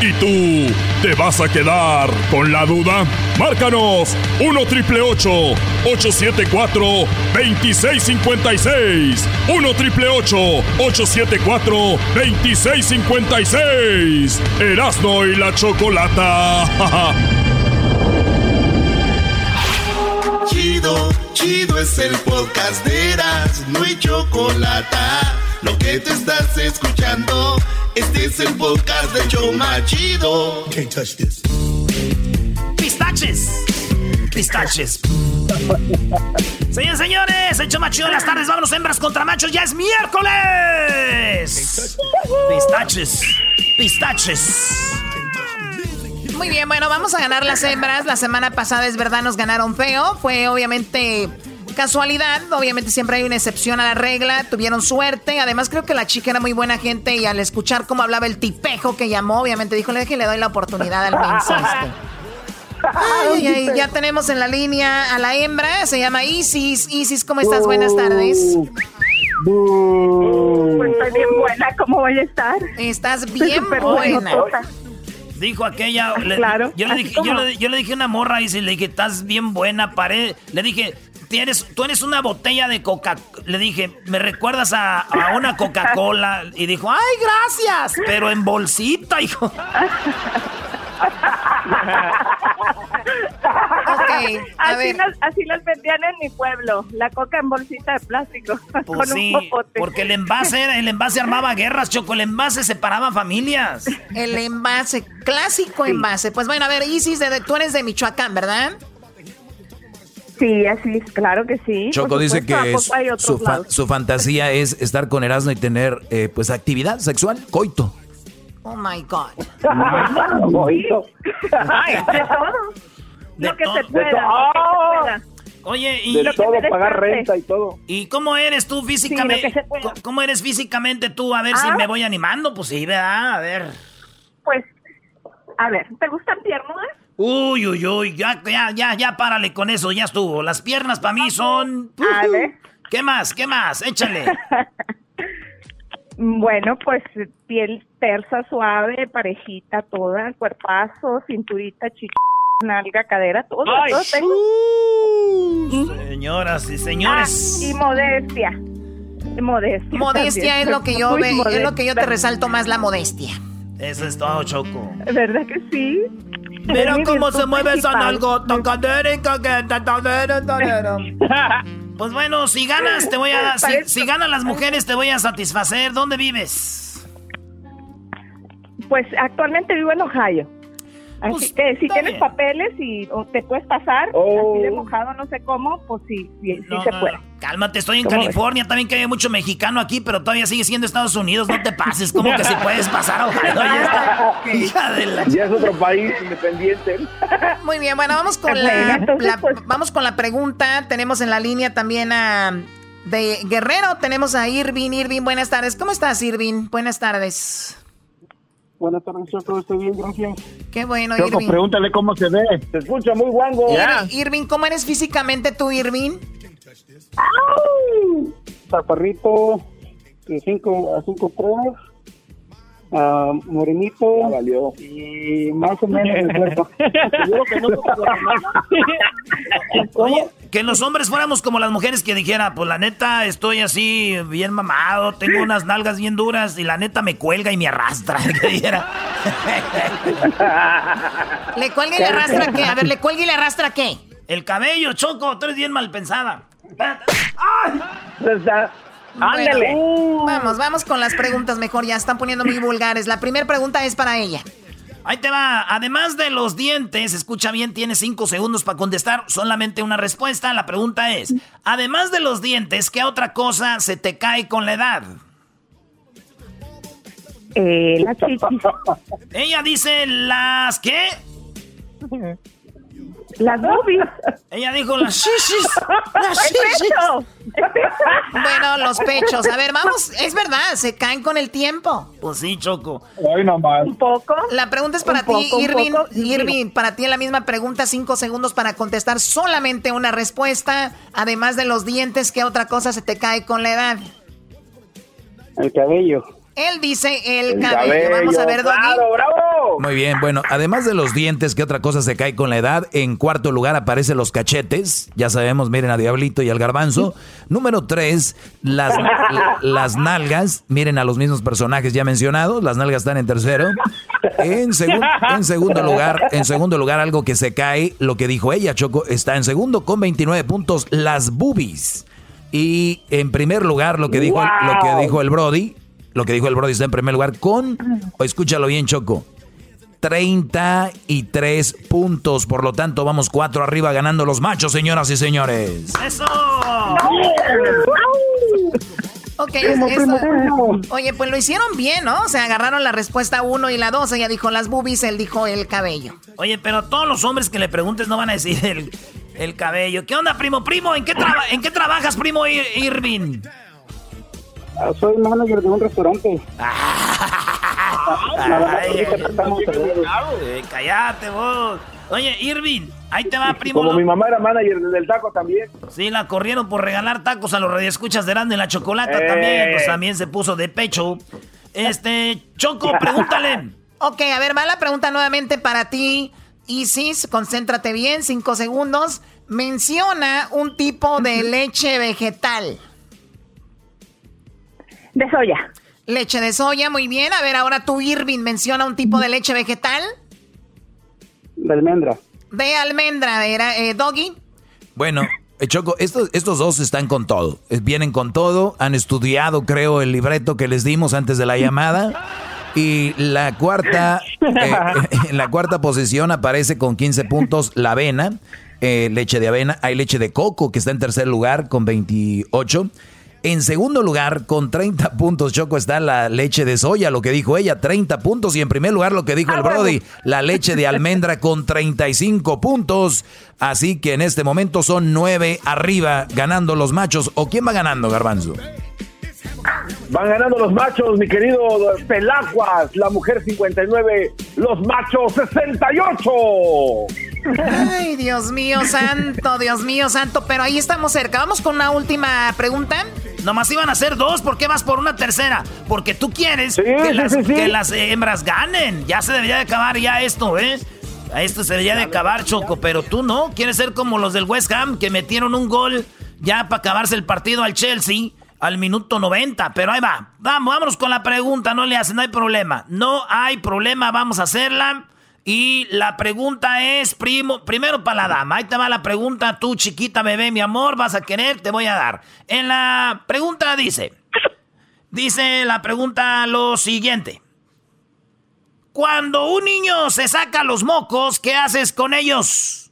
¿Y tú te vas a quedar con la duda? Márcanos 1 triple 874 2656. 1 triple 874 2656. Erasno y la chocolata. Chido, chido es el podcast de Eras, no hay chocolate. Lo que te estás escuchando, este es el podcast de Choma Chido. Can't touch this. Pistaches. Pistaches. Señores, señores, hecho machido de las tardes. Vámonos, hembras contra machos. Ya es miércoles. Pistaches. Pistaches. Muy bien, bueno, vamos a ganar las hembras. La semana pasada, es verdad, nos ganaron feo. Fue obviamente casualidad. Obviamente siempre hay una excepción a la regla. Tuvieron suerte. Además, creo que la chica era muy buena gente y al escuchar cómo hablaba el tipejo que llamó, obviamente dijo, le le doy la oportunidad al menso este". Ay, ay, ya tenemos en la línea a la hembra. Se llama Isis. Isis, ¿cómo estás? Buenas tardes. Pues estoy bien buena, ¿cómo voy a estar? Estás bien buena. Dijo aquella. le- Claro, yo, le dije, yo, le, yo le dije a una morra y le dije, estás bien buena, paré. Le dije, tienes, tú eres una botella de coca Le dije, me recuerdas a, a una Coca-Cola. Y dijo, ay, gracias. Pero en bolsita, hijo. A así, ver. Las, así las vendían en mi pueblo, la coca en bolsita de plástico. con Pues sí, un popote. porque el envase, el envase armaba guerras, Choco. El envase separaba familias. El envase, clásico envase. Pues bueno, a ver, Isis, de- tú eres de Michoacán, ¿verdad? Sí, así es, claro que sí. Choco dice supuesto, ¿a que es- su, fa- su fantasía es estar con Erasmo y tener eh, pues actividad sexual, coito. Oh my God. Ay, de todo. De lo que todo. se pueda. De lo todo. que se pueda. Oye, y De todo, pagar renta y todo. ¿Y cómo eres tú físicamente? Sí, lo que se pueda. ¿Cómo- ¿Cómo eres físicamente tú? A ver si Ah. me voy animando. Pues sí, ¿verdad? A ver. Pues, a ver, ¿te gustan piernas? Uy, uy, uy, ya, ya, ya, ya, párale con eso, ya estuvo. Las piernas para mí son... A ver. ¿Qué más? ¿Qué más? Échale. Bueno, pues piel tersa, suave, parejita toda, cuerpazo, cinturita, chica, nalga, cadera, todo. Ay. todo tengo. Señoras y Ah, señores. y modestia. Modestia. Modestia también. es lo que yo ve, es lo que yo te resalto más la modestia. Eso es todo, Choco. ¿Verdad que sí? Mira cómo se mueve esa nalgota, cadera y. Pues bueno, si ganas te voy a si, si ganan las mujeres te voy a satisfacer. ¿Dónde vives? Pues actualmente vivo en Ohio. Así Pues, que si tienes bien. papeles y o te puedes pasar, Oh. así de mojado, no sé cómo, pues sí, sí, sí No, se no, puede. no. Cálmate, estoy en ¿Cómo California, también que hay mucho mexicano aquí, pero todavía sigue siendo Estados Unidos, no te pases, como que si puedes pasar a Ohio. Ya está. Hija de la... Ya es otro país independiente. Muy bien, bueno, vamos con la, entonces, la- pues- vamos con la pregunta. Tenemos en la línea también a de Guerrero, tenemos a Irving. Irving, buenas tardes. ¿Cómo estás, Irving? Buenas tardes. Buenas tardes, Choco. Estoy bien, gracias. Qué bueno, Choco, Irving. pregúntale cómo se ve. Se escucha muy guango. Ir- Irving, ¿cómo eres físicamente tú, Irving? Chaparrito, de 5 a 5 3. Ah, morenito y más o menos el cuerpo. Seguro que no Oye, que los hombres fuéramos como las mujeres que dijera, pues la neta estoy así bien mamado, tengo unas nalgas bien duras y la neta me cuelga y me arrastra. Que dijera. ¿Le cuelga y le arrastra qué? A ver, ¿le cuelga y le arrastra qué? El cabello, Choco, tú eres bien mal pensada. Ándale. Bueno, vamos, vamos con las preguntas mejor, ya están poniendo muy vulgares. La primera pregunta es para ella. Ahí te va. Además de los dientes, escucha bien, tienes cinco segundos para contestar solamente una respuesta. La pregunta es, además de los dientes, ¿qué otra cosa se te cae con la edad? Eh, la chichi. Ella dice las qué? Las boobies. Ella dijo las shishis. Las shishis. Bueno, los pechos. A ver, vamos, es verdad, se caen con el tiempo. Pues sí, Choco. Hoy nomás. Un poco. La pregunta es para ti, Irving. Irving, para ti en la misma pregunta, cinco segundos para contestar solamente una respuesta. Además de los dientes, ¿qué otra cosa se te cae con la edad? El cabello. Él dice el, El cabello. cabello, Vamos a ver, Doggy. claro, bravo. Muy bien, bueno, además de los dientes, ¿qué otra cosa se cae con la edad? En cuarto lugar aparecen los cachetes. Ya sabemos, miren a Diablito y al Garbanzo. Número tres, las, la- las nalgas. Miren a los mismos personajes ya mencionados. Las nalgas están en tercero. En, segun- en segundo lugar, en segundo lugar, algo que se cae, lo que dijo ella, Choco, está en segundo con 29 puntos, las boobies. Y en primer lugar, lo que dijo, lo que dijo el Brody, lo que dijo el Brody está en primer lugar con, o escúchalo bien, Choco, 33 puntos. Por lo tanto, vamos cuatro arriba ganando los machos, señoras y señores. ¡Eso! Ok, Primo, es- primo, eso- primo. Oye, pues lo hicieron bien, ¿no? O sea, agarraron la respuesta uno y la dos. Ella dijo las boobies, él dijo el cabello. Oye, pero todos los hombres que le preguntes no van a decir el, el cabello. ¿Qué onda, primo? Primo, ¿en qué, traba- ¿en qué trabajas, primo Ir- Irving? Ah, Soy manager de un restaurante. Ay, eh, cállate vos. Oye, Irving, ahí te va, primo. Como mi mamá era manager del taco también. Sí, la corrieron por regalar tacos a los radioescuchas de Grande la Chocolata Eh. también. Pues también se puso de pecho. Este, Choco, pregúntale. Ok, a ver, va la pregunta nuevamente para ti, Isis. Concéntrate bien, cinco segundos. Menciona un tipo de leche vegetal. De soya. Leche de soya, muy bien. A ver, ahora tú, Irving, menciona un tipo de leche vegetal. De almendra. De almendra, era eh, Doggy. Bueno, eh, Choco, estos, estos dos están con todo. Eh, Vienen con todo. Han estudiado, creo, el libreto que les dimos antes de la llamada. Y la cuarta, eh, en la cuarta posición aparece con 15 puntos la avena, eh, leche de avena. Hay leche de coco que está en tercer lugar con 28. En segundo lugar, con 30 puntos, Choco, está la leche de soya, lo que dijo ella, 30 puntos. Y en primer lugar, lo que dijo el Brody, la leche de almendra con 35 puntos. Así que en este momento son 9 arriba ganando los machos. ¿O quién va ganando, Garbanzo? Van ganando los machos, mi querido Pelacuas, la mujer 59, los machos 68. Ay, Dios mío santo, Dios mío santo. Pero ahí estamos cerca. Vamos con una última pregunta. Nomás iban a ser dos, ¿por qué vas por una tercera? Porque tú quieres que, sí, las, sí, sí. que las hembras ganen. Ya se debería de acabar ya esto, ¿eh? A esto se debería de acabar, Choco, pero tú no. Quieres ser como los del West Ham que metieron un gol ya para acabarse el partido al Chelsea al minuto 90. Pero ahí va. Vamos, vámonos con la pregunta. No le hacen, no hay problema. No hay problema, vamos a hacerla. Y la pregunta es, primo, primero para la dama. Ahí te va la pregunta, tú chiquita bebé, mi amor, vas a querer, te voy a dar. En la pregunta dice, dice la pregunta lo siguiente. Cuando un niño se saca los mocos, ¿qué haces con ellos?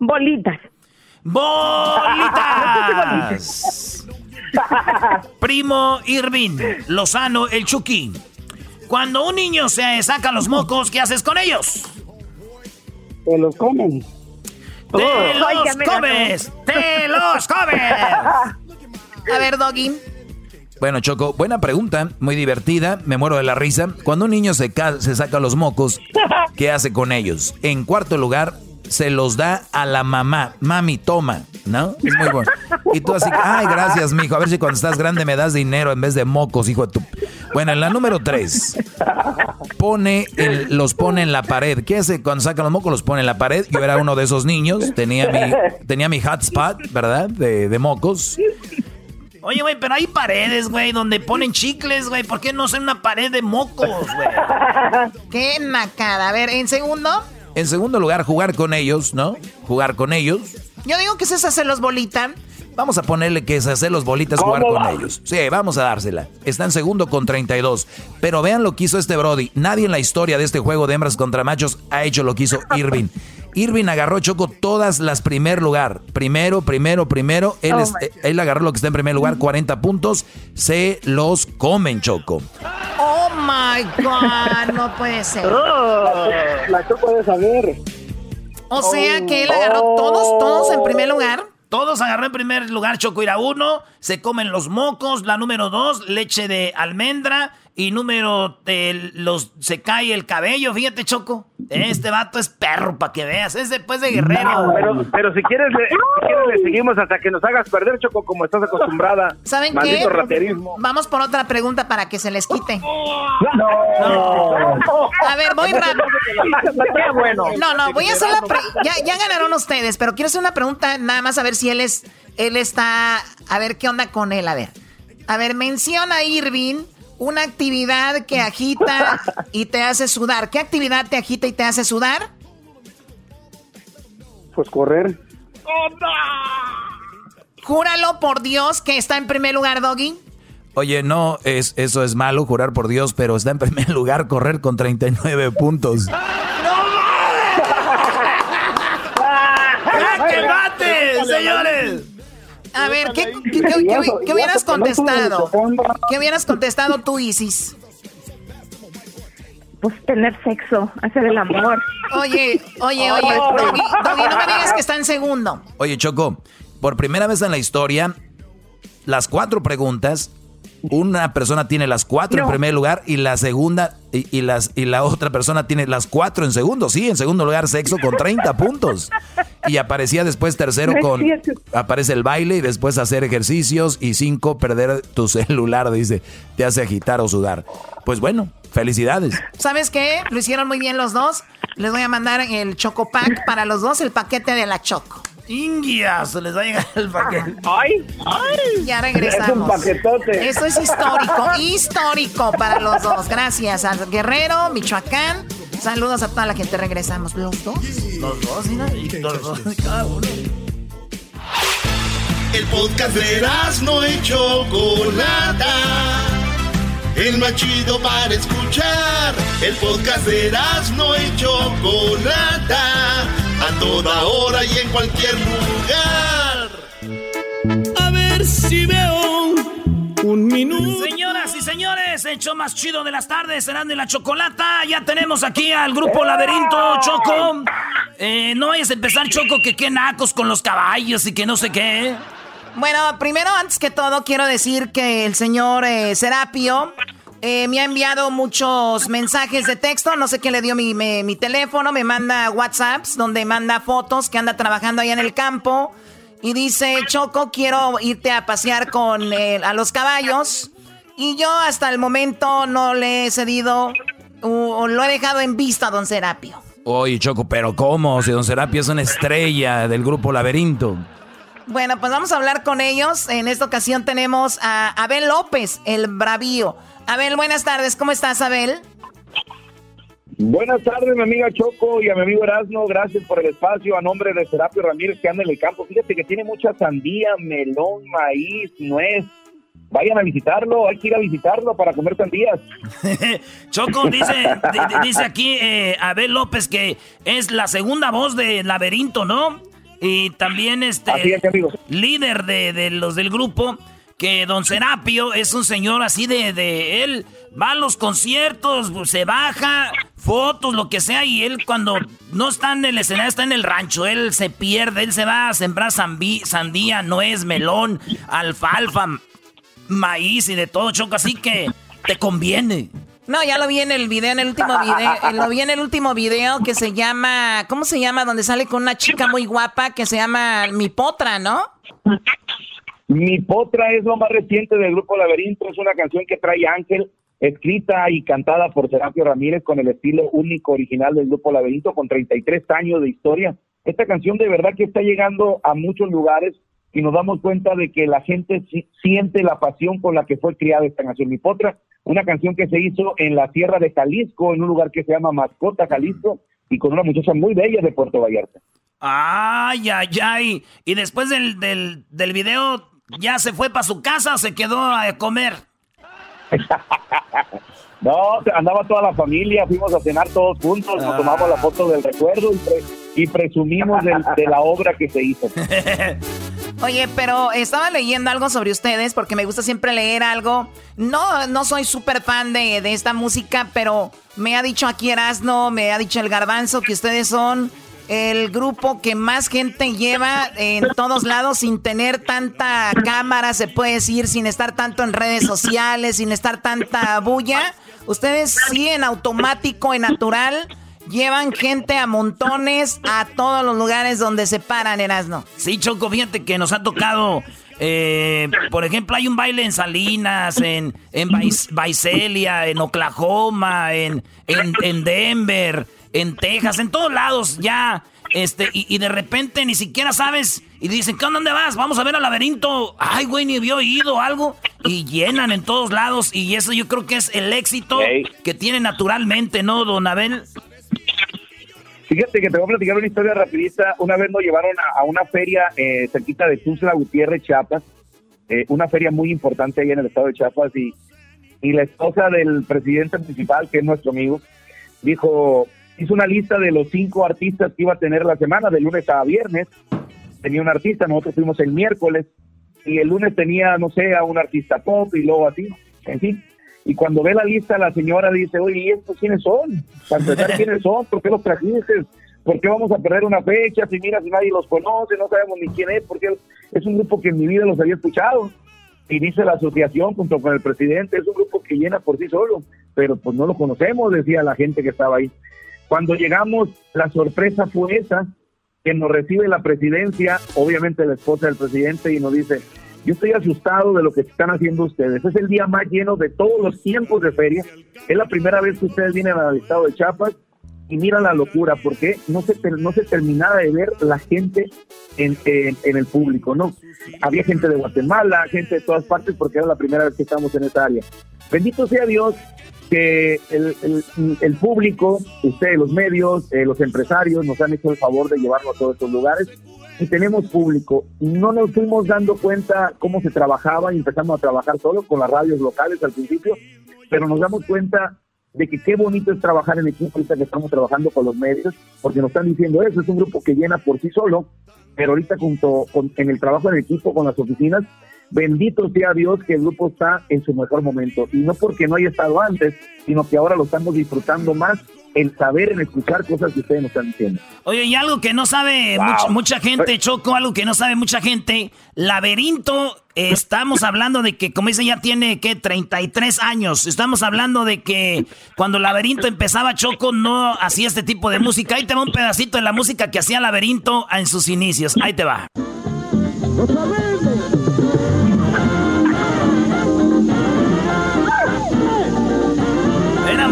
Bolitas. ¡Bolitas! Primo Irving, Lozano, el Chucky. Cuando un niño se saca los mocos, ¿qué haces con ellos? Se los comen. ¡Te Ay, los ganó. comes! ¡Te los comes! A ver, Doggy. Bueno, Choco, buena pregunta, muy divertida, me muero de la risa. Cuando un niño se, ca- se saca los mocos, ¿qué hace con ellos? En cuarto lugar, se los da a la mamá. Mami, toma, ¿no? Es muy bueno. Y tú así, ay, gracias, mijo. A ver si cuando estás grande me das dinero en vez de mocos, hijo de tu... Bueno, en la número tres, pone el- los pone en la pared. ¿Qué hace cuando saca los mocos? Los pone en la pared. Yo era uno de esos niños, tenía mi, tenía mi hotspot, ¿verdad? De, de mocos. Oye, güey, pero hay paredes, güey, donde ponen chicles, güey. ¿Por qué no hacer una pared de mocos, güey? Qué nacada. A ver, en segundo. En segundo lugar, jugar con ellos, ¿no? Jugar con ellos. Yo digo que es hacerlos bolita. Vamos a ponerle que es hacer los bolitas jugar ¿Cómo con va? ellos. Sí, vamos a dársela. Está en segundo con 32. Pero vean lo que hizo este Brody. Nadie en la historia de este juego de hembras contra machos ha hecho lo que hizo Irving. Irving agarró Choco todas las primer lugar. Primero, primero, primero. Él, Oh es- él agarró lo que está en primer lugar, 40 puntos. Se los comen, Choco. Oh my God, no puede ser. La Choco puede saber. O sea que él agarró todos, todos en primer lugar. Todos agarró en primer lugar Choco Ira uno, se comen los mocos, la número dos, leche de almendra y número de los se cae el cabello, fíjate Choco. Este vato es perro para que veas, es después de guerrero. No, pero, pero si quieres, le, si quieres le seguimos hasta que nos hagas perder, Choco, como estás acostumbrada. ¿Saben Maldito qué? raterismo. Vamos por otra pregunta para que se les quite. No. A ver, voy rápido. Qué bueno. No, no, voy a hacer la pre- ya, ya ganaron ustedes, pero quiero hacer una pregunta nada más a ver si él es él está a ver qué onda con él, a ver. A ver, menciona a Irving una actividad que agita y te hace sudar. ¿Qué actividad te agita y te hace sudar? Pues correr. Júralo por Dios que está en primer lugar, Doggy. Oye, no, es, eso es malo, jurar por Dios, pero está en primer lugar correr con 39 puntos. ¡Que mate, señores! A ver, ¿qué, qué- qué- qué- qué hubieras contestado? ¿Qué hubieras contestado tú, Isis? Pues tener sexo, hacer el amor. Oye, oye, oye, Doggy, Doggy, no me digas que está en segundo. Oye, Choco, por primera vez en la historia, las cuatro preguntas una persona tiene las cuatro en primer lugar y la segunda y, las y la otra persona tiene las cuatro en segundo. Sí, en segundo lugar sexo con 30 puntos. Y aparecía después tercero con aparece el baile y después hacer ejercicios y cinco perder tu celular, dice, te hace agitar o sudar. Pues bueno, felicidades. ¿Sabes qué? Lo hicieron muy bien los dos. Les voy a mandar el Choco Pack para los dos, el paquete de la Choco. Ingias, les va a llegar el paquete. ¡Ay! ¡Ay! Ya regresamos. Es un paquetote. Eso es histórico, histórico para los dos. Gracias a Guerrero, Michoacán. Saludos a toda la gente. Regresamos. ¿Los dos? Los dos, mira. Los dos, cada uno. El podcast de no hecho Chocolata. El más chido para escuchar. El podcast de no hecho Chocolata a toda hora y en cualquier lugar. A ver si veo un minuto. Señoras y señores, el show más chido de las tardes, serán de la chocolata. Ya tenemos aquí al grupo Laberinto, Choco. Eh, no vayas a empezar, Choco, que qué nacos con los caballos y que no sé qué. Bueno, primero, antes que todo, quiero decir que el señor eh, Serapio eh, me ha enviado muchos mensajes de texto, no sé qué le dio mi, mi, teléfono, me manda WhatsApps donde manda fotos que anda trabajando allá en el campo y dice, Choco, quiero irte a pasear con a los caballos y yo hasta el momento no le he cedido o, lo he dejado en vista a don Serapio. Oye, Choco, pero ¿cómo? Si don Serapio es una estrella del grupo Laberinto. Bueno, pues vamos a hablar con ellos. En esta ocasión tenemos a Abel López, el bravío. Abel, buenas tardes. ¿Cómo estás, Abel? Buenas tardes, mi amiga Choco y a mi amigo Erasmo. Gracias por el espacio. A nombre de Serapio Ramírez, que anda en el campo. Fíjate que tiene mucha sandía, melón, maíz, nuez. Vayan a visitarlo, hay que ir a visitarlo para comer sandías. Choco dice, dice aquí eh, Abel López que es la segunda voz de Laberinto, ¿no? Y también este líder de, de los del grupo que don Serapio es un señor así de, de él va a los conciertos, se baja, fotos, lo que sea, y él cuando no está en el escenario, está en el rancho, él se pierde, él se va a sembrar sandía, nuez, melón, alfalfa, maíz y de todo, choco, así que te conviene. No, ya lo vi en el video, en el último video, eh, lo vi en el último video que se llama, ¿cómo se llama? Donde sale con una chica muy guapa que se llama Mi Potra, ¿no? Mi Potra es lo más reciente del grupo Laberinto, es una canción que trae Ángel, escrita y cantada por Serapio Ramírez con el estilo único original del grupo Laberinto, con 33 años de historia. Esta canción de verdad que está llegando a muchos lugares y nos damos cuenta de que la gente siente la pasión con la que fue criada esta canción. Mi Potra, una canción que se hizo en la tierra de Jalisco, en un lugar que se llama Mascota, Jalisco, y con una muchacha muy bella de Puerto Vallarta. Ay, ay, ay. Y después del, del, del video, ¿Ya se fue para su casa o se quedó a comer? no, andaba toda la familia, fuimos a cenar todos juntos, nos tomamos la foto del recuerdo y, presumimos de, la obra que se hizo. Oye, pero estaba leyendo algo sobre ustedes porque me gusta siempre leer algo. No, no soy súper fan de, de esta música, pero me ha dicho aquí Erasno, me ha dicho el Garbanzo que ustedes son el grupo que más gente lleva en todos lados sin tener tanta cámara, se puede decir, sin estar tanto en redes sociales, sin estar tanta bulla. Ustedes sí en automático, en natural, llevan gente a montones a todos los lugares donde se paran, Erasno. Sí, Choco, fíjate que nos ha tocado... Eh, por ejemplo, hay un baile en Salinas, en, en en Oklahoma, en, en, en Denver, en Texas, en todos lados ya. Este, y, de repente ni siquiera sabes. Y dicen, ¿qué dónde vas? Vamos a ver al laberinto. Ay, güey, ni había oído algo. Y llenan en todos lados. Y eso yo creo que es el éxito que tiene naturalmente, ¿no, don Abel? Fíjate que te voy a platicar una historia rapidita. Una vez nos llevaron a, una feria eh, cerquita de Tuxtla Gutiérrez, Chiapas. Eh, una feria muy importante ahí en el estado de Chiapas. Y, y la esposa del presidente municipal, que es nuestro amigo, dijo, hizo una lista de los cinco artistas que iba a tener la semana, de lunes a viernes. Tenía un artista, nosotros fuimos el miércoles, y el lunes tenía, no sé, a un artista pop y luego así, en fin. Y cuando ve la lista, la señora dice, oye, ¿y estos quiénes son? Para empezar, ¿quiénes son? ¿Por qué los trajiste? ¿Por qué vamos a perder una fecha? Si mira, si nadie los conoce, no sabemos ni quién es, porque es un grupo que en mi vida los había escuchado. y dice la asociación junto con el presidente, es un grupo que llena por sí solo, pero pues no lo conocemos, decía la gente que estaba ahí. Cuando llegamos, la sorpresa fue esa, que nos recibe la presidencia, obviamente la esposa del presidente, y nos dice, yo estoy asustado de lo que están haciendo ustedes. Es el día más lleno de todos los tiempos de feria. Es la primera vez que ustedes vienen al estado de Chiapas y mira la locura, porque no se, no se terminaba de ver la gente en, en, el público, ¿no? Había gente de Guatemala, gente de todas partes, porque era la primera vez que estamos en esa área. Bendito sea Dios que el, el, público, ustedes, los medios, eh, los empresarios, nos han hecho el favor de llevarlo a todos estos lugares y tenemos público. No nos fuimos dando cuenta cómo se trabajaba y empezamos a trabajar solo con las radios locales al principio, pero nos damos cuenta de que qué bonito es trabajar en equipo ahorita que estamos trabajando con los medios, porque nos están diciendo eso, es un grupo que llena por sí solo, pero ahorita junto con, en el trabajo en equipo con las oficinas, bendito sea Dios que el grupo está en su mejor momento, y no porque no haya estado antes, sino que ahora lo estamos disfrutando más el saber, en escuchar cosas que ustedes nos están diciendo. Oye, y algo que no sabe mucha, gente, Choco, algo que no sabe mucha gente, Laberinto, estamos hablando de que, como dice, ya tiene, ¿qué? 33 años. Estamos hablando de que cuando Laberinto empezaba, Choco no hacía este tipo de música. Ahí te va un pedacito de la música que hacía Laberinto en sus inicios. Ahí te va.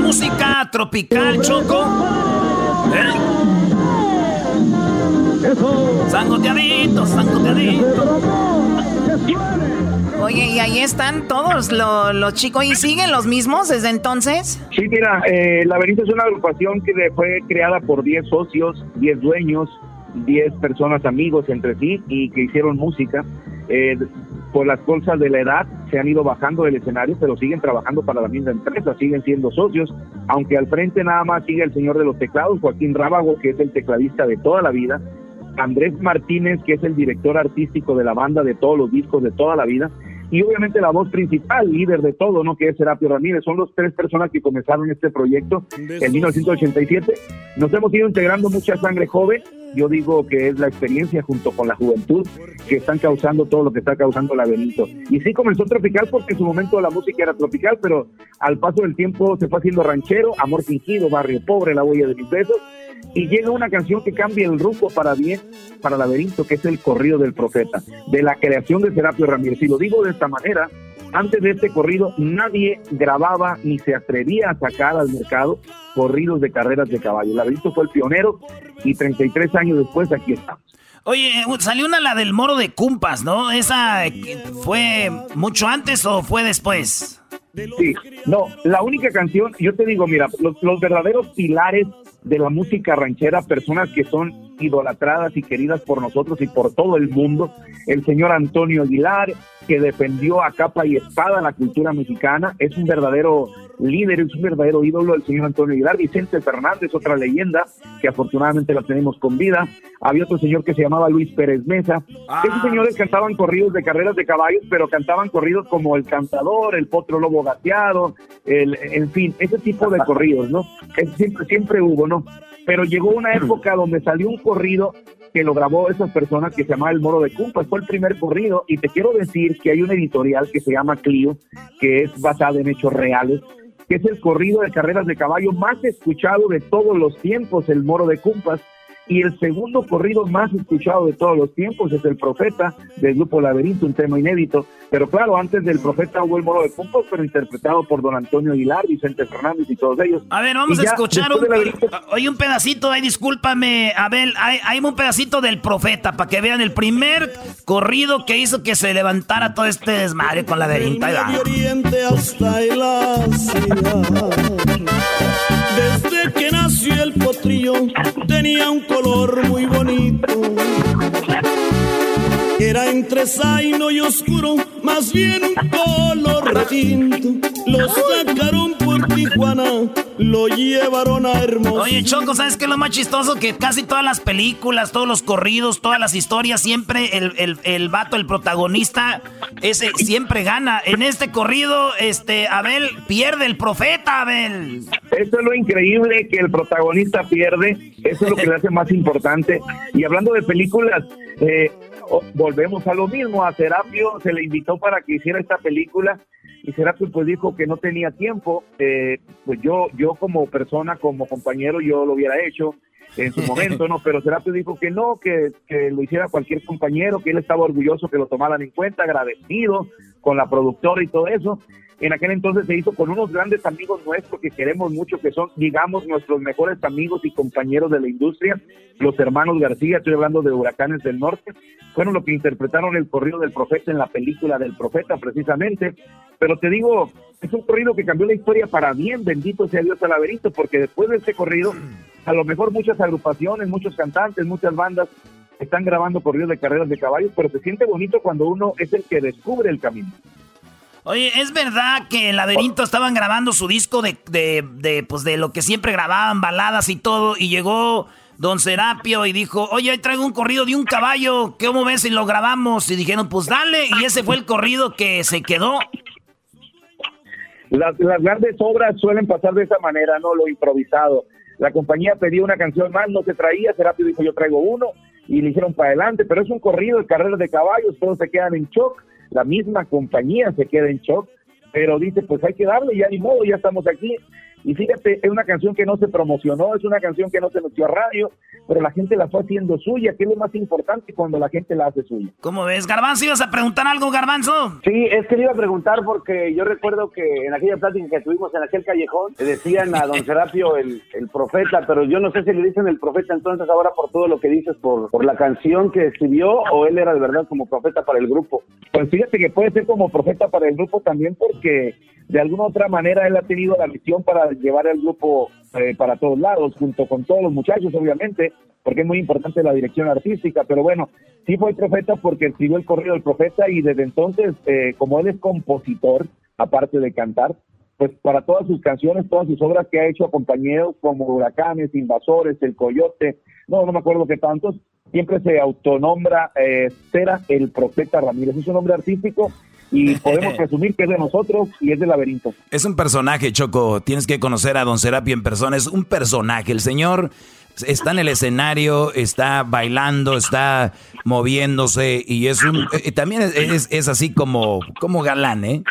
Música tropical, Choco. ¿Eh? Sangoteadito, sangoteadito. Oye, y ahí están todos los, chicos. ¿Y siguen los mismos desde entonces? Sí, mira, eh, Laberinto es una agrupación que fue creada por 10 socios, 10 dueños, 10 personas amigos entre sí y que hicieron música. Eh, por las cosas de la edad se han ido bajando del escenario, pero siguen trabajando para la misma empresa, siguen siendo socios, aunque al frente nada más sigue el señor de los teclados, Joaquín Rábago, que es el tecladista de toda la vida, Andrés Martínez, que es el director artístico de la banda de todos los discos de toda la vida, y obviamente la voz principal, líder de todo, ¿no? Que es Serapio Ramírez. Son los tres personas que comenzaron este proyecto en 1987. Nos hemos ido integrando mucha sangre joven. Yo digo que es la experiencia junto con la juventud que están causando todo lo que está causando la Benito. Y sí comenzó tropical porque en su momento la música era tropical, pero al paso del tiempo se fue haciendo ranchero, amor fingido, barrio pobre, la huella de mis besos y llega una canción que cambia el rumbo para bien, para Laberinto, que es el corrido del profeta, de la creación de Serapio Ramírez. Y lo digo de esta manera, antes de este corrido nadie grababa ni se atrevía a sacar al mercado corridos de carreras de caballo. Laberinto fue el pionero y 33 años después aquí estamos. Oye, salió una la del moro de Cumpas, ¿no? ¿Esa fue mucho antes o fue después? Sí, no, la única canción, yo te digo, mira, los, los verdaderos pilares de la música ranchera, personas que son idolatradas y queridas por nosotros y por todo el mundo. El señor Antonio Aguilar, que defendió a capa y espada la cultura mexicana, es un verdadero líder, es un verdadero ídolo el señor Antonio Aguilar. Vicente Fernández, otra leyenda, que afortunadamente la tenemos con vida. Había otro señor que se llamaba Luis Pérez Mesa. Ah. Esos señores cantaban corridos de carreras de caballos, pero cantaban corridos como El Cantador, El Potro Lobo Gateado, el, en fin, ese tipo de corridos, ¿no? siempre, siempre hubo, ¿no? Pero llegó una época donde salió un corrido que lo grabó esas personas que se llamaba El Moro de Cumpas, fue el primer corrido y te quiero decir que hay una editorial que se llama Clio, que es basada en hechos reales, que es el corrido de carreras de caballo más escuchado de todos los tiempos, El Moro de Cumpas, y el segundo corrido más escuchado de todos los tiempos es El Profeta del grupo Laberinto, un tema inédito. Pero claro, antes del Profeta hubo el moro de Cumpos, pero interpretado por don Antonio Aguilar, Vicente Fernández y todos ellos. A ver, vamos a escuchar un, un pedacito, ahí discúlpame, Abel, hay, hay un pedacito del Profeta para que vean el primer corrido que hizo que se levantara todo este desmadre con Laberinto. Ahí desde que nació el potrillo tenía un color muy bonito. Era entre zaino y oscuro, más bien un color retinto. Lo sacaron por Tijuana, lo llevaron a Hermoso. Oye, Choco, ¿sabes qué es lo más chistoso? Que casi todas las películas, todos los corridos, todas las historias, siempre el, el, el vato, el protagonista, ese siempre gana. En este corrido, este, Abel pierde el profeta, Abel. Eso es lo increíble, que el protagonista pierde. Eso es lo que le hace más importante. Y hablando de películas, eh, oh, volvemos a lo mismo, a Serapio se le invitó para que hiciera esta película y Serapio pues dijo que no tenía tiempo, eh, pues yo, yo como persona, como compañero, yo lo hubiera hecho en su momento, ¿no? Pero Serapio dijo que no, que, que lo hiciera cualquier compañero, que él estaba orgulloso que lo tomaran en cuenta, agradecido con la productora y todo eso en aquel entonces se hizo con unos grandes amigos nuestros que queremos mucho, que son, digamos, nuestros mejores amigos y compañeros de la industria, los hermanos García, estoy hablando de Huracanes del Norte, fueron los que interpretaron el corrido del profeta en la película del profeta precisamente, pero te digo, es un corrido que cambió la historia para bien, bendito sea Dios al laberinto, porque después de este corrido, a lo mejor muchas agrupaciones, muchos cantantes, muchas bandas están grabando corridos de carreras de caballos, pero se siente bonito cuando uno es el que descubre el camino. Oye, ¿es verdad que en Laberinto estaban grabando su disco de, de, pues de lo que siempre grababan, baladas y todo, y llegó Don Serapio y dijo, oye, ahí traigo un corrido de un caballo, ¿cómo ves si lo grabamos? Y dijeron, pues dale, y ese fue el corrido que se quedó. Las, las grandes obras suelen pasar de esa manera, ¿no? Lo improvisado. La compañía pedía una canción más, no se traía, Serapio dijo, yo traigo uno, y le dijeron para adelante, pero es un corrido de carreras de caballos, todos se quedan en shock la misma compañía se queda en shock, pero dice, pues hay que darle, ya ni modo, ya estamos aquí, y fíjate, es una canción que no se promocionó, es una canción que no se metió a radio, pero la gente la fue haciendo suya, que es lo más importante cuando la gente la hace suya. ¿Cómo ves? Garbanzo, ¿ibas a preguntar algo, Garbanzo? Sí, es que le iba a preguntar porque yo recuerdo que en aquella plática que tuvimos en aquel callejón, le decían a don Serapio el, el profeta, pero yo no sé si le dicen el profeta entonces ahora por todo lo que dices, por, por la canción que escribió, o él era de verdad como profeta para el grupo. Pues fíjate que puede ser como profeta para el grupo también porque de alguna otra manera él ha tenido la visión para llevar el grupo eh, para todos lados, junto con todos los muchachos, obviamente, porque es muy importante la dirección artística, pero bueno, sí fue profeta porque escribió el corrido del profeta y desde entonces, eh, como él es compositor, aparte de cantar, pues para todas sus canciones, todas sus obras que ha hecho a compañeros como Huracanes, Invasores, El Coyote, no, no me acuerdo qué tantos, siempre se autonombra eh, Cera el Profeta Ramírez. Es un nombre artístico y podemos presumir que es de nosotros y es del laberinto. Es un personaje, Choco. Tienes que conocer a Don Serapio en persona. Es un personaje. El señor está en el escenario, está bailando, está moviéndose y es un... Eh, también es, es, así como, como galán, ¿eh?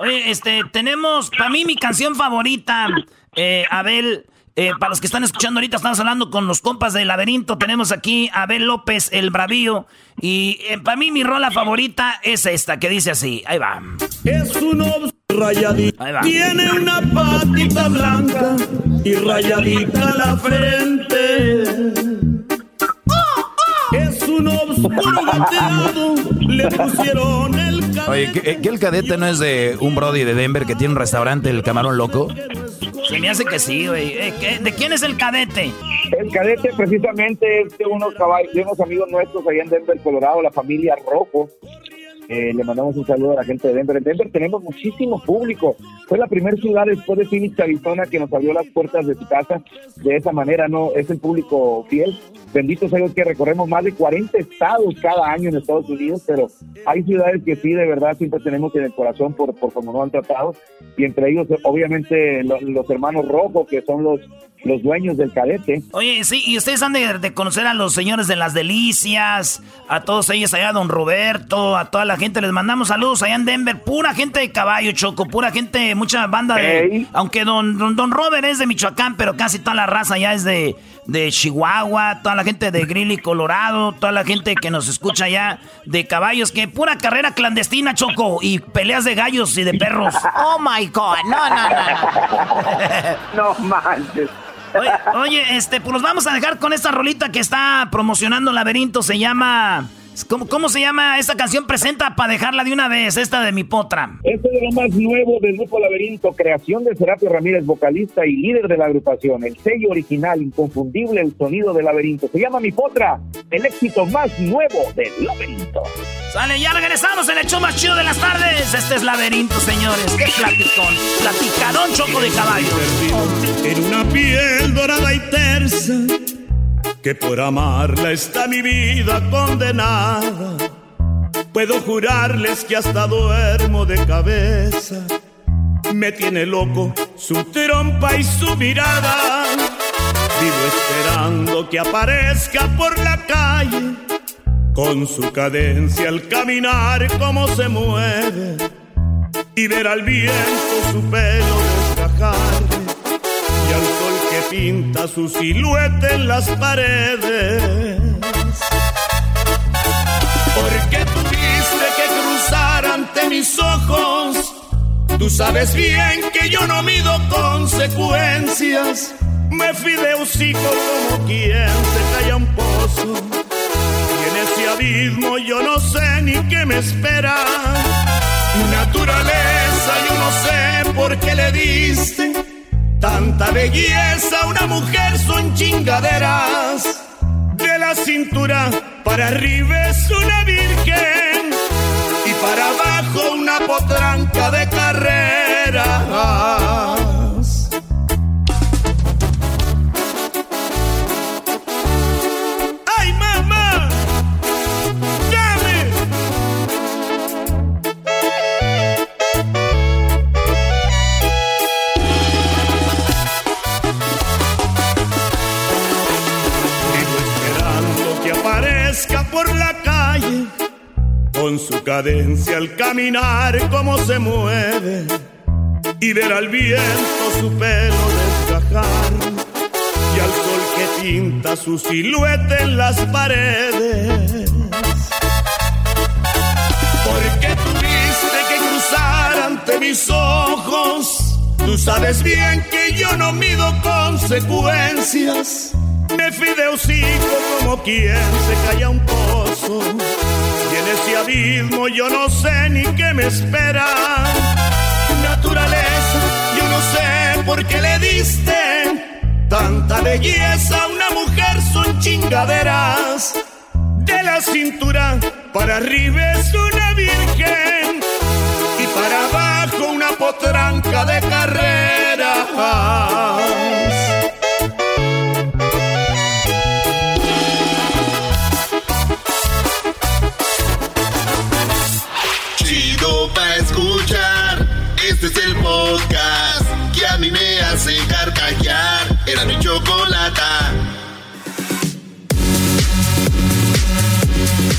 Oye, este, tenemos, para mí mi canción favorita, eh, Abel, eh, para los que están escuchando ahorita, estamos hablando con los compas del laberinto. Tenemos aquí a Abel López, el bravío. Y eh, para mí mi rola favorita es esta, que dice así. Ahí va. Es un rayadito. Tiene una patita blanca y rayadita la frente. Le pusieron el cadete. Oye, ¿que, el cadete no es de un brody de Denver que tiene un restaurante, el Camarón Loco? Se me hace que sí, güey. Eh, ¿De quién es el cadete? El cadete precisamente es de unos caballos, de unos amigos nuestros allá en Denver, Colorado, la familia Rojo. Eh, le mandamos un saludo a la gente de Denver. En Denver tenemos muchísimo público. Fue la primera ciudad después de Phoenix, Arizona, que nos abrió las puertas de su casa. De esa manera, no es el público fiel. Bendito sea Dios que recorremos más de 40 estados cada año en Estados Unidos, pero hay ciudades que sí, de verdad, siempre tenemos en el corazón por, por cómo nos han tratado. Y entre ellos, obviamente, los hermanos Rojos, que son los los dueños del cadete. Oye, sí, y ustedes han de, conocer a los señores de las delicias, a todos ellos allá, don Roberto, a toda la gente, les mandamos saludos allá en Denver, pura gente de caballo, Choco, pura gente, mucha banda de... Aunque don, don, Robert es de Michoacán, pero casi toda la raza ya es de, de Chihuahua, toda la gente de Greeley, Colorado, toda la gente que nos escucha allá de caballos, que pura carrera clandestina, Choco, y peleas de gallos y de perros. Oh my God, no, no, no. no manches. Oye, este, pues nos vamos a dejar con esta rolita que está promocionando Laberinto. Se llama. ¿Cómo, ¿Cómo, se llama esta canción? Presenta para dejarla de una vez, esta de mi potra. Este es lo más nuevo del grupo Laberinto, creación de Serapio Ramírez, vocalista y líder de la agrupación. El sello original, inconfundible, el sonido del Laberinto. Se llama Mi Potra, el éxito más nuevo del Laberinto. Sale, ya regresamos en el show más chido de las tardes. Este es Laberinto, señores. Qué platicón. Platicadón choco de caballo. En una piel dorada y tersa, que por amarla está mi vida condenada. Puedo jurarles que hasta duermo de cabeza. Me tiene loco su trompa y su mirada. Vivo esperando que aparezca por la calle con su cadencia al caminar como se mueve y ver al viento su pelo desgajar pinta su silueta en las paredes. Porque tuviste que cruzar ante mis ojos, tú sabes bien que yo no mido consecuencias. Me fui de hocico como quien se calla un pozo ese abismo yo no sé ni qué me espera. Naturaleza, yo no sé por qué le diste tanta belleza una mujer, son chingaderas. De la cintura para arriba es una virgen y para abajo una potranca de carrera. Con su cadencia al caminar como se mueve y ver al viento su pelo desgajar y al sol que pinta su silueta en las paredes. Porque tuviste que cruzar ante mis ojos, tú sabes bien que yo no mido consecuencias. Me fui de hocico como quien se calla un pozo en ese abismo yo no sé ni qué me espera. Naturaleza, yo no sé por qué le diste tanta belleza a una mujer, son chingaderas. De la cintura para arriba es una virgen y para abajo una potranca de carrera. Este es el podcast que a mí me hace carcajear. Era mi chocolata.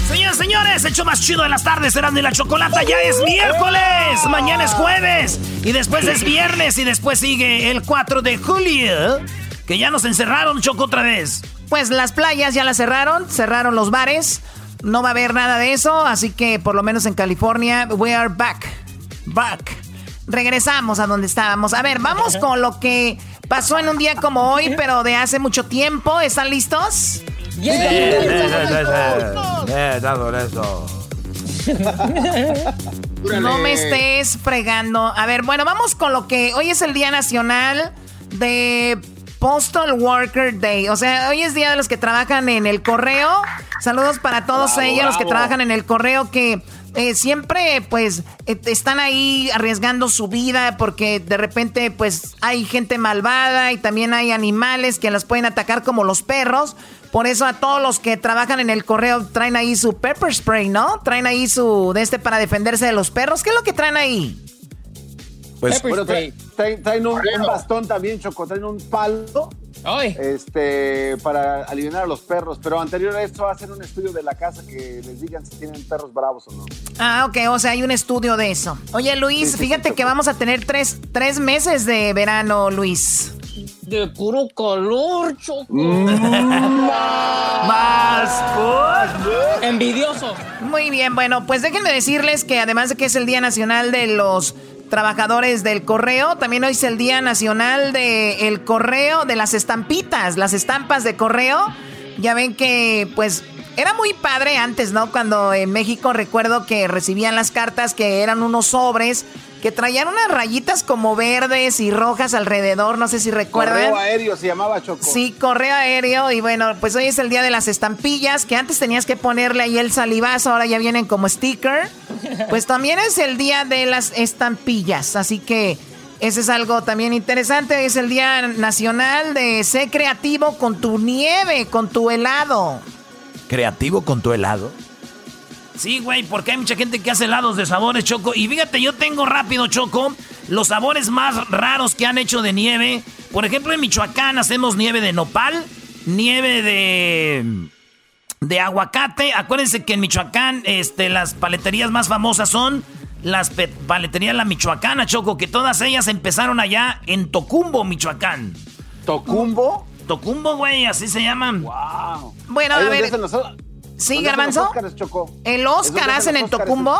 Señores, señores, hecho más chido de las tardes, Eran de la Chocolata. Ya es miércoles, mañana es jueves, y después es viernes, y después sigue el 4 de julio, que ya nos encerraron, Choco, otra vez. Pues las playas ya las cerraron, cerraron los bares, no va a haber nada de eso, así que por lo menos en California, we are back, back regresamos a donde estábamos. A ver, vamos con lo que pasó en un día como hoy, pero de hace mucho tiempo. ¿Están listos? No me estés fregando. A ver, bueno, vamos con lo que hoy es el Día Nacional de Postal Worker Day. O sea, hoy es día de los que trabajan en el correo. Saludos para todos ellos, los que trabajan en el correo, que eh, siempre pues eh, están ahí arriesgando su vida porque de repente pues hay gente malvada y también hay animales que las pueden atacar como los perros. Por eso a todos los que trabajan en el correo traen ahí su pepper spray, ¿no? Traen ahí su de este para defenderse de los perros. ¿Qué es lo que traen ahí? Pues traen, un, un, bastón también, Choco, traen un palo este, para aliviar a los perros. Pero anterior a esto, hacen un estudio de la casa que les digan si tienen perros bravos o no. Ah, ok, o sea, hay un estudio de eso. Oye, Luis, fíjate que vamos a tener tres, tres meses de verano, Luis. De puro calor, Choco. Mm. Más Envidioso. Muy bien, bueno, pues déjenme decirles que además de que es el Día Nacional de los trabajadores del correo. También hoy es el Día Nacional del Correo, de las estampitas, las estampas de correo. Ya ven que, pues, era muy padre antes, ¿no? Cuando en México recuerdo que recibían las cartas que eran unos sobres que traían unas rayitas como verdes y rojas alrededor, no sé si recuerdan. Correo aéreo se llamaba Choco. Sí, correo aéreo y bueno, pues hoy es el día de las estampillas, que antes tenías que ponerle ahí el salivazo, ahora ya vienen como sticker. Pues también es el día de las estampillas, así que ese es algo también interesante, es el día nacional de ser creativo con tu nieve, con tu helado. ¿Creativo con tu helado? Sí, güey, porque hay mucha gente que hace helados de sabores, Choco. Y fíjate, yo tengo rápido, Choco, los sabores más raros que han hecho de nieve. Por ejemplo, en Michoacán hacemos nieve de nopal, nieve de... de aguacate. Acuérdense que en Michoacán este, las paleterías más famosas son las paleterías La Michoacana, Choco, que todas ellas empezaron allá en Tocumbo, Michoacán. ¿Tocumbo? Tocumbo, güey, así se llaman. Wow. Bueno, a ver. ¿Sí, Garbanzo? ¿El Oscar hacen en Tocumbo?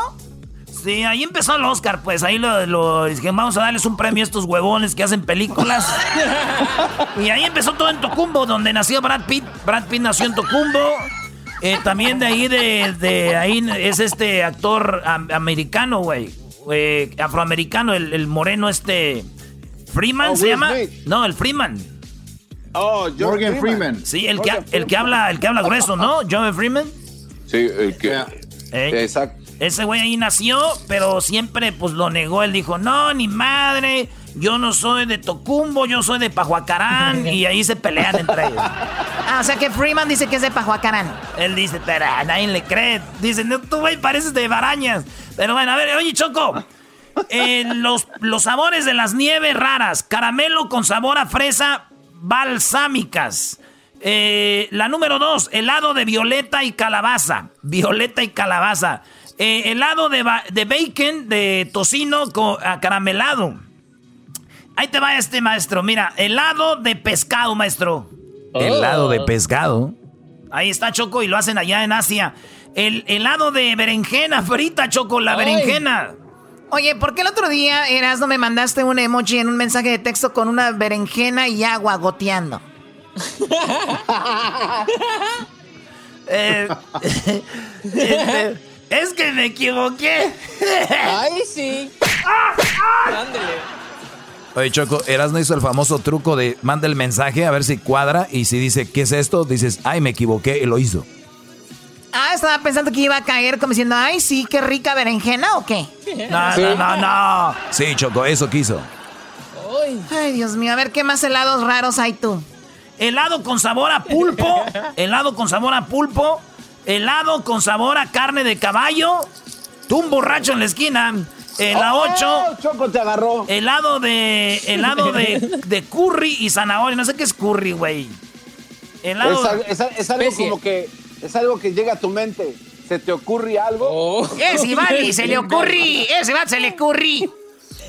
Sí, ahí empezó el Oscar, pues ahí lo, lo vamos a darles un premio a estos huevones que hacen películas. y ahí empezó todo en Tocumbo, donde nació Brad Pitt. Brad Pitt nació en Tocumbo. Eh, también de ahí, de, ahí es este actor americano, güey. Eh, afroamericano, el, moreno este... Freeman oh, se llama. No, el Freeman. Oh, Morgan Freeman. Sí, el que, el que habla, el que habla grueso, ¿no? John Freeman. Sí, el que. Exacto. Ese güey ahí nació, pero siempre pues lo negó. Él dijo, no, ni madre, yo no soy de Tocumbo, yo soy de Pajuacarán. y ahí se pelean entre ellos. Ah, o sea que Freeman dice que es de Pajuacarán. Él dice, pero a nadie le cree. Dice, no, tú güey pareces de Barañas. Pero bueno, a ver, oye Choco. Eh, los, los sabores de las nieves raras. Caramelo con sabor a fresa balsámicas. Eh, la número dos, helado de violeta y calabaza. Violeta y calabaza. Eh, helado de, de, bacon, de tocino con, caramelado. Ahí te va este maestro. Mira, helado de pescado, maestro. Helado de pescado. Ahí está Choco y lo hacen allá en Asia. El helado de berenjena frita, Choco, la berenjena. Oye, ¿por qué el otro día, Eras, no me mandaste un emoji en un mensaje de texto con una berenjena y agua goteando? Eh, este, es que me equivoqué. Ay, sí. Ándale. Oye, Choco, no hizo el famoso truco de manda el mensaje a ver si cuadra y si dice, ¿qué es esto? Dices, ay, me equivoqué y lo hizo. Ah, estaba pensando que iba a caer como diciendo, ay, sí, qué rica berenjena o qué. No, no, no, no. Sí, Choco, eso quiso. Ay, Dios mío, a ver qué más helados raros hay tú. Helado con sabor a pulpo, helado con sabor a pulpo, helado con sabor a carne de caballo, tú un borracho en la esquina. En la 8. Choco te agarró. Helado de. Helado de, de curry y zanahoria. No sé qué es curry, güey. Helado. Es, es, algo como que. Es algo que llega a tu mente. ¿Se te ocurre algo? Oh. Ese vale, se le ocurre. Ese va, se le ocurre.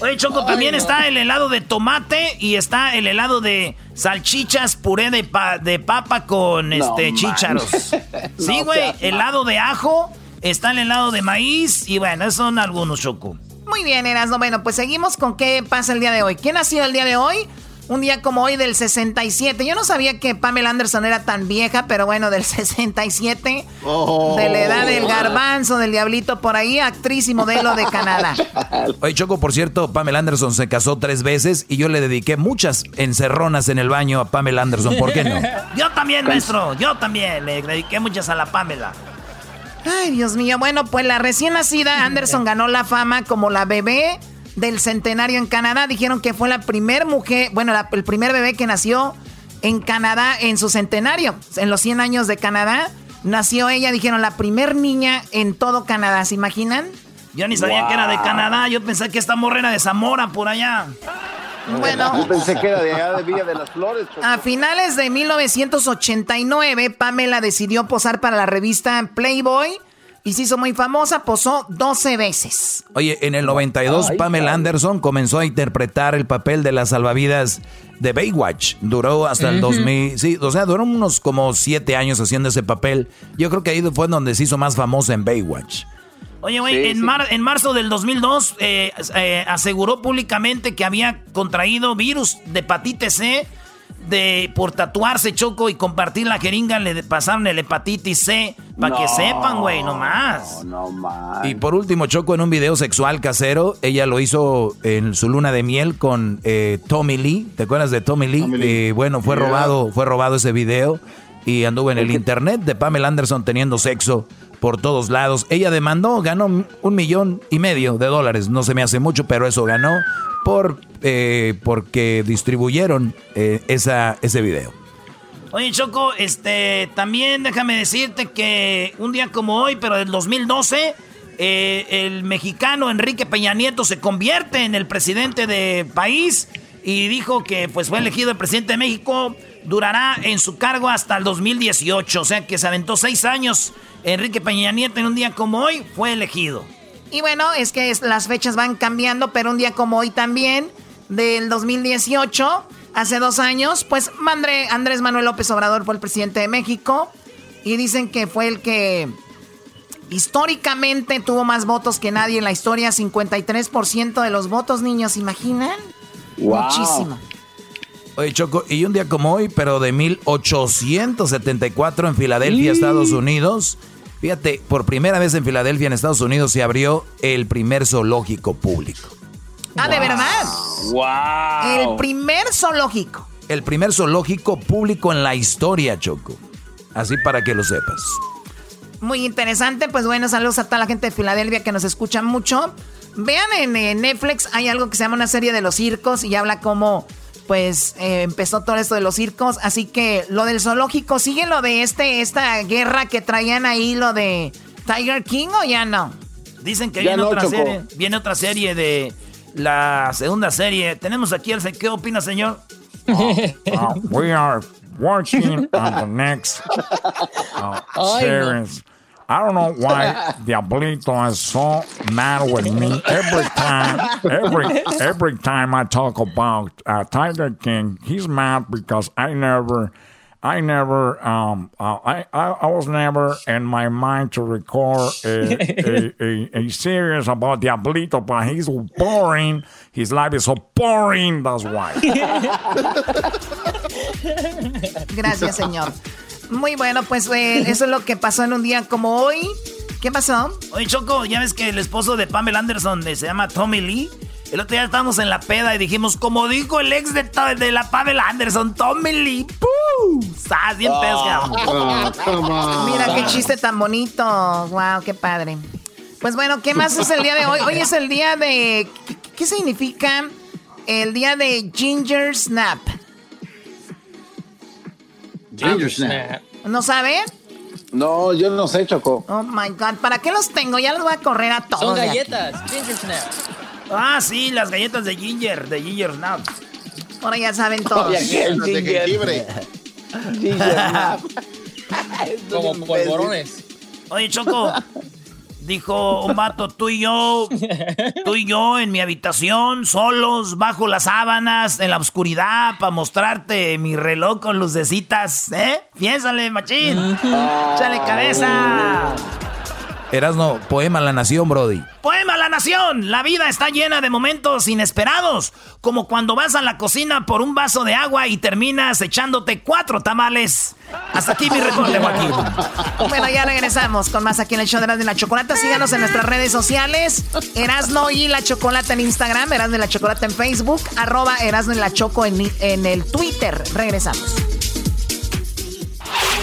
Oye, Choco, también está el helado de tomate y está el helado de salchichas, puré de, de papa con este chícharos. sí, güey, helado de ajo, está el helado de maíz y bueno, esos son algunos, Choco. Muy bien, Erasmo. Bueno, pues seguimos con qué pasa el día de hoy. ¿Quién ha sido el día de hoy? Un día como hoy del 67. Yo no sabía que Pamela Anderson era tan vieja, pero bueno, del 67. De la edad del garbanzo, del diablito por ahí, actriz y modelo de Canadá. Oye, Choco, por cierto, Pamela Anderson se casó tres veces y yo le dediqué muchas encerronas en el baño a Pamela Anderson. ¿Por qué no? yo también, maestro. Yo también le dediqué muchas a la Pamela. Ay, Dios mío. Bueno, pues la recién nacida Anderson ganó la fama como la bebé del centenario en Canadá. Dijeron que fue la primer mujer, bueno, el primer bebé que nació en Canadá en su centenario. En los 100 años de Canadá nació ella, dijeron, la primer niña en todo Canadá. ¿Se imaginan? Yo ni sabía que era de Canadá. Yo pensé que esta morra era de Zamora, por allá. Bueno. Yo pensé que era de allá de Villa de las Flores. A finales de 1989, Pamela decidió posar para la revista Playboy y se hizo muy famosa, posó 12 veces. Oye, en el 92 Pamela Anderson comenzó a interpretar el papel de las salvavidas de Baywatch. Duró hasta el 2000, sí, o sea, duró unos como 7 años haciendo ese papel. Yo creo que ahí fue donde se hizo más famosa en Baywatch. Oye, güey, en, en, marzo del 2002 eh, eh, aseguró públicamente que había contraído virus de hepatitis C de por tatuarse Choco y compartir la jeringa le pasaron el hepatitis C para que sepan, güey, no más. No, más. Y por último, Choco en un video sexual casero, ella lo hizo en su luna de miel con eh, Tommy Lee. ¿Te acuerdas de Tommy Lee? Lee. bueno, fue robado, fue robado ese video y anduvo en el internet de Pamela Anderson teniendo sexo por todos lados. Ella demandó, ganó un millón y medio de dólares. No se me hace mucho, pero eso ganó por eh, porque distribuyeron eh, esa, ese video. Oye, Choco, este, también déjame decirte que un día como hoy, pero del 2012, eh, el mexicano Enrique Peña Nieto se convierte en el presidente del país y dijo que pues fue elegido el presidente de México, durará en su cargo hasta el 2018, o sea que se aventó seis años. Enrique Peña Nieto en un día como hoy fue elegido. Y bueno, es que las fechas van cambiando, pero un día como hoy también, del 2018, hace dos años, pues Andrés Manuel López Obrador fue el presidente de México y dicen que fue el que históricamente tuvo más votos que nadie en la historia, 53% de los votos, niños, ¿imaginan? Muchísimo. Oye, Choco, y un día como hoy, pero de 1874 en Filadelfia, Estados Unidos. Fíjate, por primera vez en Filadelfia, en Estados Unidos, se abrió el primer zoológico público. Ah, ¿de verdad? ¡Wow! El primer zoológico. El primer zoológico público en la historia, Choco. Así para que lo sepas. Muy interesante. Pues bueno, saludos a toda la gente de Filadelfia que nos escucha mucho. Vean en, Netflix, hay algo que se llama una serie de los circos y habla cómo pues eh, empezó todo esto de los circos. Así que lo del zoológico, ¿sigue lo de este, esta guerra que traían ahí, lo de Tiger King o ya no? Dicen que viene otra serie. Viene otra serie de la segunda serie. Tenemos aquí el ¿qué opina, señor? Uh, we are watching on the next uh, series. I don't know why the Diablito is so mad with me every time. Every every time I talk about uh, Tiger King, he's mad because I never I never, um, uh, I, I, I, was never in my mind to record a, a, a, a, series about Diablito, but he's boring. His life is so boring, that's why. Gracias, señor. Muy bueno, pues eh, eso es lo que pasó en un día como hoy. ¿Qué pasó? Oye, Choco, ya ves que el esposo de Pamela Anderson se llama Tommy Lee. El otro día estábamos en la peda y dijimos, como dijo el ex de, de la Pamela Anderson, Tommy Lee, ¡pum! ¡Sas! Bien oh, Mira qué chiste tan bonito. Wow, qué padre. Pues bueno, ¿qué más es el día de hoy? Hoy es el día de... ¿Qué, significa el día de Ginger Snap? Ginger Snap. ¿No sabe? No, yo no sé, Choco. Oh my God, ¿para qué los tengo? Ya los voy a correr a todos. Son galletas, Ginger Snap. Ah, sí, las galletas de Ginger, de Ginger Snap. Ahora ya saben todos. de Como polvorones. Oye, Choco. Dijo un vato, tú y yo, tú y yo en mi habitación, solos, bajo las sábanas, en la oscuridad, para mostrarte mi reloj con lucecitas, ¿eh? Piénsale, machín. ¡Chale cabeza! Erasno, poema La Nación, Brody. Poema La Nación. La vida está llena de momentos inesperados, como cuando vas a la cocina por un vaso de agua y terminas echándote cuatro tamales. Hasta aquí mi reporte, Joaquín. Bueno, ya regresamos con más aquí en el show de Erasmo y la Chocolata. Síganos en nuestras redes sociales. Erasno y la Chocolata en Instagram, Erasno y la Chocolata en Facebook, arroba Erasno y la Choco en, en el Twitter. Regresamos.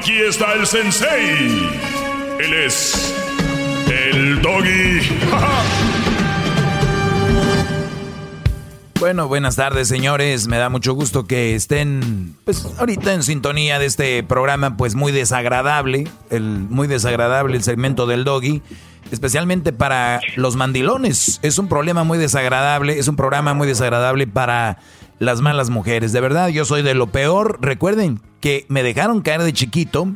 Aquí está el sensei. Él es el doggy. Bueno, buenas tardes, señores. Me da mucho gusto que estén, pues, ahorita en sintonía de este programa, pues, muy desagradable, el muy desagradable el segmento del doggy, especialmente para los mandilones. Es un problema muy desagradable, es un programa muy desagradable para las malas mujeres. De verdad, yo soy de lo peor. Recuerden que me dejaron caer de chiquito,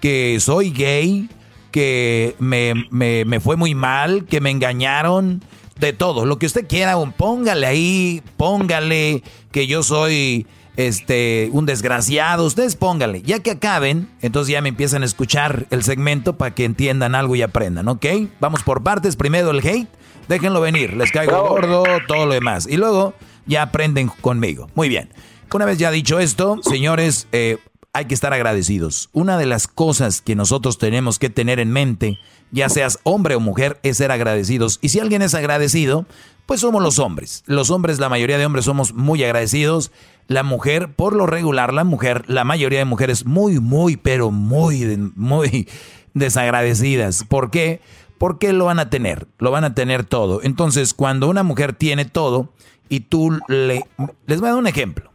que soy gay, que me, me, fue muy mal, que me engañaron, de todo. Lo que usted quiera, póngale ahí, póngale que yo soy este un desgraciado. Ustedes póngale. Ya que acaben, entonces ya me empiezan a escuchar el segmento para que entiendan algo y aprendan, ¿ok? Vamos por partes. Primero el hate. Déjenlo venir. Les caigo gordo, todo lo demás. Y luego ya aprenden conmigo. Muy bien. Una vez ya dicho esto, señores, eh, hay que estar agradecidos. Una de las cosas que nosotros tenemos que tener en mente, ya seas hombre o mujer, es ser agradecidos. Y si alguien es agradecido, pues somos los hombres. Los hombres, la mayoría de hombres somos muy agradecidos. La mujer, por lo regular, la mujer, la mayoría de mujeres muy, muy, pero muy, muy desagradecidas. ¿Por qué? Porque lo van a tener, lo van a tener todo. Entonces, cuando una mujer tiene todo y tú le... Les voy a dar un ejemplo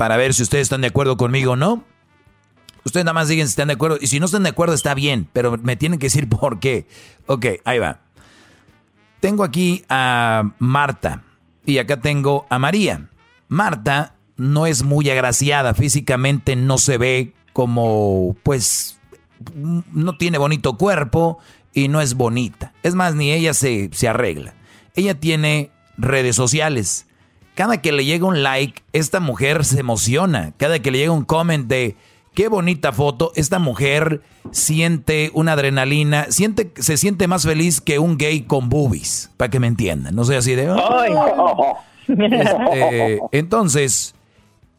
para ver si ustedes están de acuerdo conmigo o no. Ustedes nada más digan si están de acuerdo. Y si no están de acuerdo, está bien, pero me tienen que decir por qué. Ok, ahí va. Tengo aquí a Marta y acá tengo a María. Marta no es muy agraciada, físicamente no se ve como, pues, no tiene bonito cuerpo y no es bonita. Es más, ni ella se, se arregla. Ella tiene redes sociales cada que le llega un like, esta mujer se emociona. Cada que le llega un comment de qué bonita foto, esta mujer siente una adrenalina, siente, se siente más feliz que un gay con boobies, para que me entiendan. No sé así de. Este, entonces,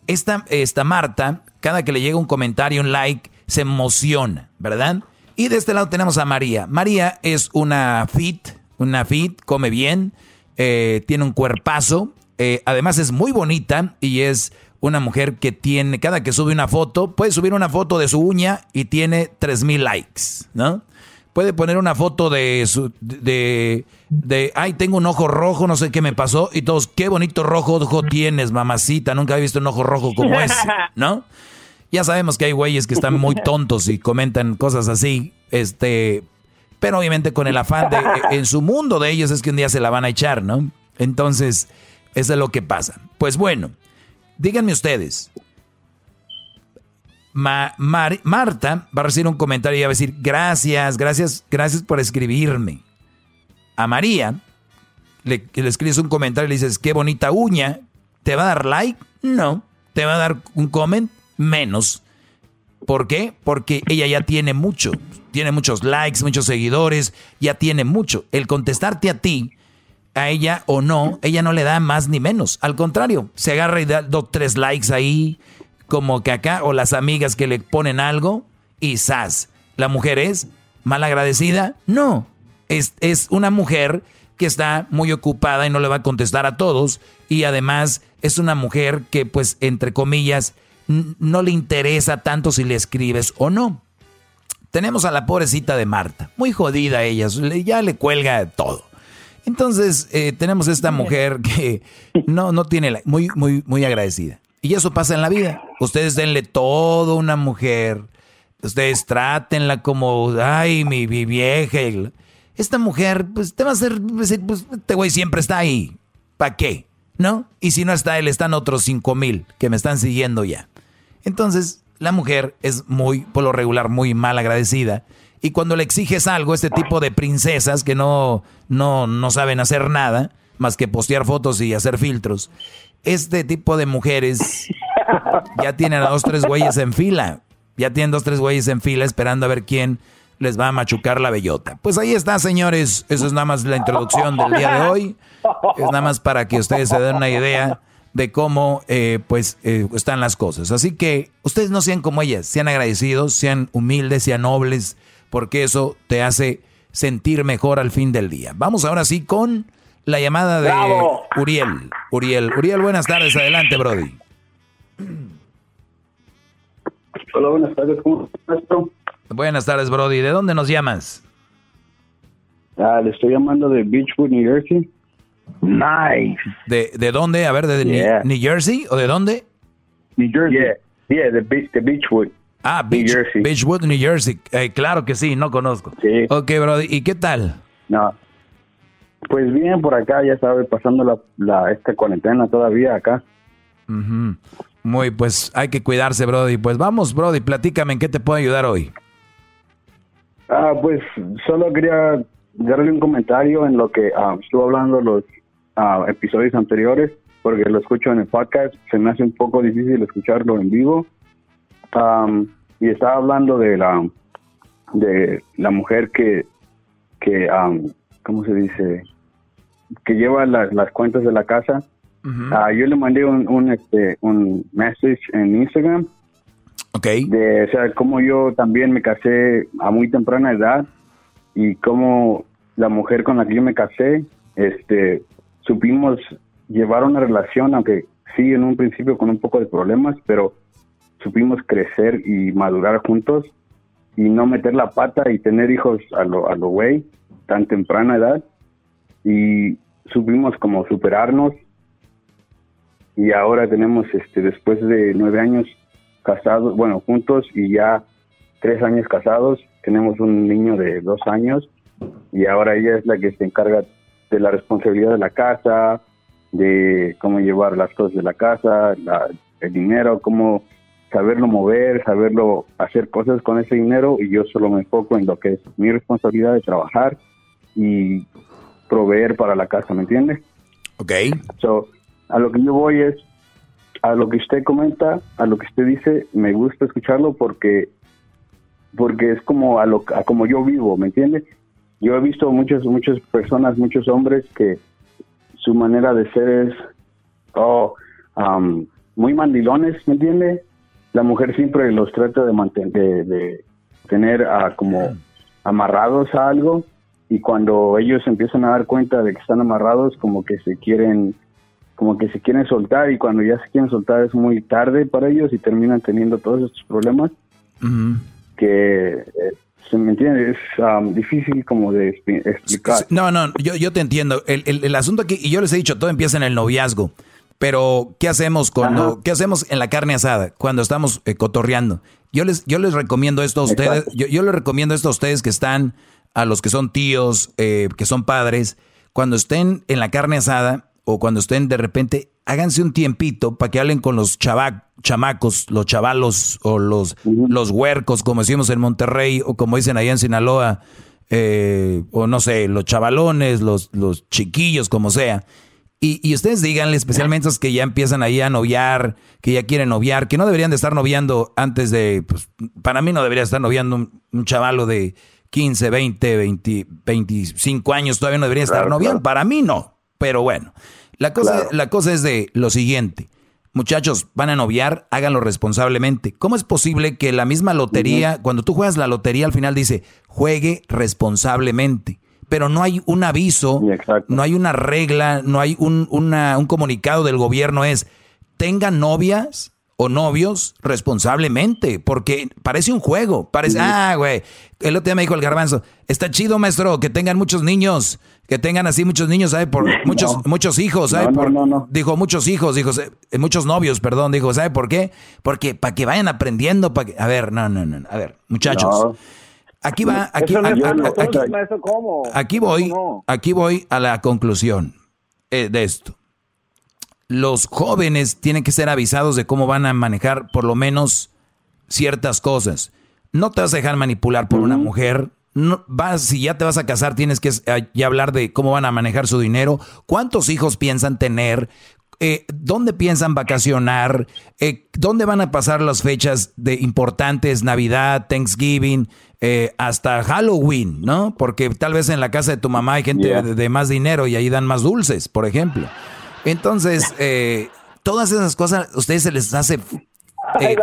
esta, esta Marta, cada que le llega un comentario, un like, se emociona, ¿verdad? Y de este lado tenemos a María. María es una fit, una fit, come bien, eh, tiene un cuerpazo, eh, además es muy bonita y es una mujer que tiene, cada que sube una foto, puede subir una foto de su uña y tiene 3000 likes, ¿no? Puede poner una foto de su, de, de, ay, tengo un ojo rojo, no sé qué me pasó, y todos, qué bonito rojo ojo tienes, mamacita, nunca he visto un ojo rojo como ese, ¿no? Ya sabemos que hay güeyes que están muy tontos y comentan cosas así, este, pero obviamente con el afán de, en su mundo de ellos es que un día se la van a echar, ¿no? Entonces, eso es lo que pasa. Pues bueno, díganme ustedes. Marta va a recibir un comentario y va a decir, gracias, gracias, gracias por escribirme. A María le, le escribes un comentario y le dices, qué bonita uña. ¿Te va a dar like? No. ¿Te va a dar un comment? Menos. ¿Por qué? Porque ella ya tiene mucho. Tiene muchos likes, muchos seguidores, ya tiene mucho. El contestarte a ti a ella o no, ella no le da más ni menos. Al contrario, se agarra y da dos, tres likes ahí, como que acá, o las amigas que le ponen algo, y ¡zas! ¿La mujer es mal agradecida? No. Es, es una mujer que está muy ocupada y no le va a contestar a todos. Y además es una mujer que, pues, entre comillas, no le interesa tanto si le escribes o no. Tenemos a la pobrecita de Marta, muy jodida ella, ya le cuelga todo. Entonces, eh, tenemos esta mujer que no, no tiene, la, muy, muy, muy agradecida. Y eso pasa en la vida. Ustedes denle todo a una mujer. Ustedes trátenla como, ay, mi, vieja. Esta mujer, pues te va a hacer, pues este güey siempre está ahí. ¿Para qué? ¿No? Y si no está él, están otros cinco mil que me están siguiendo ya. Entonces, la mujer es muy, por lo regular, muy mal agradecida y cuando le exiges algo, este tipo de princesas que no, no, no saben hacer nada más que postear fotos y hacer filtros, este tipo de mujeres ya tienen a dos, tres güeyes en fila. Ya tienen dos, tres güeyes en fila esperando a ver quién les va a machucar la bellota. Pues ahí está, señores. Eso es nada más la introducción del día de hoy. Es nada más para que ustedes se den una idea de cómo eh, pues eh, están las cosas. Así que ustedes no sean como ellas, sean agradecidos, sean humildes, sean nobles, porque eso te hace sentir mejor al fin del día. Vamos ahora sí con la llamada de Uriel. Uriel, Uriel, buenas tardes, adelante, Brody. Hola, buenas tardes, ¿cómo estás? Buenas tardes, Brody. ¿De dónde nos llamas? Ah, le estoy llamando de Beachwood, New Jersey. Nice. ¿De, de dónde? A ver, ¿de New, Jersey o de dónde? New Jersey. Yeah, yeah de, de Beachwood. Ah, Beach, Beachwood, New Jersey. Eh, claro que sí, no conozco. Sí. Ok, Brody, ¿y qué tal? No. Pues bien, por acá, ya sabes, pasando la, la esta cuarentena todavía acá. Muy, pues hay que cuidarse, Brody. Pues vamos, Brody, platícame en qué te puedo ayudar hoy. Ah, pues solo quería darle un comentario en lo que ah, estuvo hablando los ah, episodios anteriores, porque lo escucho en el podcast. Se me hace un poco difícil escucharlo en vivo y estaba hablando de la de la mujer que que cómo se dice que lleva las, las cuentas de la casa. Ah, yo le mandé un, un este un message en Instagram. Ok. De, o sea, como yo también me casé a muy temprana edad y como la mujer con la que yo me casé, este, supimos llevar una relación, aunque sí en un principio con un poco de problemas, pero supimos crecer y madurar juntos y no meter la pata y tener hijos a lo, a lo güey, tan temprana edad. Y supimos como superarnos y ahora tenemos, este, después de nueve años casados, bueno, juntos y ya tres años casados, tenemos un niño de dos años y ahora ella es la que se encarga de la responsabilidad de la casa, de cómo llevar las cosas de la casa, el dinero, cómo saberlo mover, saberlo hacer cosas con ese dinero y yo solo me enfoco en lo que es mi responsabilidad de trabajar y proveer para la casa, ¿me entiende? Ok. So, a lo que yo voy es, a lo que usted comenta, a lo que usted dice, me gusta escucharlo porque porque es como a lo como yo vivo, ¿me entiende? Yo he visto muchas muchas personas, muchos hombres que su manera de ser es oh, um, muy mandilones, ¿me entiende? La mujer siempre los trata de mantener de, tener como amarrados a algo y cuando ellos empiezan a dar cuenta de que están amarrados como que se quieren como que se quieren soltar y cuando ya se quieren soltar es muy tarde para ellos y terminan teniendo todos estos problemas que eh, se me entiende es um, difícil como de explicar. No no yo, yo te entiendo. El, el, asunto aquí y yo les he dicho todo empieza en el noviazgo pero qué hacemos cuando qué hacemos en la carne asada cuando estamos eh, cotorreando yo les yo les recomiendo esto a ustedes yo, yo, les recomiendo esto a ustedes que están a los que son tíos eh, que son padres cuando estén en la carne asada o cuando estén de repente, háganse un tiempito para que hablen con los chamacos, los chavalos o los, los huercos, como decimos en Monterrey, o como dicen allá en Sinaloa, eh, o no sé, los chavalones, los, los chiquillos, como sea. Y, y, ustedes díganle, especialmente los que ya empiezan ahí a noviar, que ya quieren noviar, que no deberían de estar noviando antes de, pues, para mí no debería estar noviando un, chavalo de 15, 20, 20, 25 años, todavía no debería estar noviando. Para mí no. Pero bueno, la cosa, la cosa es de lo siguiente. Muchachos, van a noviar, háganlo responsablemente. ¿Cómo es posible que la misma lotería, cuando tú juegas la lotería, al final dice, juegue responsablemente? Pero no hay un aviso, no hay una regla, no hay un, un comunicado del gobierno, es, tengan novias o novios responsablemente, porque parece un juego, parece, ah, güey, el otro día me dijo el garbanzo, está chido, maestro, que tengan muchos niños, que tengan así muchos niños, ¿sabe? Por muchos, muchos hijos, ¿sabe? por, dijo muchos hijos, dijo, eh, muchos novios, perdón, dijo, ¿sabe por qué? Porque para que vayan aprendiendo, para que, a ver, no, no, no, a ver, muchachos. Aquí va, aquí, aquí, voy, aquí voy a la conclusión eh, de esto. Los jóvenes tienen que ser avisados de cómo van a manejar por lo menos ciertas cosas. No te vas a dejar manipular por una mujer, no, vas, si ya te vas a casar, tienes que ya hablar de cómo van a manejar su dinero, cuántos hijos piensan tener, eh, dónde piensan vacacionar, eh, dónde van a pasar las fechas de importantes, Navidad, Thanksgiving, eh, hasta Halloween, ¿no? Porque tal vez en la casa de tu mamá hay gente de, más dinero y ahí dan más dulces, por ejemplo. Entonces, todas esas cosas, a ustedes se les hace eh,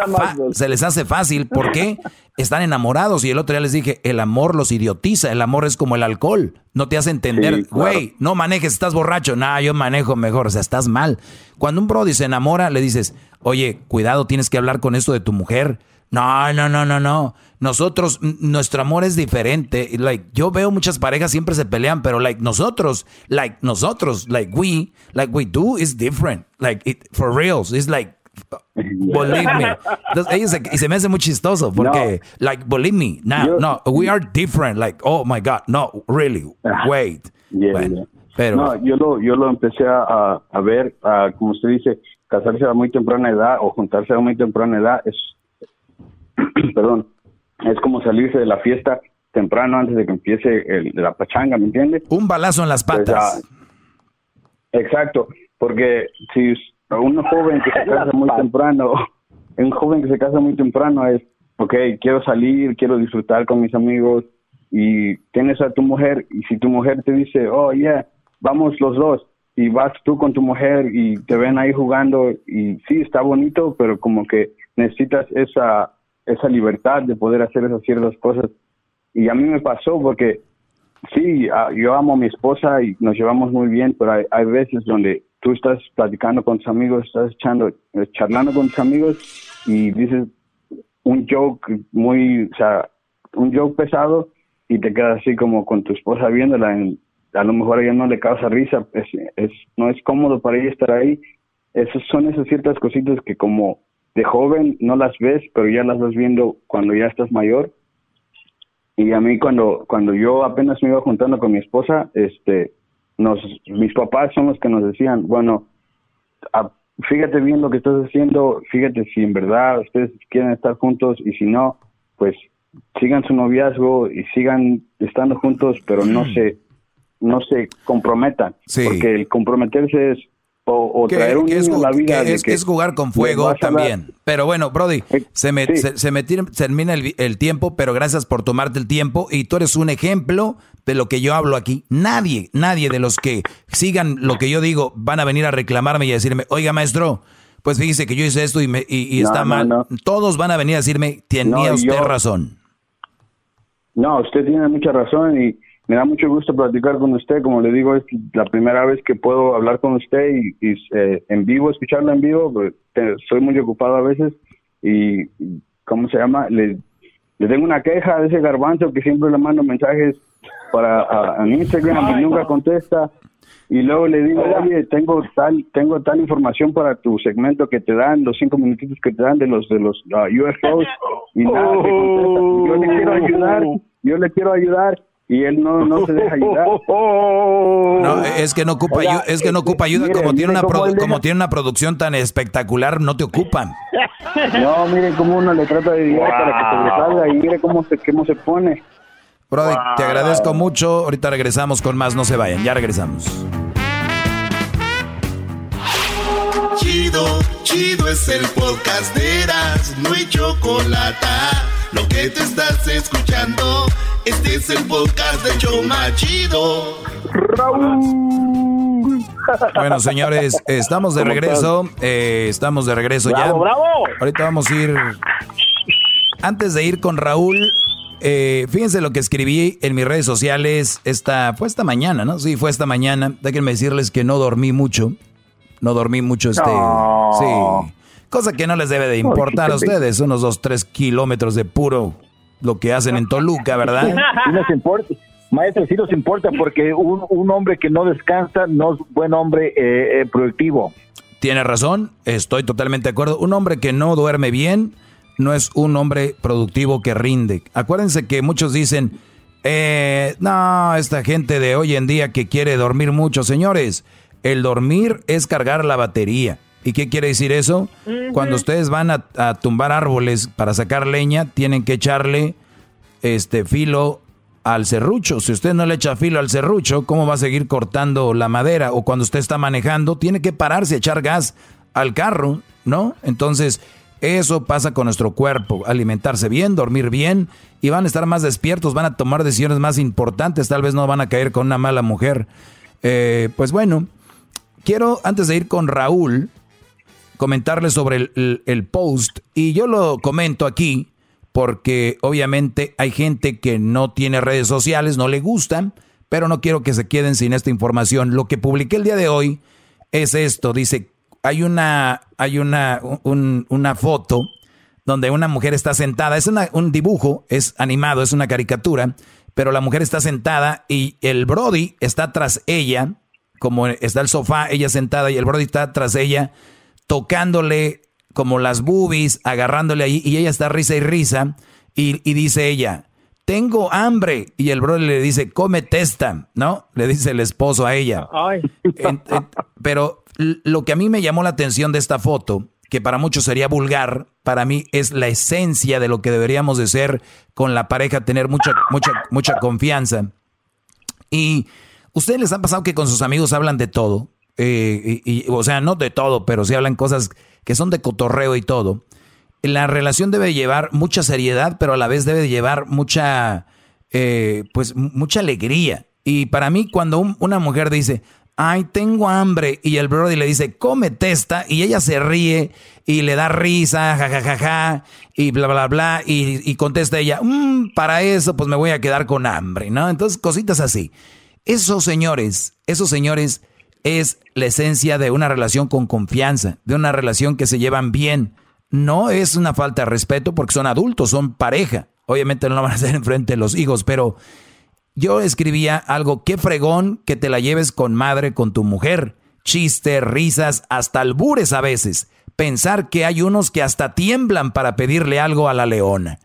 se les hace fácil. Porque están enamorados. Y el otro día les dije, el amor los idiotiza, el amor es como el alcohol, no te hace entender, güey, no manejes, estás borracho, nah, yo manejo mejor, o sea, estás mal. Cuando un brody se enamora, le dices, oye, cuidado, tienes que hablar con esto de tu mujer. No, no, no, no, no. Nosotros, nuestro amor es diferente. Like, yo veo muchas parejas siempre se pelean, pero like nosotros, like nosotros, like we, like we do is different. Like it, for reals, it's like Believe me. y se me hace muy chistoso porque, like, believe me, no, no, we are different. Like, oh my God, no, really, wait. Pero, no, yo lo, yo lo empecé a, a ver, como usted dice, casarse a muy temprana edad o juntarse a muy temprana edad es, perdón, es como salirse de la fiesta temprano antes de que empiece el, la pachanga, ¿me entiende? Un balazo en las pues, patas. exacto, porque si un joven que se casa muy temprano, un joven que se casa muy temprano es, ok, quiero salir, quiero disfrutar con mis amigos y tienes a tu mujer y si tu mujer te dice, oh, yeah, vamos los dos y vas tú con tu mujer y te ven ahí jugando y sí, está bonito, pero como que necesitas esa esa libertad de poder hacer esas ciertas cosas. Y a mí me pasó porque sí, yo amo a mi esposa y nos llevamos muy bien, pero hay, hay veces donde tú estás platicando con tus amigos, estás echando, eh, charlando con tus amigos y dices un joke muy, o sea, un joke pesado y te quedas así como con tu esposa viéndola, a lo mejor a ella no le causa risa, es, es, no es cómodo para ella estar ahí. Esas son esas ciertas cositas que como de joven no las ves, pero ya las vas viendo cuando ya estás mayor. Y a mí cuando cuando yo apenas me iba juntando con mi esposa, este nos mis papás son los que nos decían, bueno, fíjate bien lo que estás haciendo, fíjate si en verdad ustedes quieren estar juntos y si no, pues sigan su noviazgo y sigan estando juntos, pero no se no se comprometan, porque el comprometerse es o, traer un es, la vida es, jugar con fuego también. Pero bueno, Brody, eh, se me, se, me termina el, tiempo, pero gracias por tomarte el tiempo y tú eres un ejemplo de lo que yo hablo aquí. Nadie, nadie de los que sigan lo que yo digo van a venir a reclamarme y a decirme, oiga maestro, pues fíjese que yo hice esto y, me, y, está mal. Todos van a venir a decirme, tenía usted razón. No, usted tiene mucha razón y me da mucho gusto platicar con usted. Como le digo, es la primera vez que puedo hablar con usted y, eh, en vivo, escucharlo en vivo. Pues, soy muy ocupado a veces y, ¿cómo se llama? Le, le tengo una queja de ese garbanzo que siempre le mando mensajes para a, Instagram y nunca contesta. Y luego le digo, oye, tengo tal, tengo tal información para tu segmento que te dan, los cinco minutitos que te dan de los de los uh, UFOs y nada, Yo le quiero ayudar, yo le quiero ayudar y él no, no se deja ayudar. No, es que no ocupa ayuda, es que no ocupa ayuda como tiene una como tiene una producción tan espectacular, no te ocupan. No, miren cómo uno le trata de ayudar para que sobresalga y mire cómo se cómo se pone. Brody, te agradezco mucho. Ahorita regresamos con más, no se vayan. Ya regresamos. Chido, chido es el podcast de Eras, no hay chocolate. Lo que te estás escuchando, este es el podcast de Choma Chido. Raúl. Bueno, señores, estamos de regreso. Eh, estamos de regreso ya. ¡Bravo! Ahorita vamos a ir. Antes de ir con Raúl, eh, fíjense lo que escribí en mis redes sociales esta, fue esta mañana, ¿no? Sí, fue esta mañana. Déjenme decirles que no dormí mucho. No dormí mucho este. Sí. Cosa que no les debe de importar a ustedes, unos dos, tres kilómetros de puro lo que hacen en Toluca, ¿verdad? Sí nos importa, maestro, sí nos importa porque un, hombre que no descansa no es buen hombre eh, eh, productivo. Tiene razón, estoy totalmente de acuerdo. Un hombre que no duerme bien no es un hombre productivo que rinde. Acuérdense que muchos dicen, eh, no, esta gente de hoy en día que quiere dormir mucho, señores, el dormir es cargar la batería. ¿Y qué quiere decir eso? Cuando ustedes van a, tumbar árboles para sacar leña, tienen que echarle este filo al serrucho. Si usted no le echa filo al serrucho, ¿cómo va a seguir cortando la madera? O cuando usted está manejando, tiene que pararse a echar gas al carro, ¿no? Entonces, eso pasa con nuestro cuerpo. Alimentarse bien, dormir bien y van a estar más despiertos, van a tomar decisiones más importantes. Tal vez no van a caer con una mala mujer. Eh, pues bueno, quiero antes de ir con Raúl, comentarles sobre el, post. Y yo lo comento aquí porque obviamente hay gente que no tiene redes sociales, no le gustan, pero no quiero que se queden sin esta información. Lo que publiqué el día de hoy es esto, dice, hay una, hay una, una foto donde una mujer está sentada, es un dibujo, es animado, es una caricatura, pero la mujer está sentada y el Brody está tras ella, como está el sofá, ella sentada y el Brody está tras ella tocándole como las boobies, agarrándole ahí, y ella está risa y risa, y, dice ella, tengo hambre, y el brother le dice, come testa, ¿no? Le dice el esposo a ella. pero lo que a mí me llamó la atención de esta foto, que para muchos sería vulgar, para mí es la esencia de lo que deberíamos de ser con la pareja, tener mucha, mucha, mucha confianza. Y ustedes les han pasado que con sus amigos hablan de todo, eh, o sea, no de todo, pero sí hablan cosas que son de cotorreo y todo. La relación debe llevar mucha seriedad, pero a la vez debe llevar mucha, eh, pues, mucha alegría. Y para mí, cuando una mujer dice, ay, tengo hambre. Y el Brody le dice, come testa. Y ella se ríe y le da risa, jajajaja, ja, ja, ja, y bla, bla, bla. Y, y contesta ella, mm, para eso pues me voy a quedar con hambre, ¿no? Entonces, cositas así. Esos señores, esos señores es la esencia de una relación con confianza, de una relación que se llevan bien. No es una falta de respeto porque son adultos, son pareja. Obviamente no lo van a hacer enfrente de los hijos, pero yo escribía algo, qué fregón que te la lleves con madre, con tu mujer. Chistes, risas, hasta albures a veces. Pensar que hay unos que hasta tiemblan para pedirle algo a la leona.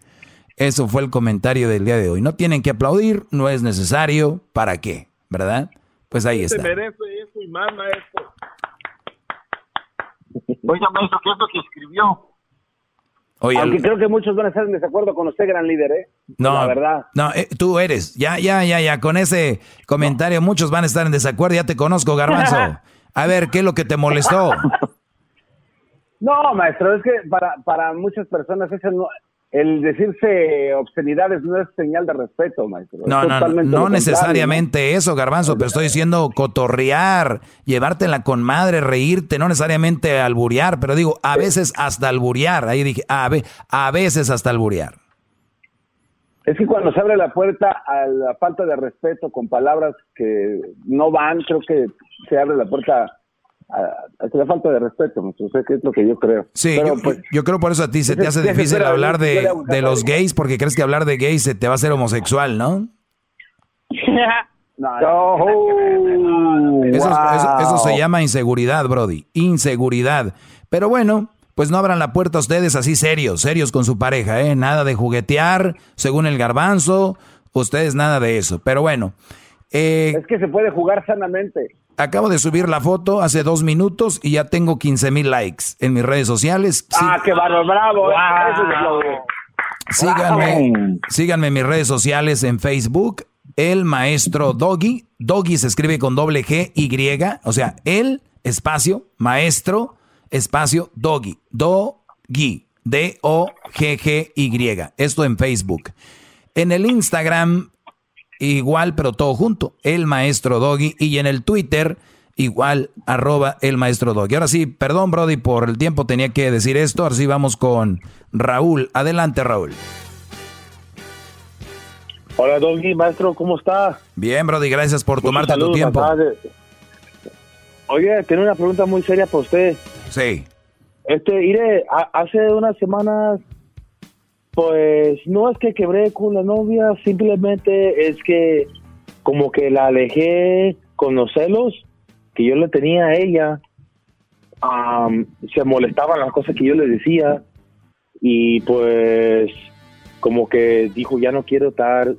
Eso fue el comentario del día de hoy. No tienen que aplaudir, no es necesario. ¿Para qué? ¿Verdad? Pues ahí está. Se merece eso y más, maestro. Oiga, maestro, ¿qué es lo que escribió? Aunque creo que muchos van a estar en desacuerdo con usted, gran líder, ¿eh? No, la verdad. No, eh, tú eres. Ya, ya, ya, ya. Con ese comentario muchos van a estar en desacuerdo. Ya te conozco, Garbanzo. A ver, ¿qué es lo que te molestó? No, maestro, es que para, para muchas personas ese no, el decirse obscenidades no es señal de respeto, maestro. No, no, no necesariamente eso, garbanzo, pero estoy diciendo cotorrear, llevártela con madre, reírte, no necesariamente alburear, pero digo, a veces hasta alburear, ahí dije, a, a veces hasta alburear. Es que cuando se abre la puerta a la falta de respeto con palabras que no van, creo que se abre la puerta es la falta de respeto, es lo que yo creo. Sí, pues, yo, creo por eso a ti se te hace difícil hablar de, de, los gays, porque crees que hablar de gays se te va a hacer homosexual, ¿no? eso, se llama inseguridad, Brody, inseguridad. Pero bueno, pues no abran la puerta a ustedes así serios, serios con su pareja, ¿eh? Nada de juguetear, según el garbanzo, ustedes nada de eso. Pero bueno. Eh, es que se puede jugar sanamente. Acabo de subir la foto hace dos minutos y ya tengo 15 mil likes en mis redes sociales. Ah, qué bárbaro, bravo. Síganme, síganme en mis redes sociales en Facebook, El Maestro Doggy. Doggy se escribe con doble G Y, o sea, el espacio, maestro, espacio, Doggy. Doggy. D-O-G-G-Y. Esto en Facebook. En el Instagram igual, pero todo junto, el maestro Doggy. Y en el Twitter, igual, arroba el maestro Doggy. Ahora sí, perdón, Brody, por el tiempo tenía que decir esto. Ahora sí vamos con Raúl. Adelante, Raúl. Hola, Doggy, maestro, ¿cómo está? Bien, Brody, gracias por tomarte tu tiempo. Oye, tiene una pregunta muy seria para usted. Sí. Este, iré, hace unas semanas pues no es que quebré con la novia, simplemente es que como que la alejé con los celos que yo le tenía a ella. se molestaban las cosas que yo le decía y pues como que dijo ya no quiero estar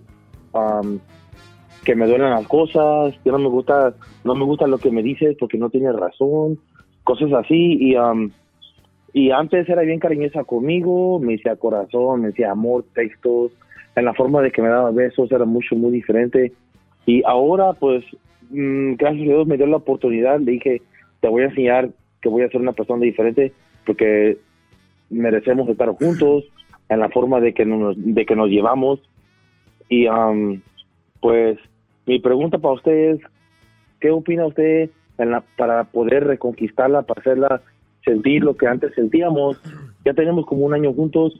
que me duelen las cosas, que no me gusta no me gusta lo que me dices porque no tienes razón, cosas así y y antes era bien cariñosa conmigo, me decía corazón, me decía amor, textos, en la forma de que me daba besos era mucho, muy diferente. Y ahora, pues, mm, gracias a Dios me dio la oportunidad, le dije, te voy a enseñar que voy a ser una persona diferente porque merecemos estar juntos en la forma de que nos, de que nos llevamos. Y pues mi pregunta para usted es, ¿qué opina usted para poder reconquistarla, para hacerla sentir lo que antes sentíamos. Ya tenemos como un año juntos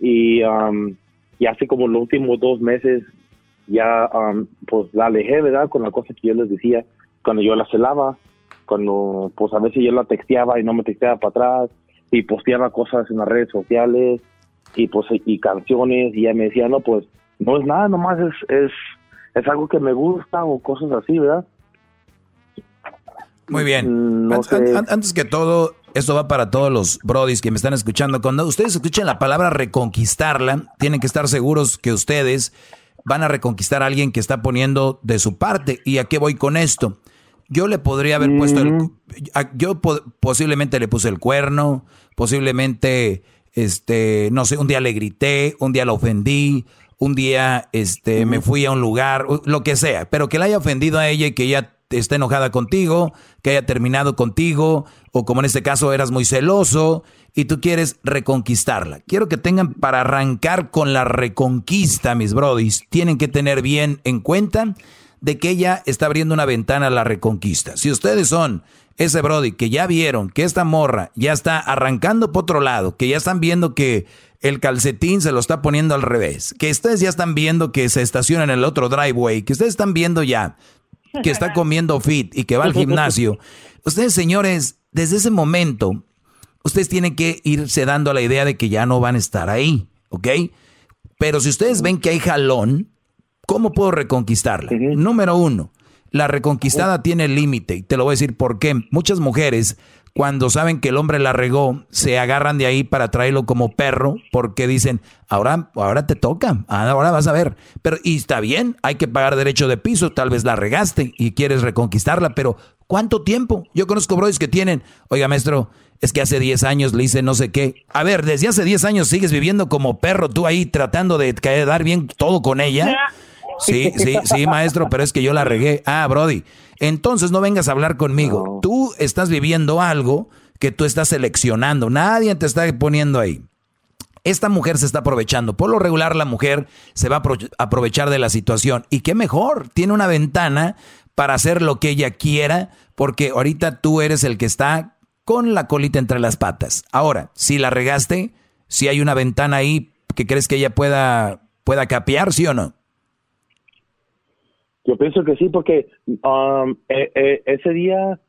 y, um, y hace como los últimos dos meses ya um, pues la alejé, ¿verdad? Con la cosa que yo les decía cuando yo la celaba, cuando pues a veces yo la texteaba y no me texteaba para atrás y posteaba cosas en las redes sociales y pues y canciones y ella me decía, no, pues no es nada, nomás es, es, es algo que me gusta o cosas así, ¿verdad? Muy bien. Mm, antes que todo, esto va para todos los brodis que me están escuchando. Cuando ustedes escuchen la palabra reconquistarla, tienen que estar seguros que ustedes van a reconquistar a alguien que está poniendo de su parte. ¿Y a qué voy con esto? Yo le podría haber puesto el... Yo posiblemente le puse el cuerno, posiblemente, este, no sé, un día le grité, un día la ofendí, un día este, me fui a un lugar, lo que sea, pero que la haya ofendido a ella y que ella está enojada contigo, que haya terminado contigo, o como en este caso eras muy celoso y tú quieres reconquistarla. Quiero que tengan para arrancar con la reconquista, mis brodis, tienen que tener bien en cuenta de que ella está abriendo una ventana a la reconquista. Si ustedes son ese Brody que ya vieron que esta morra ya está arrancando por otro lado, que ya están viendo que el calcetín se lo está poniendo al revés, que ustedes ya están viendo que se estaciona en el otro driveway, que ustedes están viendo ya que está comiendo fit y que va al gimnasio. Ustedes, señores, desde ese momento, ustedes tienen que irse dando la idea de que ya no van a estar ahí, ¿ok? Pero si ustedes ven que hay jalón, ¿cómo puedo reconquistarla? Número uno, la reconquistada tiene límite y te lo voy a decir por qué. Muchas mujeres cuando saben que el hombre la regó, se agarran de ahí para traerlo como perro, porque dicen, ahora, ahora te toca, ahora vas a ver. Pero, y está bien, hay que pagar derecho de piso, tal vez la regaste y quieres reconquistarla, pero ¿cuánto tiempo? Yo conozco brodis que tienen, oiga maestro, es que hace 10 años le hice no sé qué. A ver, desde hace 10 años sigues viviendo como perro, tú ahí tratando de dar bien todo con ella. Sí, sí, sí, maestro, pero es que yo la regué. Ah, Brody, entonces no vengas a hablar conmigo. Tú estás viviendo algo que tú estás seleccionando. Nadie te está poniendo ahí. Esta mujer se está aprovechando. Por lo regular la mujer se va a aprovechar de la situación. Y qué mejor, tiene una ventana para hacer lo que ella quiera, porque ahorita tú eres el que está con la colita entre las patas. Ahora, si la regaste, si hay una ventana ahí que crees que ella pueda, pueda capear, ¿sí o no? Yo pienso que sí, porque um, e, e, ese día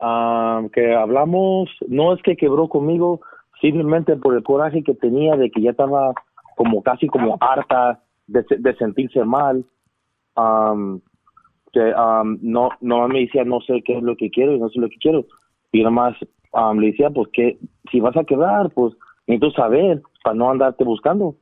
um, que hablamos, no es que quebró conmigo, simplemente por el coraje que tenía de que ya estaba como casi como harta de, sentirse mal. Um, que no, no me decía, no sé qué es lo que quiero y no sé lo que quiero. Y nomás le decía, pues que si vas a quedar, pues necesito saber para no andarte buscando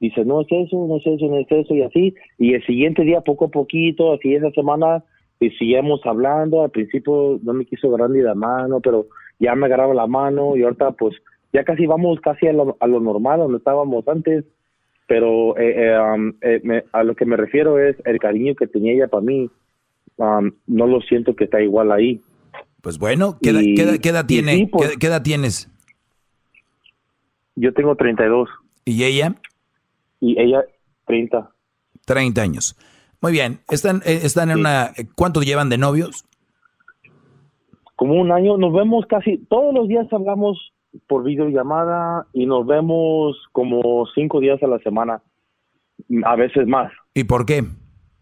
dice, no es eso, no es eso, no es eso, y así. Y el siguiente día, poco a poquito, así esa semana, y seguimos hablando. Al principio no me quiso agarrar ni la mano, pero ya me agarraba la mano y ahorita pues ya casi vamos casi a lo, a lo normal donde estábamos antes. Pero eh, eh, um, eh, a lo que me refiero es el cariño que tenía ella para mí. Um, no lo siento que está igual ahí. Pues bueno, ¿qué, edad, tiene? Pues ¿Qué, edad tienes? Yo tengo 32. ¿Y ella? Y ella 30. 30 años. Muy bien. Están, eh, están en una... ¿Cuánto llevan de novios? Como un año. Nos vemos casi... Todos los días hablamos por videollamada y nos vemos como cinco días a la semana. A veces más. ¿Y por qué?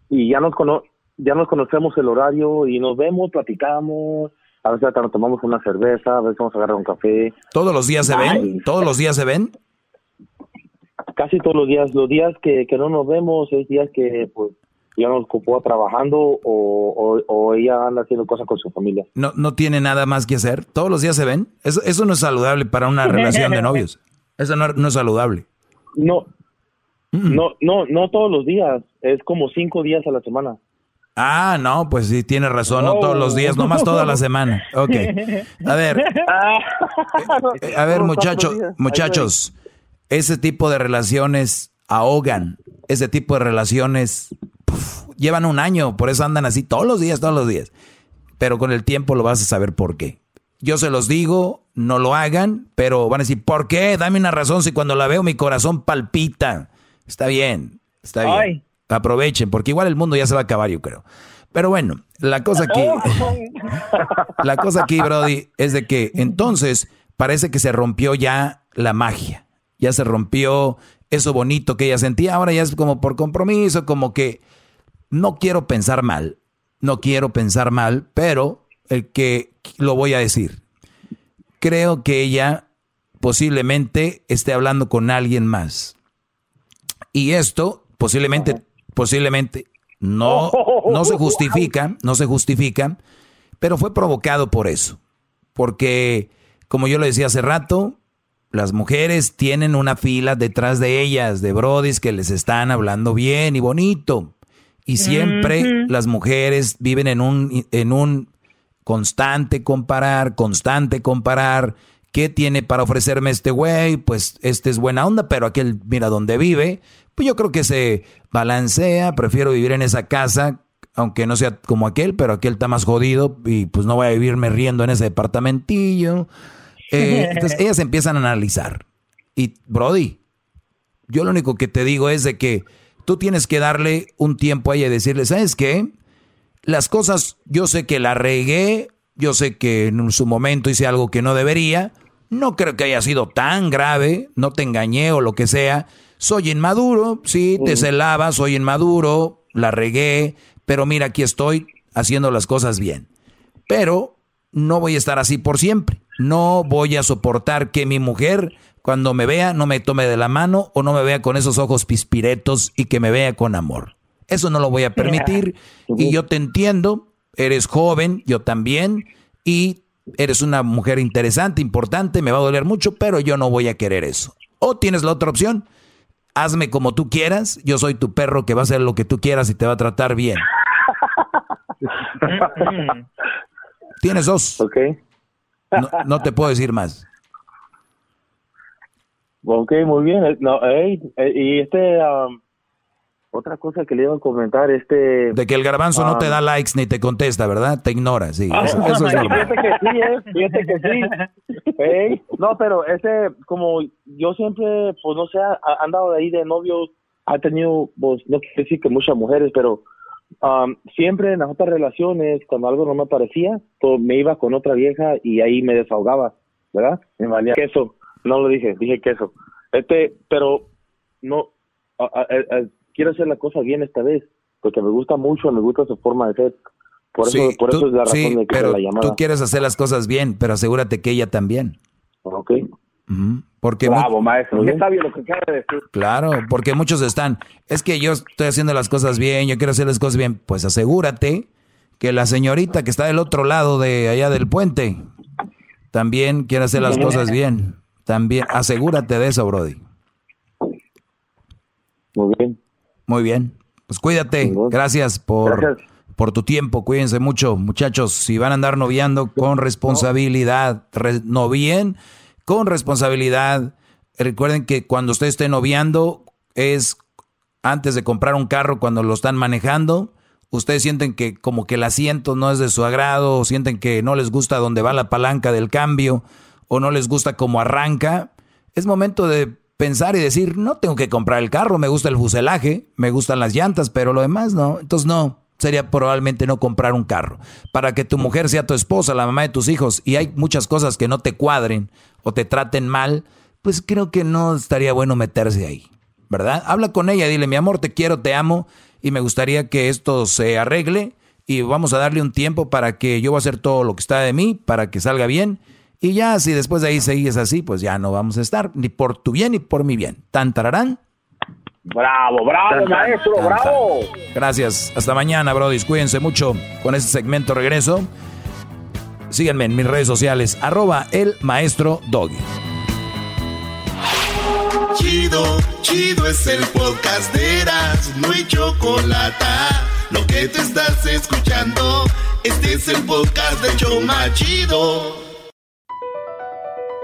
Y ya nos, cono ya nos conocemos el horario y nos vemos, platicamos. A veces hasta nos tomamos una cerveza, a veces vamos a agarrar un café. ¿Todos los días se ven? ¿Todos los días se ven? Casi todos los días. Los días que, no nos vemos es días que pues ya nos ocupó trabajando o, o, ella anda haciendo cosas con su familia. No, no tiene nada más que hacer. Todos los días se ven. Eso, eso no es saludable para una relación de novios. Eso no, no es saludable. No, no, no, no todos los días. Es como cinco días a la semana. Ah, no, pues sí, tiene razón, no todos los días, nomás toda la semana. Ok. A ver. a ver, muchachos, muchachos, ese tipo de relaciones ahogan, ese tipo de relaciones llevan un año, por eso andan así todos los días, todos los días. Pero con el tiempo lo vas a saber por qué. Yo se los digo, no lo hagan, pero van a decir, ¿por qué? Dame una razón si cuando la veo mi corazón palpita. Está bien, está bien. Aprovechen, porque igual el mundo ya se va a acabar, yo creo. Pero bueno, la cosa aquí, la cosa aquí, Brody, es de que entonces parece que se rompió ya la magia ya se rompió eso bonito que ella sentía, ahora ya es como por compromiso, como que no quiero pensar mal, no quiero pensar mal, pero el que lo voy a decir. Creo que ella posiblemente esté hablando con alguien más. Y esto posiblemente, posiblemente no, no se justifica, no se justifica, pero fue provocado por eso. Porque, como yo le decía hace rato, las mujeres tienen una fila detrás de ellas, de brodis que les están hablando bien y bonito. Y siempre las mujeres viven en un, en un constante comparar, constante comparar. ¿Qué tiene para ofrecerme este güey? Pues este es buena onda, pero aquel, mira dónde vive. Pues yo creo que se balancea. Prefiero vivir en esa casa, aunque no sea como aquel, pero aquel está más jodido y pues no voy a vivirme riendo en ese departamentillo. Eh, entonces ellas empiezan a analizar. Y Brody, yo lo único que te digo es de que tú tienes que darle un tiempo a ella y decirle, ¿sabes qué? las cosas, yo sé que la regué, yo sé que en su momento hice algo que no debería, no creo que haya sido tan grave, no te engañé o lo que sea. Soy inmaduro, sí, te celaba, soy inmaduro, la regué, pero mira, aquí estoy haciendo las cosas bien. Pero no voy a estar así por siempre. No voy a soportar que mi mujer cuando me vea no me tome de la mano o no me vea con esos ojos pispiretos y que me vea con amor. Eso no lo voy a permitir y yo te entiendo, eres joven, yo también, y eres una mujer interesante, importante, me va a doler mucho, pero yo no voy a querer eso. O tienes la otra opción, hazme como tú quieras, yo soy tu perro que va a hacer lo que tú quieras y te va a tratar bien. tienes dos. Ok. No, te puedo decir más. Ok, muy bien. No, eh, y este, um, otra cosa que le iba a comentar, este... De que el garbanzo no te da likes ni te contesta, ¿verdad? Te ignora, sí. Ah, eso, es Fíjate que sí, ¿eh? Fíjate que sí. no, pero ese, como yo siempre, pues no sé, ha andado de ahí de novios, ha tenido, pues no quiero decir que muchas mujeres, pero um, siempre en las otras relaciones, cuando algo no me parecía, pues me iba con otra vieja y ahí me desahogaba, ¿verdad? Me valía queso. No lo dije, dije queso. Este, pero no quiero hacer la cosa bien esta vez, porque me gusta mucho, me gusta su forma de ser. Por eso, por eso es la razón de que pero la llamada. Tú quieres hacer las cosas bien, pero asegúrate que ella también. Ok. Porque Bravo, maestro. Qué sabio lo que acaba de decir. Claro, porque muchos están, es que yo estoy haciendo las cosas bien, yo quiero hacer las cosas bien. Pues asegúrate que la señorita que está del otro lado de allá del puente también quiere hacer las cosas bien. También, asegúrate de eso, Brody. Muy bien. Muy bien. Pues cuídate. Gracias por, por tu tiempo. Cuídense mucho, muchachos. Si van a andar noviando con responsabilidad, no bien, con responsabilidad. Recuerden que cuando usted esté noviando es antes de comprar un carro, cuando lo están manejando. Ustedes sienten que como que el asiento no es de su agrado, o sienten que no les gusta dónde va la palanca del cambio, o no les gusta cómo arranca. Es momento de pensar y decir, no tengo que comprar el carro, me gusta el fuselaje, me gustan las llantas, pero lo demás no. Entonces no, sería probablemente no comprar un carro. Para que tu mujer sea tu esposa, la mamá de tus hijos, y hay muchas cosas que no te cuadren o te traten mal, pues creo que no estaría bueno meterse ahí, ¿verdad? Habla con ella, dile, mi amor, te quiero, te amo, y me gustaría que esto se arregle, y vamos a darle un tiempo para que yo voy a hacer todo lo que está de mí, para que salga bien, y ya, si después de ahí sigues así, pues ya no vamos a estar, ni por tu bien ni por mi bien. Tan tararán. Bravo, bravo, maestro, bravo. Gracias. Hasta mañana, Brody. Cuídense mucho con este segmento regreso. Síganme en mis redes sociales, arroba el maestro Doggy. Chido, chido es el podcast de Eras, no hay chocolate. Lo que te estás escuchando, este es el podcast de Choma Chido.